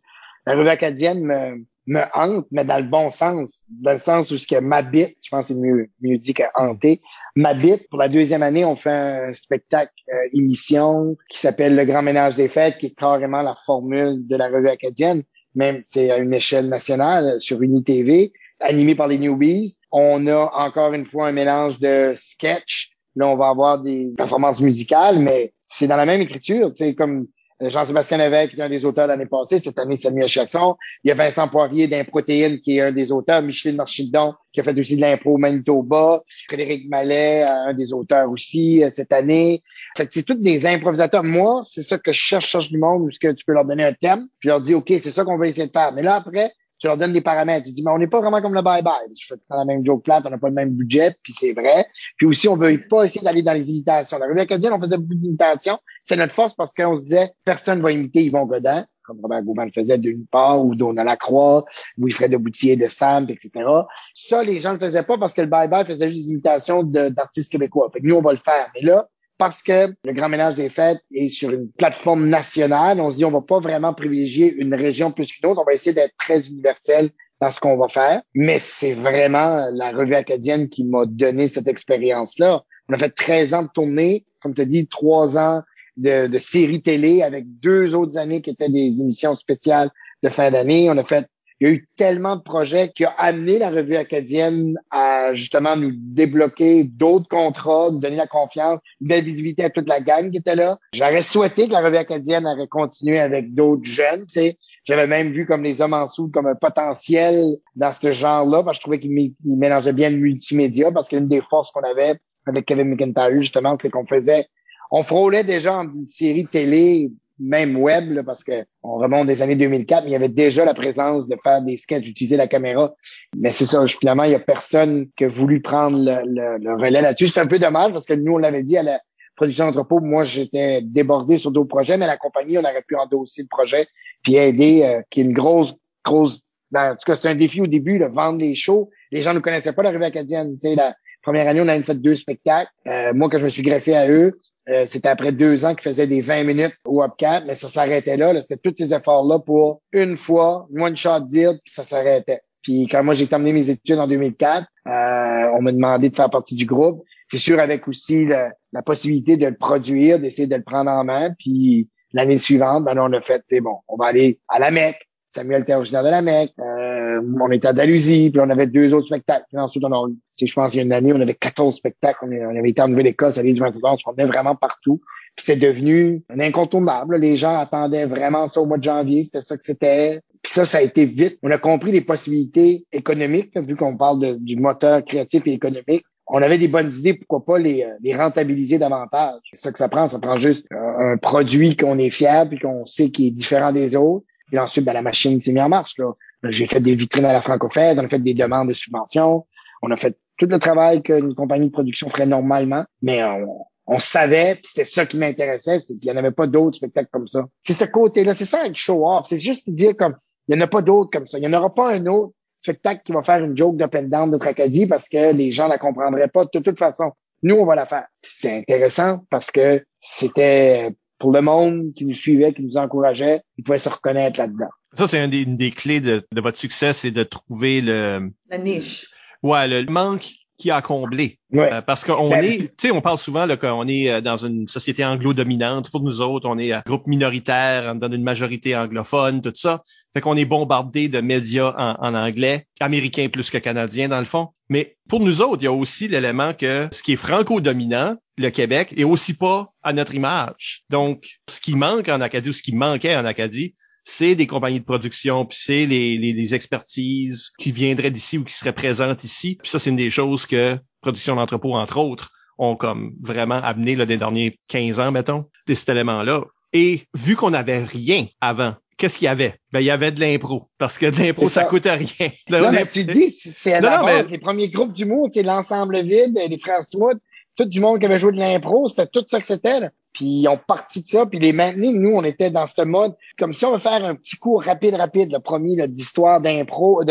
La revue acadienne me, me hante, mais dans le bon sens, dans le sens où ce que m'habite, je pense que c'est mieux, mieux dit que hanter, m'habite. Pour la deuxième année, on fait un spectacle euh, émission qui s'appelle Le Grand Ménage des Fêtes, qui est carrément la formule de la revue acadienne même c'est à une échelle nationale sur UniTV, animé par les Newbies. On a encore une fois un mélange de sketch. Là, on va avoir des performances musicales, mais c'est dans la même écriture, tu sais, comme euh, Jean-Sébastien Lévesque, qui est un des auteurs l'année passée. Cette année, Samuel Chasson. Il y a Vincent Poirier d'Improtéine, qui est un des auteurs. Micheline Marchildon, qui a fait aussi de l'impro au Manitoba. Frédéric Mallet, un des auteurs aussi euh, cette année. Fait que c'est tous des improvisateurs. Moi, c'est ça que je cherche, cherche du monde, où que tu peux leur donner un thème, puis leur dis, OK, c'est ça qu'on va essayer de faire. Mais là, après, tu leur donnes des paramètres. Tu dis, mais on n'est pas vraiment comme le bye-bye. Je fais la même joke plate, on n'a pas le même budget, puis c'est vrai. Puis aussi, on veut pas essayer d'aller dans les imitations. La revue acadienne, on faisait beaucoup d'imitations. C'est notre force parce qu'on se disait, personne va imiter Yvon Godin, comme Robert Gauvin le faisait d'une part, ou Donna Lacroix, ou de Boutier de Samp, etc. Ça, les gens le faisaient pas parce que le bye-bye faisait juste des imitations d'artistes québécois. Fait que nous, on va le faire. Mais là, parce que le Grand Ménage des Fêtes est sur une plateforme nationale, on se dit on va pas vraiment privilégier une région plus qu'une autre, on va essayer d'être très universel dans ce qu'on va faire. Mais c'est vraiment la revue acadienne qui m'a donné cette expérience-là. On a fait 13 ans de tournée, comme tu as dit, trois ans de, de séries télé avec deux autres années qui étaient des émissions spéciales de fin d'année. On a fait il y a eu tellement de projets qui ont amené la revue acadienne à justement nous débloquer d'autres contrats, nous donner la confiance, une belle visibilité à toute la gang qui était là. J'aurais souhaité que la revue acadienne aurait continué avec d'autres jeunes, tu. J'avais même vu comme les hommes en dessous comme un potentiel dans ce genre-là, parce que je trouvais qu'il mélangeait bien le multimédia, parce qu'une des forces qu'on avait avec Kevin McIntyre, justement, c'est qu'on faisait, on frôlait déjà une série télé même web, parce que on remonte des années 2004, mais il y avait déjà la présence de faire des sketchs, d'utiliser la caméra. Mais c'est ça, finalement, il y a personne qui a voulu prendre le, relais là-dessus. C'est un peu dommage parce que nous, on l'avait dit à la production d'entrepôt, moi, j'étais débordé sur d'autres projets, mais la compagnie, on aurait pu endosser le projet puis aider, euh, qui est une grosse, grosse... Ben, en tout cas, c'est un défi au début, de vendre les shows. Les gens ne connaissaient pas la revue acadienne. Tu sais, la première année, on a fait deux spectacles. Euh, moi, quand je me suis greffé à eux, euh, c'était après deux ans qu'ils faisaient des 20 minutes au Upcat, mais ça s'arrêtait là. C'était tous ces efforts-là pour une fois, one shot deal, puis ça s'arrêtait. Puis quand moi j'ai terminé mes études en 2004, euh, on m'a demandé de faire partie du groupe. C'est sûr avec aussi la, possibilité de le produire, d'essayer de le prendre en main. Puis l'année suivante, ben on a fait, c'est bon, on va aller à la Mecque. Samuel était originaire de la Mecque. Euh, on était à Dalhousie, puis on avait deux autres spectacles. Puis ensuite, on a, je pense, il y a une année, on avait 14 spectacles. On, avait été en Nouvelle-Écosse, à l'île du on se promenait vraiment partout. Puis c'est devenu un incontournable. Les gens attendaient vraiment ça au mois de janvier. C'était ça que c'était. Puis ça, ça a été vite. On a compris les possibilités économiques, vu qu'on parle du moteur créatif et économique. On avait des bonnes idées, pourquoi pas les, euh, rentabiliser davantage. C'est ça que ça prend. Ça prend juste un produit qu'on est fier puis qu'on sait qui est différent des autres puis ensuite, ben, la machine s'est mise en marche. Là. J'ai fait des vitrines à la francophone, on a fait des demandes de subventions, on a fait tout le travail qu'une compagnie de production ferait normalement, mais on, savait, puis c'était ça qui m'intéressait, c'est qu'il n'y en avait pas d'autres spectacles comme ça. C'est ce côté-là, c'est ça avec show-off, c'est juste dire comme, il n'y en a pas d'autres comme ça, il n'y en aura pas un autre spectacle qui va faire une joke d'up and down de Tracadie parce que les gens la comprendraient pas de toute façon. Nous, on va la faire. C'est intéressant parce que c'était pour le monde qui nous suivait, qui nous encourageait, ils pouvaient se reconnaître là-dedans. Ça, c'est une des, clés de, votre succès, c'est de trouver le... La niche. Ouais, le manque qui a comblé. Ouais. Euh, parce qu'on Ben, est, tu sais, on parle souvent là, qu'on est euh, dans une société anglo-dominante. Pour nous autres, on est un groupe minoritaire, dans une majorité anglophone, tout ça. Fait qu'on est bombardé de médias en, en anglais, américains plus que canadiens dans le fond. Mais pour nous autres, il y a aussi l'élément que ce qui est franco-dominant, le Québec, est aussi pas à notre image. Donc, ce qui manque en Acadie ou ce qui manquait en Acadie, c'est des compagnies de production, puis c'est les, les, les expertises qui viendraient d'ici ou qui seraient présentes ici. Puis ça, c'est une des choses que Production d'entrepôt, entre autres, ont comme vraiment amené là, des derniers 15 ans, mettons, c'est cet élément-là. Et vu qu'on n'avait rien avant, qu'est-ce qu'il y avait? Ben, il y avait de l'impro. Parce que de l'impro, C'est ça. ça. coûte rien. Non, mais tu dis, c'est à Non, la base, mais- les premiers groupes d'humour, tu sais, l'ensemble vide, les frères Smoot, tout du monde qui avait joué de l'impro, c'était tout ça que c'était, là. Puis ils ont parti de ça, puis les maintenus, nous, on était dans ce mode, comme si on veut faire un petit cours rapide, rapide, le premier, d'histoire d'impro,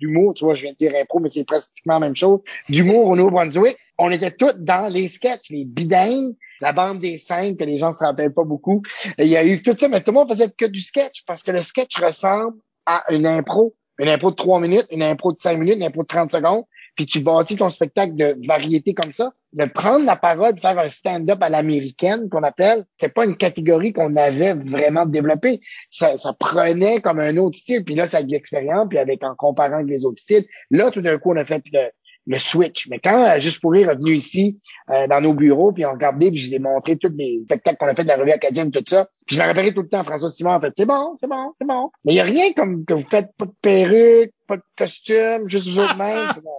d'humour, tu vois, je viens de dire impro, mais c'est pratiquement la même chose, d'humour au Nouveau-Brunswick. On était tous dans les sketchs, les bidins, la bande des cinq, que les gens se rappellent pas beaucoup. Il y a eu tout ça, mais tout le monde faisait que du sketch, parce que le sketch ressemble à une impro. Une impro de trois minutes, une impro de cinq minutes, une impro de 30 secondes, puis tu bâtis ton spectacle de variété comme ça. De prendre la parole, faire un stand-up à l'américaine, qu'on appelle, c'est pas une catégorie qu'on avait vraiment développée. Ça, ça prenait comme un autre style, puis là, ça a de l'expérience, puis avec en comparant avec les autres styles, là, tout d'un coup, on a fait le, le switch. Mais quand euh, Juste pour rire est venu ici, euh, dans nos bureaux, puis on regardait, puis je les ai montré tous les spectacles qu'on a fait de la revue acadienne, tout ça. Puis je me rappelais tout le temps, François Simon, en fait, c'est bon, c'est bon, c'est bon. Mais il y a rien comme que vous faites pas de perruque, pas de costume, juste vous autres mêmes. c'est bon.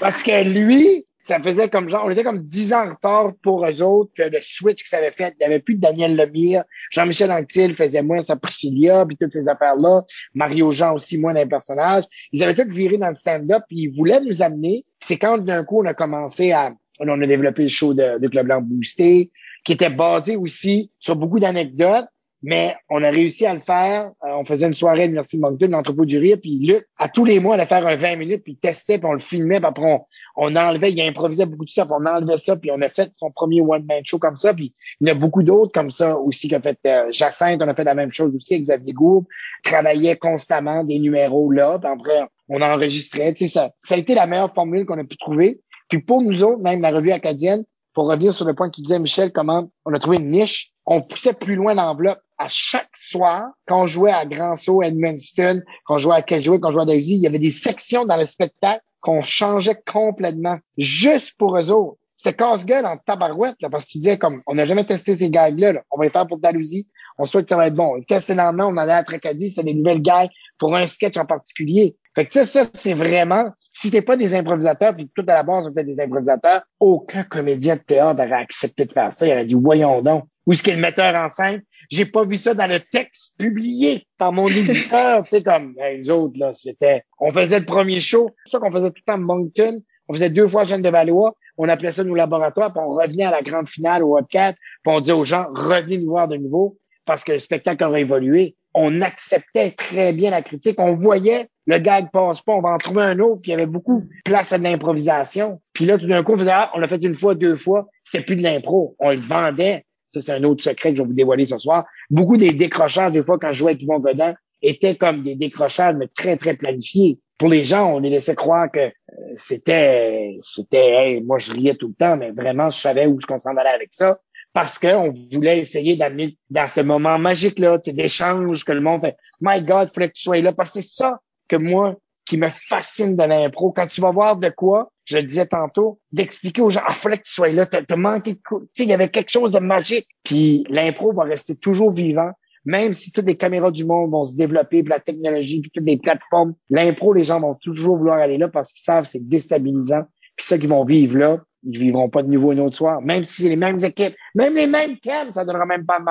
Parce que lui, ça faisait comme genre, on était comme 10 ans en retard pour eux autres que le switch que ça avait fait. Il n'y avait plus de Daniel Lemire. Jean-Michel Anctil faisait moins sa Priscilla, puis toutes ces affaires-là. Mario Jean aussi moins d'un personnage. Ils avaient tout viré dans le stand-up, puis ils voulaient nous amener. C'est quand d'un coup on a commencé à, on a développé le show de, de Club Blanc Boosté, qui était basé aussi sur beaucoup d'anecdotes. Mais on a réussi à le faire. Euh, on faisait une soirée à l'Université de Moncton, l'entrepôt du rire, puis Luc, à tous les mois, allait faire un 20 minutes, puis il testait, puis on le filmait, puis après on, on enlevait, il improvisait beaucoup de stuff, on enlevait ça, puis on a fait son premier one-man show comme ça, puis il y en a beaucoup d'autres comme ça aussi qu'a fait euh, Jacinthe, on a fait la même chose aussi Xavier Gourde, travaillait constamment des numéros là, puis après on enregistrait, tu sais, ça, ça a été la meilleure formule qu'on a pu trouver. Puis pour nous autres, même la revue acadienne, pour revenir sur le point qu'il disait Michel, comment on a trouvé une niche, on poussait plus loin l'enveloppe. À chaque soir, quand on jouait à Grand Saut, Edmundston, quand on jouait à Kedgewick, quand on jouait à Davy, il y avait des sections dans le spectacle qu'on changeait complètement, juste pour eux autres. C'était casse-gueule en tabarouette, là, parce que tu disais comme, on n'a jamais testé ces gags-là, là. on va les faire pour Dalhousie, on souhaite que ça va être bon. On testait lendemain, on allait à Tracadie, c'était des nouvelles gags pour un sketch en particulier. Fait que ça, ça, c'est vraiment, si t'es pas des improvisateurs, puis tout à la base, on était des improvisateurs, aucun comédien de théâtre aurait accepté de faire ça. Il aurait dit, voyons donc. Où est-ce qu'est le metteur en scène? J'ai pas vu ça dans le texte publié par mon éditeur. tu sais, comme, hey, nous autres, là, c'était, on faisait le premier show. C'est ça qu'on faisait tout le temps à Moncton. On faisait deux fois Jeanne de Valois. On appelait ça nos laboratoires, puis on revenait à la grande finale au Hubcap, puis on disait aux gens, revenez nous voir de nouveau, parce que le spectacle aurait évolué. On acceptait très bien la critique. On voyait le gag passe pas, on va en trouver un autre, puis il y avait beaucoup de place à de l'improvisation. Puis là, tout d'un coup, on faisait, ah, on l'a fait une fois, deux fois, c'était plus de l'impro. On le vendait. Ça, c'est un autre secret que je vais vous dévoiler ce soir. Beaucoup des décrochages, des fois, quand je jouais avec Yvon Godin, étaient comme des décrochages, mais très, très planifiés. Pour les gens, on les laissait croire que euh, c'était, c'était, moi, je riais tout le temps, mais vraiment, je savais où je s'en allait avec ça. Parce qu'on voulait essayer d'amener dans ce moment magique-là, d'échange que le monde fait, My God, il fallait que tu sois là. Parce que c'est ça que moi, qui me fascine de l'impro. Quand tu vas voir de quoi, je le disais tantôt, d'expliquer aux gens, ah, fallait que tu sois là, t'as t'as manqué de coup. Tu il y avait quelque chose de magique. Puis l'impro va rester toujours vivant, même si toutes les caméras du monde vont se développer, puis la technologie, puis toutes les plateformes. L'impro, les gens vont toujours vouloir aller là parce qu'ils savent c'est déstabilisant. Puis ceux qui vont vivre là, ils vivront pas de nouveau un autre soir. Même si c'est les mêmes équipes, même les mêmes thèmes, ça donnera même pas de.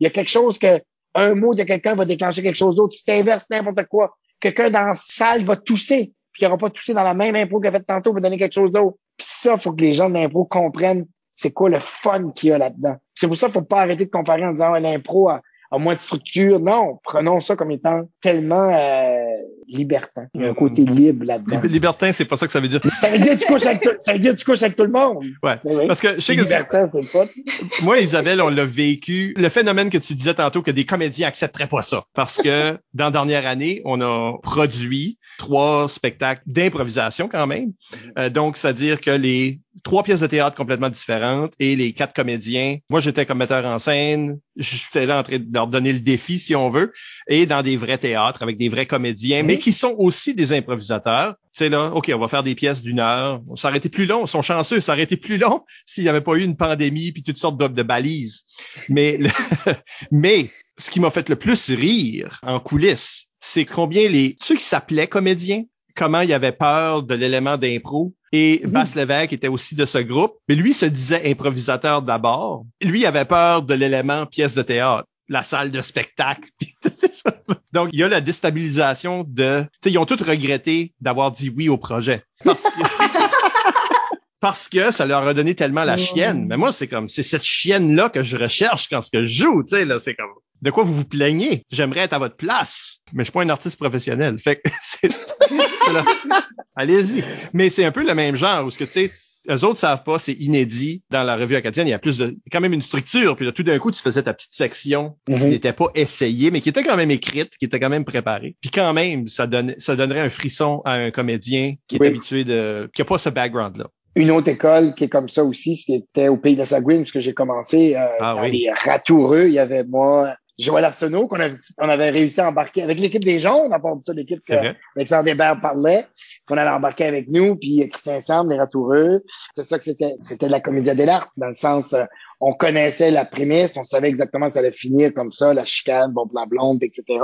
Il y a quelque chose que un mot de quelqu'un va déclencher quelque chose d'autre. Si t'inverses n'importe quoi, quelqu'un dans la salle va tousser, il n'aura pas toussé dans la même impro qu'il a fait tantôt, va donner quelque chose d'autre. Puis ça, faut que les gens de l'impro comprennent c'est quoi le fun qu'il y a là-dedans. C'est pour ça qu'il faut pas arrêter de comparer en disant ah, l'impro a, a moins de structure. Non, prenons ça comme étant tellement euh, libertin. Il y a un côté libre là-dedans. Libertin, c'est pas ça que ça veut dire. Ça veut dire tu couches avec tout, ça veut dire tu couches avec tout le monde. Ouais. Oui. Parce que je sais que Libertin, c'est pas. moi, Isabelle, on l'a vécu. Le phénomène que tu disais tantôt que des comédiens accepteraient pas ça. Parce que dans la dernière année, on a produit trois spectacles d'improvisation quand même. Euh, donc, c'est-à-dire que les trois pièces de théâtre complètement différentes et les quatre comédiens. Moi, j'étais comme metteur en scène. J'étais là en train de leur donner le défi, si on veut, et dans des vrais théâtres avec des vrais comédiens, mais qui sont aussi des improvisateurs. C'est là, OK, on va faire des pièces d'une heure. Ça aurait été plus long. Ils sont chanceux. Ça aurait été plus long s'il n'y avait pas eu une pandémie puis toutes sortes de, de balises. Mais, le- mais ce qui m'a fait le plus rire en coulisses, c'est combien les, ceux qui s'appelaient comédiens, comment il avait peur de l'élément d'impro. Et Mhm. Basse Lévesque était aussi de ce groupe, mais lui se disait improvisateur d'abord. Lui avait peur de l'élément pièce de théâtre, la salle de spectacle. Donc, il y a la déstabilisation de... Tu sais, ils ont tous regretté d'avoir dit oui au projet. Parce que... Parce que ça leur a donné tellement la chienne. Mais moi, c'est comme, c'est cette chienne-là que je recherche quand ce que je joue, tu sais, là, c'est comme, de quoi vous vous plaignez? J'aimerais être à votre place, mais je suis pas un artiste professionnel. Fait que c'est, allez-y. Mais c'est un peu le même genre où ce que, tu sais, eux autres savent pas, c'est inédit. Dans la revue acadienne, il y a plus de, quand même une structure. Puis là, tout d'un coup, tu faisais ta petite section qui Mhm. n'était pas essayée, mais qui était quand même écrite, qui était quand même préparée. Puis quand même, ça donne, ça donnerait un frisson à un comédien qui est Oui. habitué de, qui a pas ce background-là. Une autre école qui est comme ça aussi, c'était au Pays de la Sagouine, parce que j'ai commencé euh, Ah dans oui. les Ratoureux. Il y avait moi, Joël Arsenault, qu'on avait, on avait réussi à embarquer avec l'équipe des Jaunes, à part de ça, l'équipe C'est que vrai. Alexandre Hébert parlait, qu'on allait embarquer avec nous, puis Christian Sam, les Ratoureux. C'est ça que c'était. C'était la comédie de l'art, dans le sens, euh, on connaissait la prémisse, on savait exactement que ça allait finir comme ça, la chicane, bon plan blonde, etc.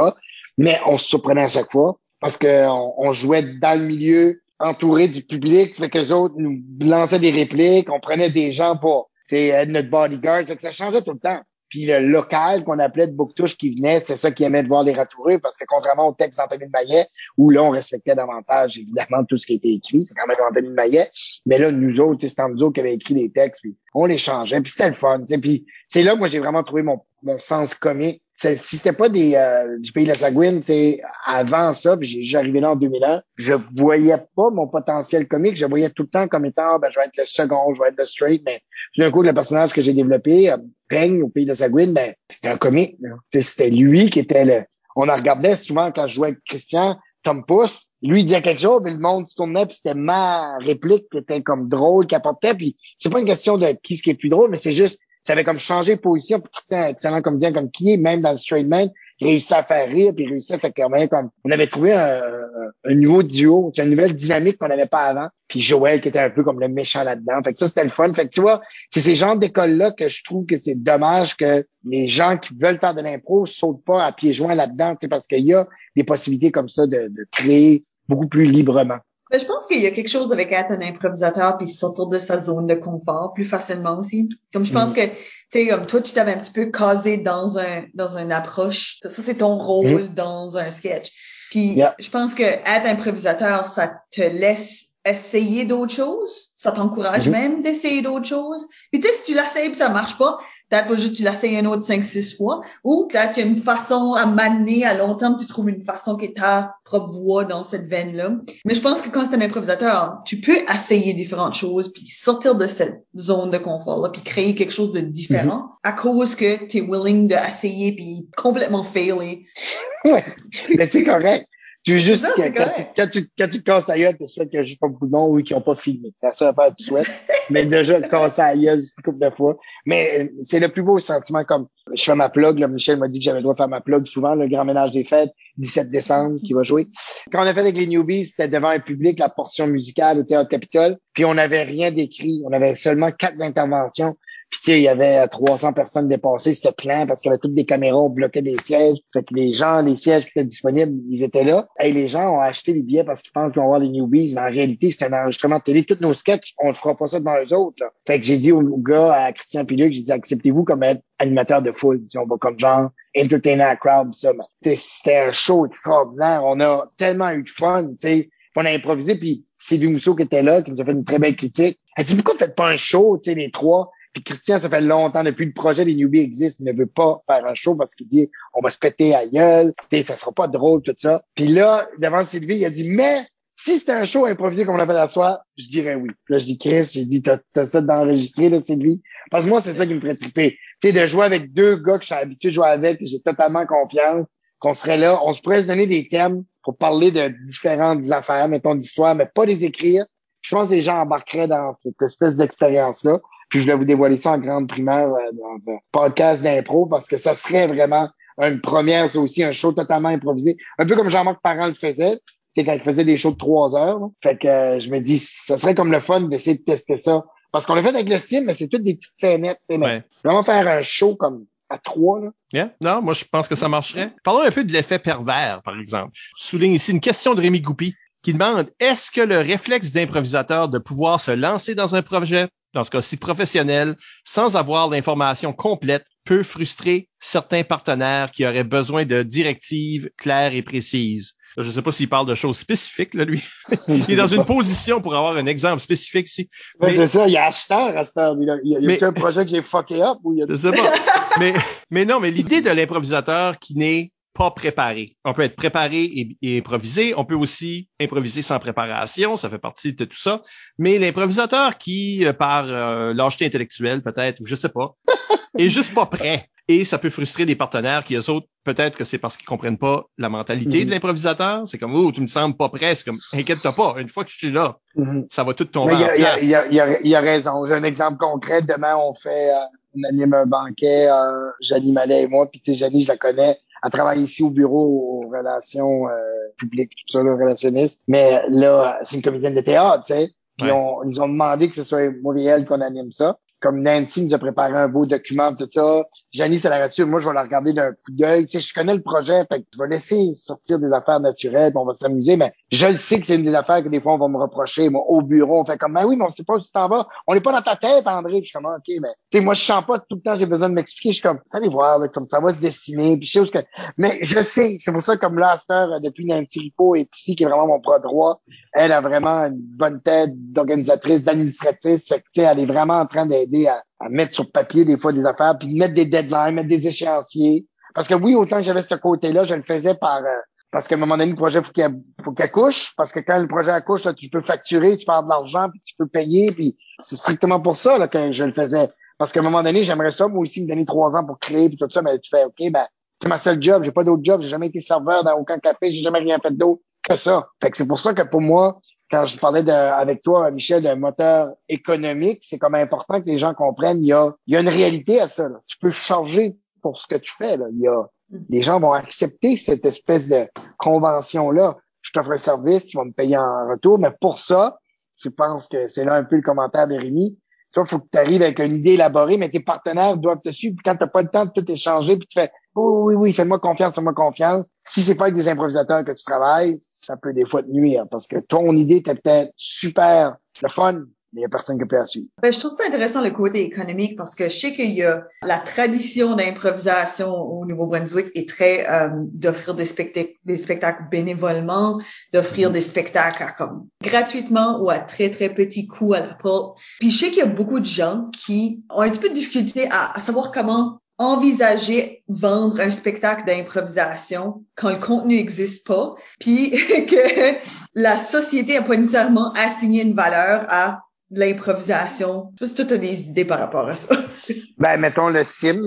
Mais on se surprenait à chaque fois, parce que on, on jouait dans le milieu, entouré du public, fait que les autres nous lançaient des répliques, on prenait des gens pour, c'est notre bodyguard, fait que ça changeait tout le temps. Puis le local qu'on appelait de Bouctouche qui venait, c'est ça qui aimait de voir les ratoureux, parce que contrairement au texte d'Anthony Maillet, où là, on respectait davantage, évidemment, tout ce qui était écrit, c'est quand même Anthony Maillet, mais là, nous autres, c'était nous qui avions écrit les textes, puis on les changeait, puis c'était le fun, puis c'est là que moi, j'ai vraiment trouvé mon, mon sens comique. C'est- Si c'était pas des euh, du pays de la Sagouine, sais, avant ça, puis j'arrivais là en 2001, je voyais pas mon potentiel comique, je voyais tout le temps comme étant, ben, je vais être le second, je vais être le straight, mais d'un coup, le personnage que j'ai développé, euh, Peigne, au pays de la Sagouine, ben, c'était un comique. C'était lui qui était le... On en regardait souvent quand je jouais avec Christian, Tom Pousse, lui il disait quelque chose, mais le monde se tournait, puis c'était ma réplique qui était comme drôle, qui apportait, puis c'est pas une question de qui ce qui est plus drôle, mais c'est juste, ça avait comme changé de position, puis Christian, excellent comédien comme qui est, même dans le straight man, réussit à faire rire, puis réussit à faire quand même comme, on avait trouvé un, un- nouveau duo, une nouvelle dynamique qu'on n'avait pas avant, puis Joël qui était un peu comme le méchant là-dedans, fait que ça c'était le fun, fait que tu vois, c'est ces genres d'écoles-là que je trouve que c'est dommage que les gens qui veulent faire de l'impro sautent pas à pieds joints là-dedans, parce qu'il y a des possibilités comme ça de, de créer beaucoup plus librement. Mais je pense qu'il y a quelque chose avec être un improvisateur puis sortir de sa zone de confort plus facilement aussi. Comme je pense que, tu sais, comme toi, tu t'avais un petit peu casé dans un, dans une approche. Ça, c'est ton rôle dans un sketch. Puis, Yeah. je pense que être improvisateur, ça te laisse essayer d'autres choses. Ça t'encourage Mhm. même d'essayer d'autres choses. Puis, tu sais, si tu l'essayes puis ça marche pas, peut-être faut juste tu l'essayes un autre cinq, six fois. Ou peut-être qu'il y a une façon à m'amener à long terme, tu trouves une façon qui est ta propre voix dans cette veine-là. Mais je pense que quand c'est un improvisateur, tu peux essayer différentes choses puis sortir de cette zone de confort-là puis créer quelque chose de différent à cause que tu es willing d'essayer puis complètement failer. Ouais. Mais c'est correct. Tu veux juste ça, que quand, tu, quand, tu, quand tu te casses la gueule, tu souhaites qu'il y a juste pas beaucoup de monde ou qui n'ont pas filmé. C'est la seule affaire que tu souhaites. mais déjà, casser la gueule une couple de fois. Mais euh, c'est le plus beau sentiment comme je fais ma plug. Là, Michel m'a dit que j'avais le droit de faire ma plug souvent, le grand ménage des fêtes, 17 décembre, qui va jouer. Quand on a fait avec les newbies, c'était devant un public, la portion musicale au Théâtre Capitole. Puis on n'avait rien d'écrit. On avait seulement quatre interventions. Puis tu sais, il y avait euh, 300 personnes dépassées, c'était plein parce qu'il y avait toutes des caméras, on bloquait des sièges. Fait que les gens, les sièges qui étaient disponibles, ils étaient là. Et les gens ont acheté les billets parce qu'ils pensent qu'ils vont voir les newbies, mais en réalité, c'est un enregistrement de télé. Tous nos sketchs, on ne fera pas ça devant eux autres. Là. Fait que j'ai dit au, gars, à Christian Piluc, j'ai dit acceptez-vous comme être animateur de foule. Sais, on va comme genre entertainer la crowd, ça. C'était un show extraordinaire. On a tellement eu de fun, tu sais. On a improvisé, puis Sylvie Mousseau qui était là, qui nous a fait une très belle critique. Elle dit pourquoi vous faites pas un show, tu sais, les trois? Puis Christian, ça fait longtemps, depuis le projet des Newbies existe, il ne veut pas faire un show parce qu'il dit on va se péter à gueule, ça sera pas drôle, tout ça. Puis là, devant Sylvie, il a dit Mais si c'était un show improvisé comme on l'a fait je dirais oui. Puis là, je dis Chris, j'ai dit t'as, as ça d'enregistrer, là, Sylvie? Parce que moi, c'est ça qui me ferait triper. Tu sais, de jouer avec deux gars que je suis habitué de jouer avec, que j'ai totalement confiance, qu'on serait là, on se pourrait se donner des thèmes pour parler de différentes affaires, mettons d'histoire, mais pas les écrire. Je pense que les gens embarqueraient dans cette espèce d'expérience-là. Puis je vais vous dévoiler ça en grande primaire euh, dans un podcast d'impro parce que ça serait vraiment une première, c'est aussi un show totalement improvisé. Un peu comme Jean-Marc Parent le faisait. C'est quand il faisait des shows de trois heures. Fait que euh, je me dis, ça serait comme le fun d'essayer de tester ça. Parce qu'on l'a fait avec le sim, mais c'est toutes des petites scénettes. Ouais. Vraiment faire un show comme à trois. Là. Yeah. Non, moi je pense que ça marcherait. Parlons un peu de l'effet pervers, par exemple. Je souligne ici une question de Rémi Goupy qui demande est-ce que le réflexe d'improvisateur de pouvoir se lancer dans un projet, dans ce cas-ci professionnel, sans avoir l'information complète, peut frustrer certains partenaires qui auraient besoin de directives claires et précises. Je ne sais pas s'il parle de choses spécifiques, là, lui. il est dans une position pour avoir un exemple spécifique ici. Mais, c'est ça, il y a acheteur à cette heure. Il y a, il y a un projet que j'ai fucké up ou il y a... Je sais pas. mais, mais non, mais l'idée de l'improvisateur qui n'est pas préparé. On peut être préparé et, improviser. On peut aussi improviser sans préparation. Ça fait partie de tout ça. Mais l'improvisateur qui, euh, par euh, lâcheté intellectuelle peut-être, ou je sais pas, est juste pas prêt. Et ça peut frustrer des partenaires qui, eux autres, peut-être que c'est parce qu'ils comprennent pas la mentalité de mhm. l'improvisateur. C'est comme, oh, tu me sembles pas prêt. C'est comme, inquiète-toi pas. Une fois que je suis là, mhm. ça va tout tomber en place. Il y a, y, a, y a, raison. J'ai un exemple concret. Demain, on fait, euh, on anime un banquet, euh, Janie Mallet et moi. Puis, tu sais, Janie, je la connais. Elle travaille ici au bureau aux relations euh, publiques, tout ça, le relationniste. Mais là, c'est une comédienne de théâtre, tu sais. Puis on, ils nous ont demandé que ce soit Muriel qu'on anime ça comme Nancy nous a préparé un beau document, tout ça. Janice, elle a rassuré, moi, je vais la regarder d'un coup d'œil. Tu sais, je connais le projet, fait que je vais laisser sortir des affaires naturelles, puis on va s'amuser, mais je le sais que c'est une des affaires que des fois, on va me reprocher. Moi, au bureau, on fait comme, ben oui, mais on sait pas où tu t'en vas. On n'est pas dans ta tête, André. Puis je suis comme, OK, mais, tu sais, moi, je sens pas tout le temps, j'ai besoin de m'expliquer. Je suis comme, allez voir, là, comme ça va se dessiner. Puis je sais que, mais je sais, c'est pour ça, comme là, depuis Nancy Ripo est ici, qui est vraiment mon bras droit, elle a vraiment une bonne tête d'organisatrice, d'administratrice. Fait que, elle est vraiment en train d'aider à, mettre sur papier des fois des affaires, puis mettre des deadlines, mettre des échéanciers. Parce que oui, autant que j'avais ce côté-là, je le faisais par euh, parce qu'à un moment donné, le projet faut qu'il faut qu'il accouche. Parce que quand le projet accouche, là, tu peux facturer, tu perds de l'argent, puis tu peux payer, puis c'est strictement pour ça là, que je le faisais. Parce qu'à un moment donné, j'aimerais ça, moi aussi, me donner trois ans pour créer, puis tout ça, mais tu fais OK, ben, c'est ma seule job, j'ai pas d'autre job, j'ai jamais été serveur dans aucun café, j'ai jamais rien fait d'autre que ça. Fait que c'est pour ça que pour moi, quand je parlais de, avec toi, Michel, d'un moteur économique, c'est comme important que les gens comprennent, il y a, il y a une réalité à ça. Là. Tu peux charger pour ce que tu fais. Là. Il y a, les gens vont accepter cette espèce de convention-là. Je t'offre un service, tu vas me payer en retour, mais pour ça, je pense que c'est là un peu le commentaire de Rémi. Toi, il faut que tu arrives avec une idée élaborée, mais tes partenaires doivent te suivre. Puis quand tu n'as pas le temps de tout échanger, puis tu fais oui, oui, oui, fais-moi confiance, fais-moi confiance. Si c'est pas avec des improvisateurs que tu travailles, ça peut des fois te nuire parce que ton idée était peut-être super, le fun, mais il n'y a personne qui peut la suivre. Ben, je trouve ça intéressant le côté économique parce que je sais qu'il y a la tradition d'improvisation au Nouveau-Brunswick est très euh, d'offrir des, spectacles, des spectacles bénévolement, d'offrir des spectacles à, comme gratuitement ou à très très petit coût à la porte. Puis je sais qu'il y a beaucoup de gens qui ont un petit peu de difficulté à savoir comment envisager vendre un spectacle d'improvisation quand le contenu n'existe pas, puis que la société n'a pas nécessairement assigné une valeur à l'improvisation. Je sais tu as des idées par rapport à ça. ben, mettons le sim,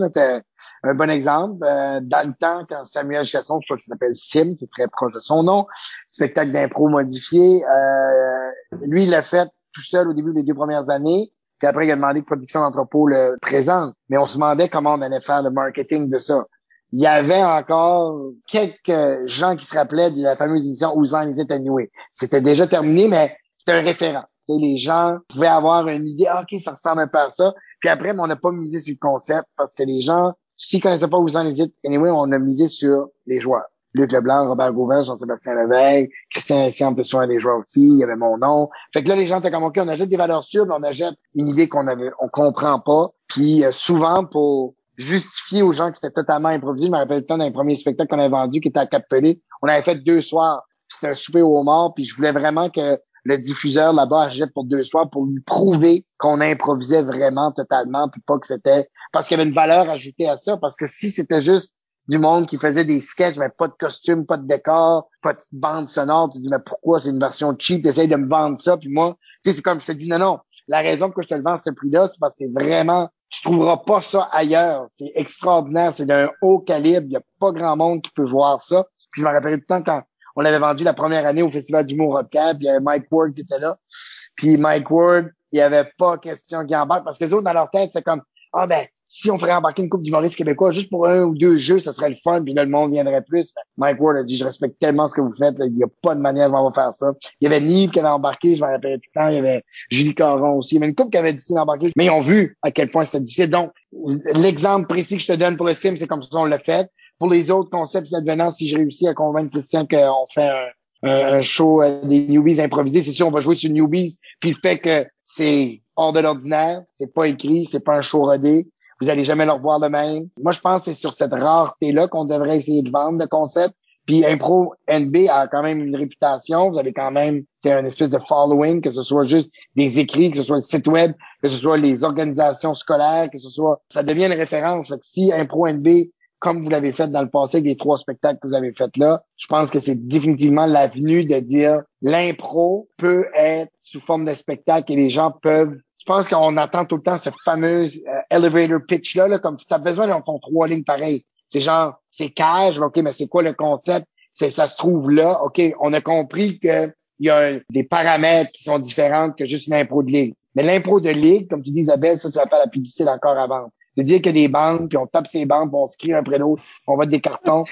un bon exemple. Euh, dans le temps, quand Samuel Chasson, je crois qu'il s'appelle Sim, c'est très proche de son nom, spectacle d'impro modifié, euh, lui, il l'a fait tout seul au début des deux premières années. Puis après, il a demandé que Production d'entrepôt le présente. Mais on se demandait comment on allait faire le marketing de ça. Il y avait encore quelques gens qui se rappelaient de la fameuse émission Ousant les Anyway. C'était déjà terminé, mais c'était un référent. les gens pouvaient avoir une idée, ah, OK, ça ressemble un peu à ça. Puis après, on n'a pas misé sur le concept parce que les gens, s'ils connaissaient pas Ousant les Anyway, on a misé sur les joueurs. Luc Leblanc, Robert Gauvin, Jean-Sébastien Leveille, Christian Etienne était sur un des joueurs aussi, il y avait mon nom. Fait que là, les gens étaient comme, OK, on achète des valeurs sûres, on achète une idée qu'on avait, on comprend pas. Puis euh, souvent, pour justifier aux gens que c'était totalement improvisé, je me rappelle le temps d'un premier spectacle qu'on avait vendu, qui était à Cap-Pelé, on avait fait deux soirs, c'était un souper au mort, puis je voulais vraiment que le diffuseur là-bas achète pour deux soirs pour lui prouver qu'on improvisait vraiment totalement, puis pas que c'était parce qu'il y avait une valeur ajoutée à ça. Parce que si c'était juste du monde qui faisait des sketchs, mais pas de costume, pas de décor, pas de bande sonore, tu dis mais pourquoi? C'est une version cheap, t'essayes de me vendre ça, puis moi, tu sais, c'est comme je te dis non, non. La raison que je te le vends à ce prix-là, c'est parce que c'est vraiment tu trouveras pas ça ailleurs. C'est extraordinaire, c'est d'un haut calibre. Il y a pas grand monde qui peut voir ça. Puis je me rappelle tout le temps quand on l'avait vendu la première année au Festival d'humour Robcap, il y avait Mike Ward qui était là. Puis Mike Ward, il y avait pas question qu'il embarque parce que les autres, dans leur tête, c'est comme, ah ben, si on ferait embarquer une coupe d'humoristes québécois juste pour un ou deux jeux, ça serait le fun, puis là, le monde viendrait plus. Mike Ward a dit, je respecte tellement ce que vous faites, il n'y a pas de manière dont on va faire ça. Il y avait Nive qui avait embarqué, je me rappelle tout le temps, il y avait Julie Caron aussi, il y avait une coupe qui avait décidé d'embarquer, mais ils ont vu à quel point c'était difficile. Donc, l'exemple précis que je te donne pour le sim, c'est comme ça qu'on l'a fait. Pour les autres concepts advenants, si je réussis à convaincre Christian qu'on fait un, show euh, des newbies improvisés, c'est sûr, on va jouer sur newbies, puis le fait que c'est hors de l'ordinaire, c'est pas écrit, c'est pas un show rodé, vous allez jamais le revoir de même. Moi, je pense que c'est sur cette rareté-là qu'on devrait essayer de vendre le concept. Puis Impro NB a quand même une réputation. Vous avez quand même c'est un espèce de following, que ce soit juste des écrits, que ce soit le site web, que ce soit les organisations scolaires, que ce soit ça devient une référence. Que si Impro NB, comme vous l'avez fait dans le passé avec les trois spectacles que vous avez fait là, je pense que c'est définitivement l'avenue de dire l'impro peut être sous forme de spectacle et les gens peuvent je pense qu'on attend tout le temps cette fameuse euh, elevator pitch là, comme tu as besoin d'un ton trois lignes pareil. C'est genre, c'est cash, ok, mais c'est quoi le concept? C'est ça se trouve là, ok, on a compris que il y a des paramètres qui sont différents que juste l'impro de ligue. Mais l'impro de ligue, comme tu dis Isabelle, ça, ça s'appelle la plus difficile encore à vendre. De dire qu'il y a des bandes, puis on tape ces bandes, puis on se crie un après l'autre, on va des cartons.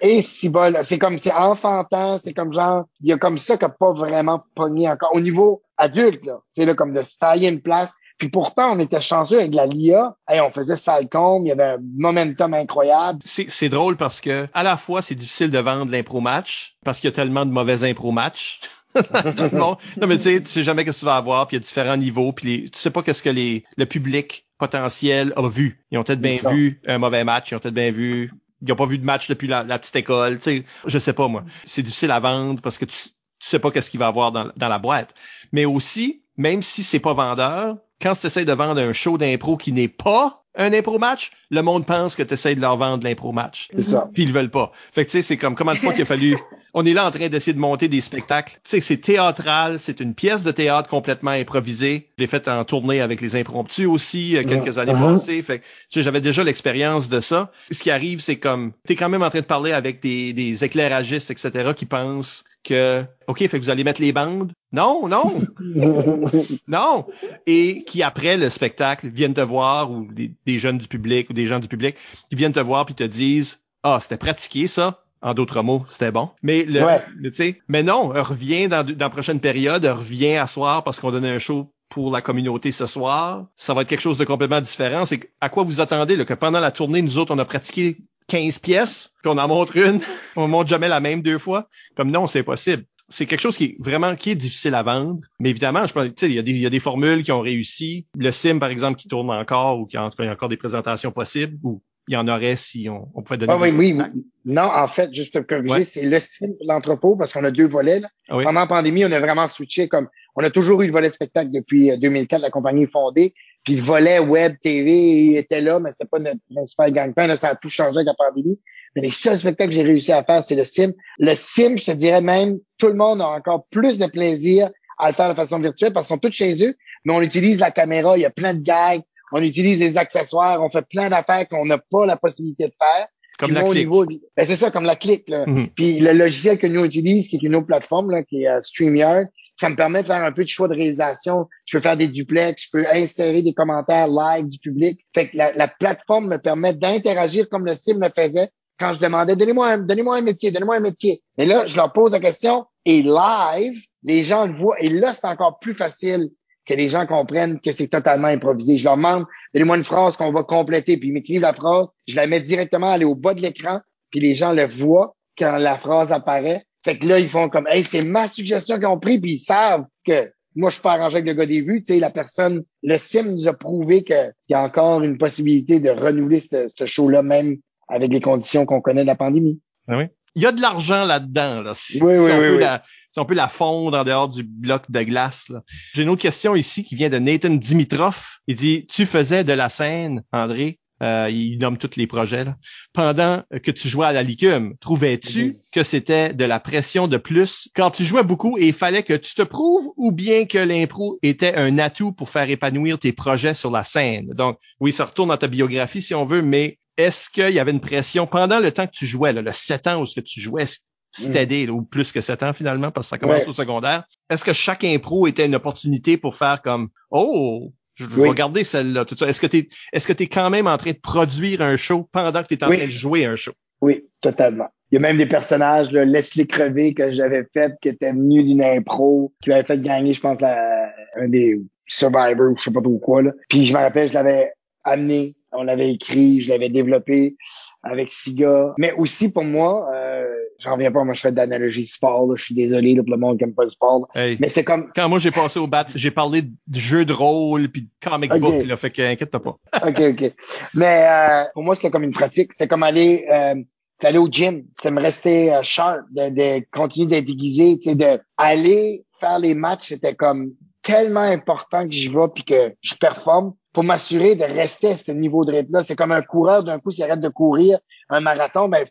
Et si c'est comme, c'est enfantin, c'est comme genre, il y a comme ça n'a pas vraiment pogné encore. Au niveau adulte, là, c'est là, comme de se tailler une place. Puis pourtant, on était chanceux avec la LIA. et on faisait sale il y avait un momentum incroyable. C'est drôle parce que à la fois, c'est difficile de vendre l'impro match parce qu'il y a tellement de mauvais impro match. non, mais tu sais, tu sais jamais ce que tu vas avoir, puis il y a différents niveaux, puis les, tu sais pas qu'est-ce que les, le public potentiel a vu. Ils ont peut-être bien vu un mauvais match, ils ont peut-être bien vu, ils ont pas vu de match depuis la, petite école, tu sais, je sais pas moi. C'est difficile à vendre parce que tu, tu sais pas qu'est-ce qu'il va avoir dans, la boîte. Mais aussi, même si c'est pas vendeur, quand tu essaies de vendre un show d'impro qui n'est pas un impro match, le monde pense que tu essaies de leur vendre l'impro match. C'est ça. Puis ils veulent pas. Fait que tu sais, c'est comme comment de fois qu'il a fallu. On est là en train d'essayer de monter des spectacles. Tu sais, c'est théâtral, c'est une pièce de théâtre complètement improvisée. J'ai fait en tournée avec les impromptus aussi euh, quelques années uh-huh. passées. Fait que tu sais, j'avais déjà l'expérience de ça. Ce qui arrive, c'est comme t'es quand même en train de parler avec des, des éclairagistes, etc., qui pensent que OK, fait que vous allez mettre les bandes. Non, non. non. Et qui après le spectacle viennent te voir ou des, jeunes du public ou des gens du public qui viennent te voir puis te disent "Ah, c'était pratiqué ça." En d'autres mots, c'était bon. Mais le, tu sais, mais non, reviens dans, dans la prochaine période, reviens à soir parce qu'on donne un show pour la communauté ce soir. Ça va être quelque chose de complètement différent. C'est à quoi vous attendez là, que pendant la tournée, nous autres, on a pratiqué 15 pièces, qu'on en montre une, on montre jamais la même deux fois. Comme non, c'est possible. C'est quelque chose qui est vraiment qui est difficile à vendre. Mais évidemment, je pense, il y, a des, il y a des formules qui ont réussi. Le sim, par exemple, qui tourne encore ou qui en tout cas, il y a encore des présentations possibles ou il y en aurait si on, on pouvait donner. Ah, oui, oui. Non, en fait, juste pour corriger, c'est le sim pour l'entrepôt parce qu'on a deux volets. Là. Ah Pendant la pandémie, on a vraiment switché comme on a toujours eu le volet spectacle depuis 2004, euh, la compagnie est fondée. Puis le volet web, TV était là, mais c'était pas notre principal gang-pain. Ça a tout changé avec la pandémie. Mais les seuls spectacles que j'ai réussi à faire, c'est le sim. Le sim, je te dirais même, tout le monde a encore plus de plaisir à le faire de façon virtuelle parce qu'ils sont tous chez eux, mais on utilise la caméra, il y a plein de gags, on utilise des accessoires, on fait plein d'affaires qu'on n'a pas la possibilité de faire. Comme la clique. Niveau, ben c'est ça, comme la clique. Là. Mm-hmm. Puis le logiciel que nous utilisons, qui est une autre plateforme, là, qui est euh, StreamYard, ça me permet de faire un peu de choix de réalisation. Je peux faire des duplex, je peux insérer des commentaires live du public. Fait que la, plateforme me permet d'interagir comme le sim le faisait quand je demandais donnez-moi un, donnez-moi un métier, donnez-moi un métier. Et là, je leur pose la question et live, les gens le voient. Et là, c'est encore plus facile que les gens comprennent que c'est totalement improvisé. Je leur demande, donnez-moi une phrase qu'on va compléter, puis ils m'écrivent la phrase, je la mets directement aller au bas de l'écran, puis les gens le voient quand la phrase apparaît. Fait que là, ils font comme, hey, c'est ma suggestion qu'ils ont pris, puis ils savent que moi, je suis pas arrangé avec le gars des vues. Tu sais, la personne, le sim nous a prouvé qu'il y a encore une possibilité de renouveler ce, ce show-là, même avec les conditions qu'on connaît de la pandémie. Ah oui. il y a de l'argent là-dedans. Là. Si, Oui, si oui, on oui, peut oui. La, si on peut la fondre en dehors du bloc de glace. là. J'ai une autre question ici qui vient de Nathan Dimitrov. Il dit, tu faisais de la scène, André, euh, il nomme tous les projets, là. pendant que tu jouais à la licume. Trouvais-tu Mhm. que c'était de la pression de plus? Quand tu jouais beaucoup et il fallait que tu te prouves ou bien que l'impro était un atout pour faire épanouir tes projets sur la scène? Donc, oui, ça retourne dans ta biographie si on veut, mais est-ce qu'il y avait une pression pendant le temps que tu jouais, là, le 7 ans où ce que tu jouais, c'était là, ou plus que 7 ans finalement, parce que ça commence Ouais. au secondaire? Est-ce que chaque impro était une opportunité pour faire comme Oh, je, je Oui. vais regarder celle-là, tout ça. Est-ce que tu es, est-ce que tu es quand même en train de produire un show pendant que tu es en Oui. train de jouer un show? Oui, totalement. Il y a même des personnages, là, Leslie Crevé, que j'avais fait, qui était venu d'une impro, qui m'avait fait gagner, je pense, la, un des Survivors, ou je sais pas trop quoi, là. Puis je me rappelle, je l'avais amené, on l'avait écrit, je l'avais développé avec Siga. Mais aussi, pour moi, euh, j'en reviens pas, moi, je fais de l'analogie sport, là. Je suis désolé, là, pour le monde qui aime pas le sport. Hey. Mais c'est comme, Quand moi j'ai passé au bat, j'ai parlé de jeux de rôle puis de comic Ok. book, là, fait que inquiète-toi pas. OK, OK. Mais euh, pour moi, c'était comme une pratique. C'était comme aller euh, c'était aller au gym. C'était me rester euh, sharp, de, de continuer d'être déguisé, tu sais, de aller faire les matchs, c'était comme tellement important que j'y vais puis que je performe pour m'assurer de rester à ce niveau de rythme-là. C'est comme un coureur, d'un coup, s'il arrête de courir un marathon, ben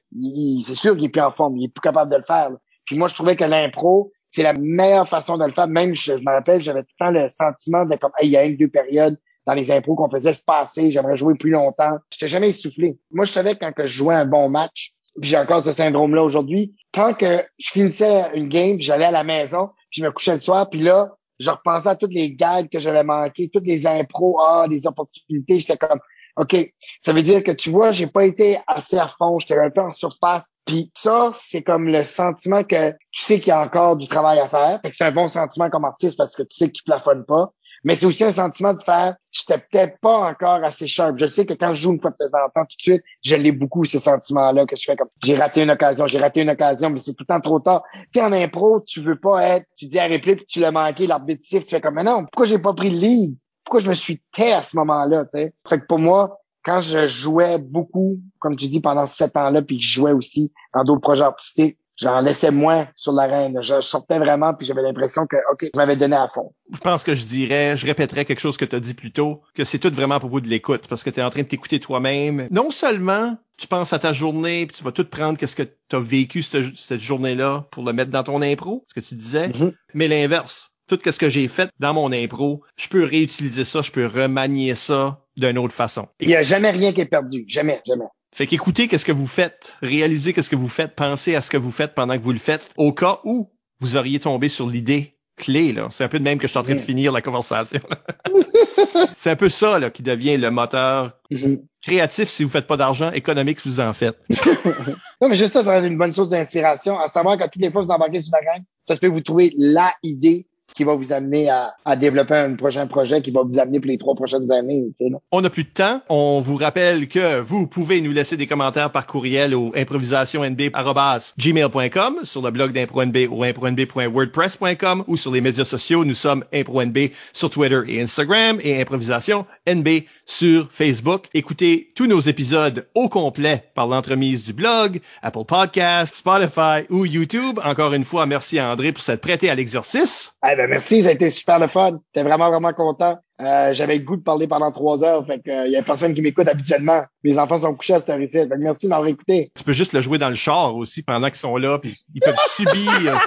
c'est sûr qu'il est plus en forme, il est plus capable de le faire. Puis moi, je trouvais que l'impro, c'est la meilleure façon de le faire. Même, je, je me rappelle, j'avais tout le temps le sentiment de comme, il y a une, deux périodes dans les impros qu'on faisait se passer, j'aimerais jouer plus longtemps. J'étais jamais essoufflé. Moi, je savais quand que je jouais un bon match, puis j'ai encore ce syndrome-là aujourd'hui, quand que je finissais une game, j'allais à la maison, puis je me couchais le soir, puis là, je repensais à toutes les gags que j'avais manquées, toutes les impros, ah, des opportunités, j'étais comme, OK, ça veut dire que tu vois, j'ai pas été assez à fond, j'étais un peu en surface. Puis ça, c'est comme le sentiment que tu sais qu'il y a encore du travail à faire. Fait c'est un bon sentiment comme artiste parce que tu sais que tu plafonnes pas. Mais c'est aussi un sentiment de faire, j'étais peut-être pas encore assez sharp. Je sais que quand je joue une fois de temps en temps, tout de suite, je l'ai beaucoup, ce sentiment-là, que je fais comme, j'ai raté une occasion, j'ai raté une occasion, mais c'est tout le temps trop tard. Tu sais, en impro, tu veux pas être, tu dis à réplique, puis tu l'as manqué, l'arbitre tu fais comme, mais non, pourquoi j'ai pas pris le lead? Pourquoi je me suis tait à ce moment-là, tu sais? Fait que pour moi, quand je jouais beaucoup, comme tu dis, pendant sept ans-là, puis que je jouais aussi dans d'autres projets artistiques, j'en laissais moins sur l'arène. Je sortais vraiment, puis j'avais l'impression que, OK, je m'avais donné à fond. Je pense que je dirais, je répéterais quelque chose que tu as dit plus tôt, que c'est tout vraiment à propos de l'écoute, parce que tu es en train de t'écouter toi-même. Non seulement tu penses à ta journée, puis tu vas tout prendre qu'est-ce que tu as vécu cette, cette journée-là pour le mettre dans ton impro, ce que tu disais, Mhm. mais l'inverse. Tout ce que j'ai fait dans mon impro, je peux réutiliser ça, je peux remanier ça d'une autre façon. Il y a jamais rien qui est perdu. Jamais, jamais. Fait qu'écoutez qu'est-ce que vous faites, réalisez qu'est-ce que vous faites, pensez à ce que vous faites pendant que vous le faites, au cas où vous auriez tombé sur l'idée clé, là. C'est un peu de même que je suis en train de Mm. finir la conversation. C'est un peu ça, là, qui devient le moteur Mhm. créatif si vous faites pas d'argent, économique si vous en faites. Non, mais juste ça, ça être une bonne source d'inspiration. À savoir qu'à toutes les fois que vous embarquez sur la gang, ça se peut vous trouver la idée qui va vous amener à, à développer un prochain projet qui va vous amener pour les trois prochaines années. Tu sais, là. On n'a plus de temps. On vous rappelle que vous pouvez nous laisser des commentaires par courriel au improvisationnb.gmail.com sur le blog d'ImproNB ou impronb.wordpress.com ou sur les médias sociaux. Nous sommes ImproNB sur Twitter et Instagram et Improvisation NB sur Facebook. Écoutez tous nos épisodes au complet par l'entremise du blog, Apple Podcasts, Spotify ou YouTube. Encore une fois, merci à André pour s'être prêté à l'exercice. Eh ben, merci, ça a été super le fun. J'étais vraiment, vraiment content. Euh, j'avais le goût de parler pendant trois heures. Fait que, euh, y a personne qui m'écoute habituellement. Mes enfants sont couchés à cette heure-ci. Fait que merci d'avoir écouté. Tu peux juste le jouer dans le char aussi pendant qu'ils sont là, puis ils peuvent subir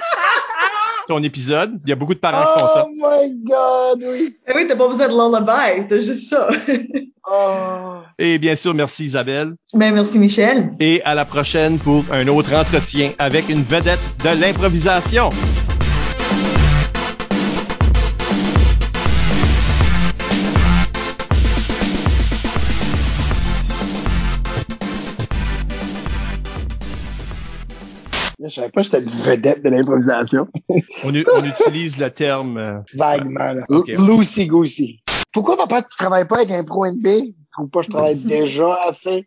ton épisode. Il y a beaucoup de parents qui font ça. Oh my God, oui. Eh oui, t'as pas besoin de lullaby, t'as juste ça. Oh. Et bien sûr, merci Isabelle. ben, merci Michel. Et à la prochaine pour un autre entretien avec une vedette de l'improvisation. Savais pas que j'étais une vedette de l'improvisation. On, utilise le terme... euh, Vaguement, là. Ok. Lucy Goosey. Pourquoi, papa, tu travailles pas avec un pro NB? Je trouve pas que je travaille déjà assez.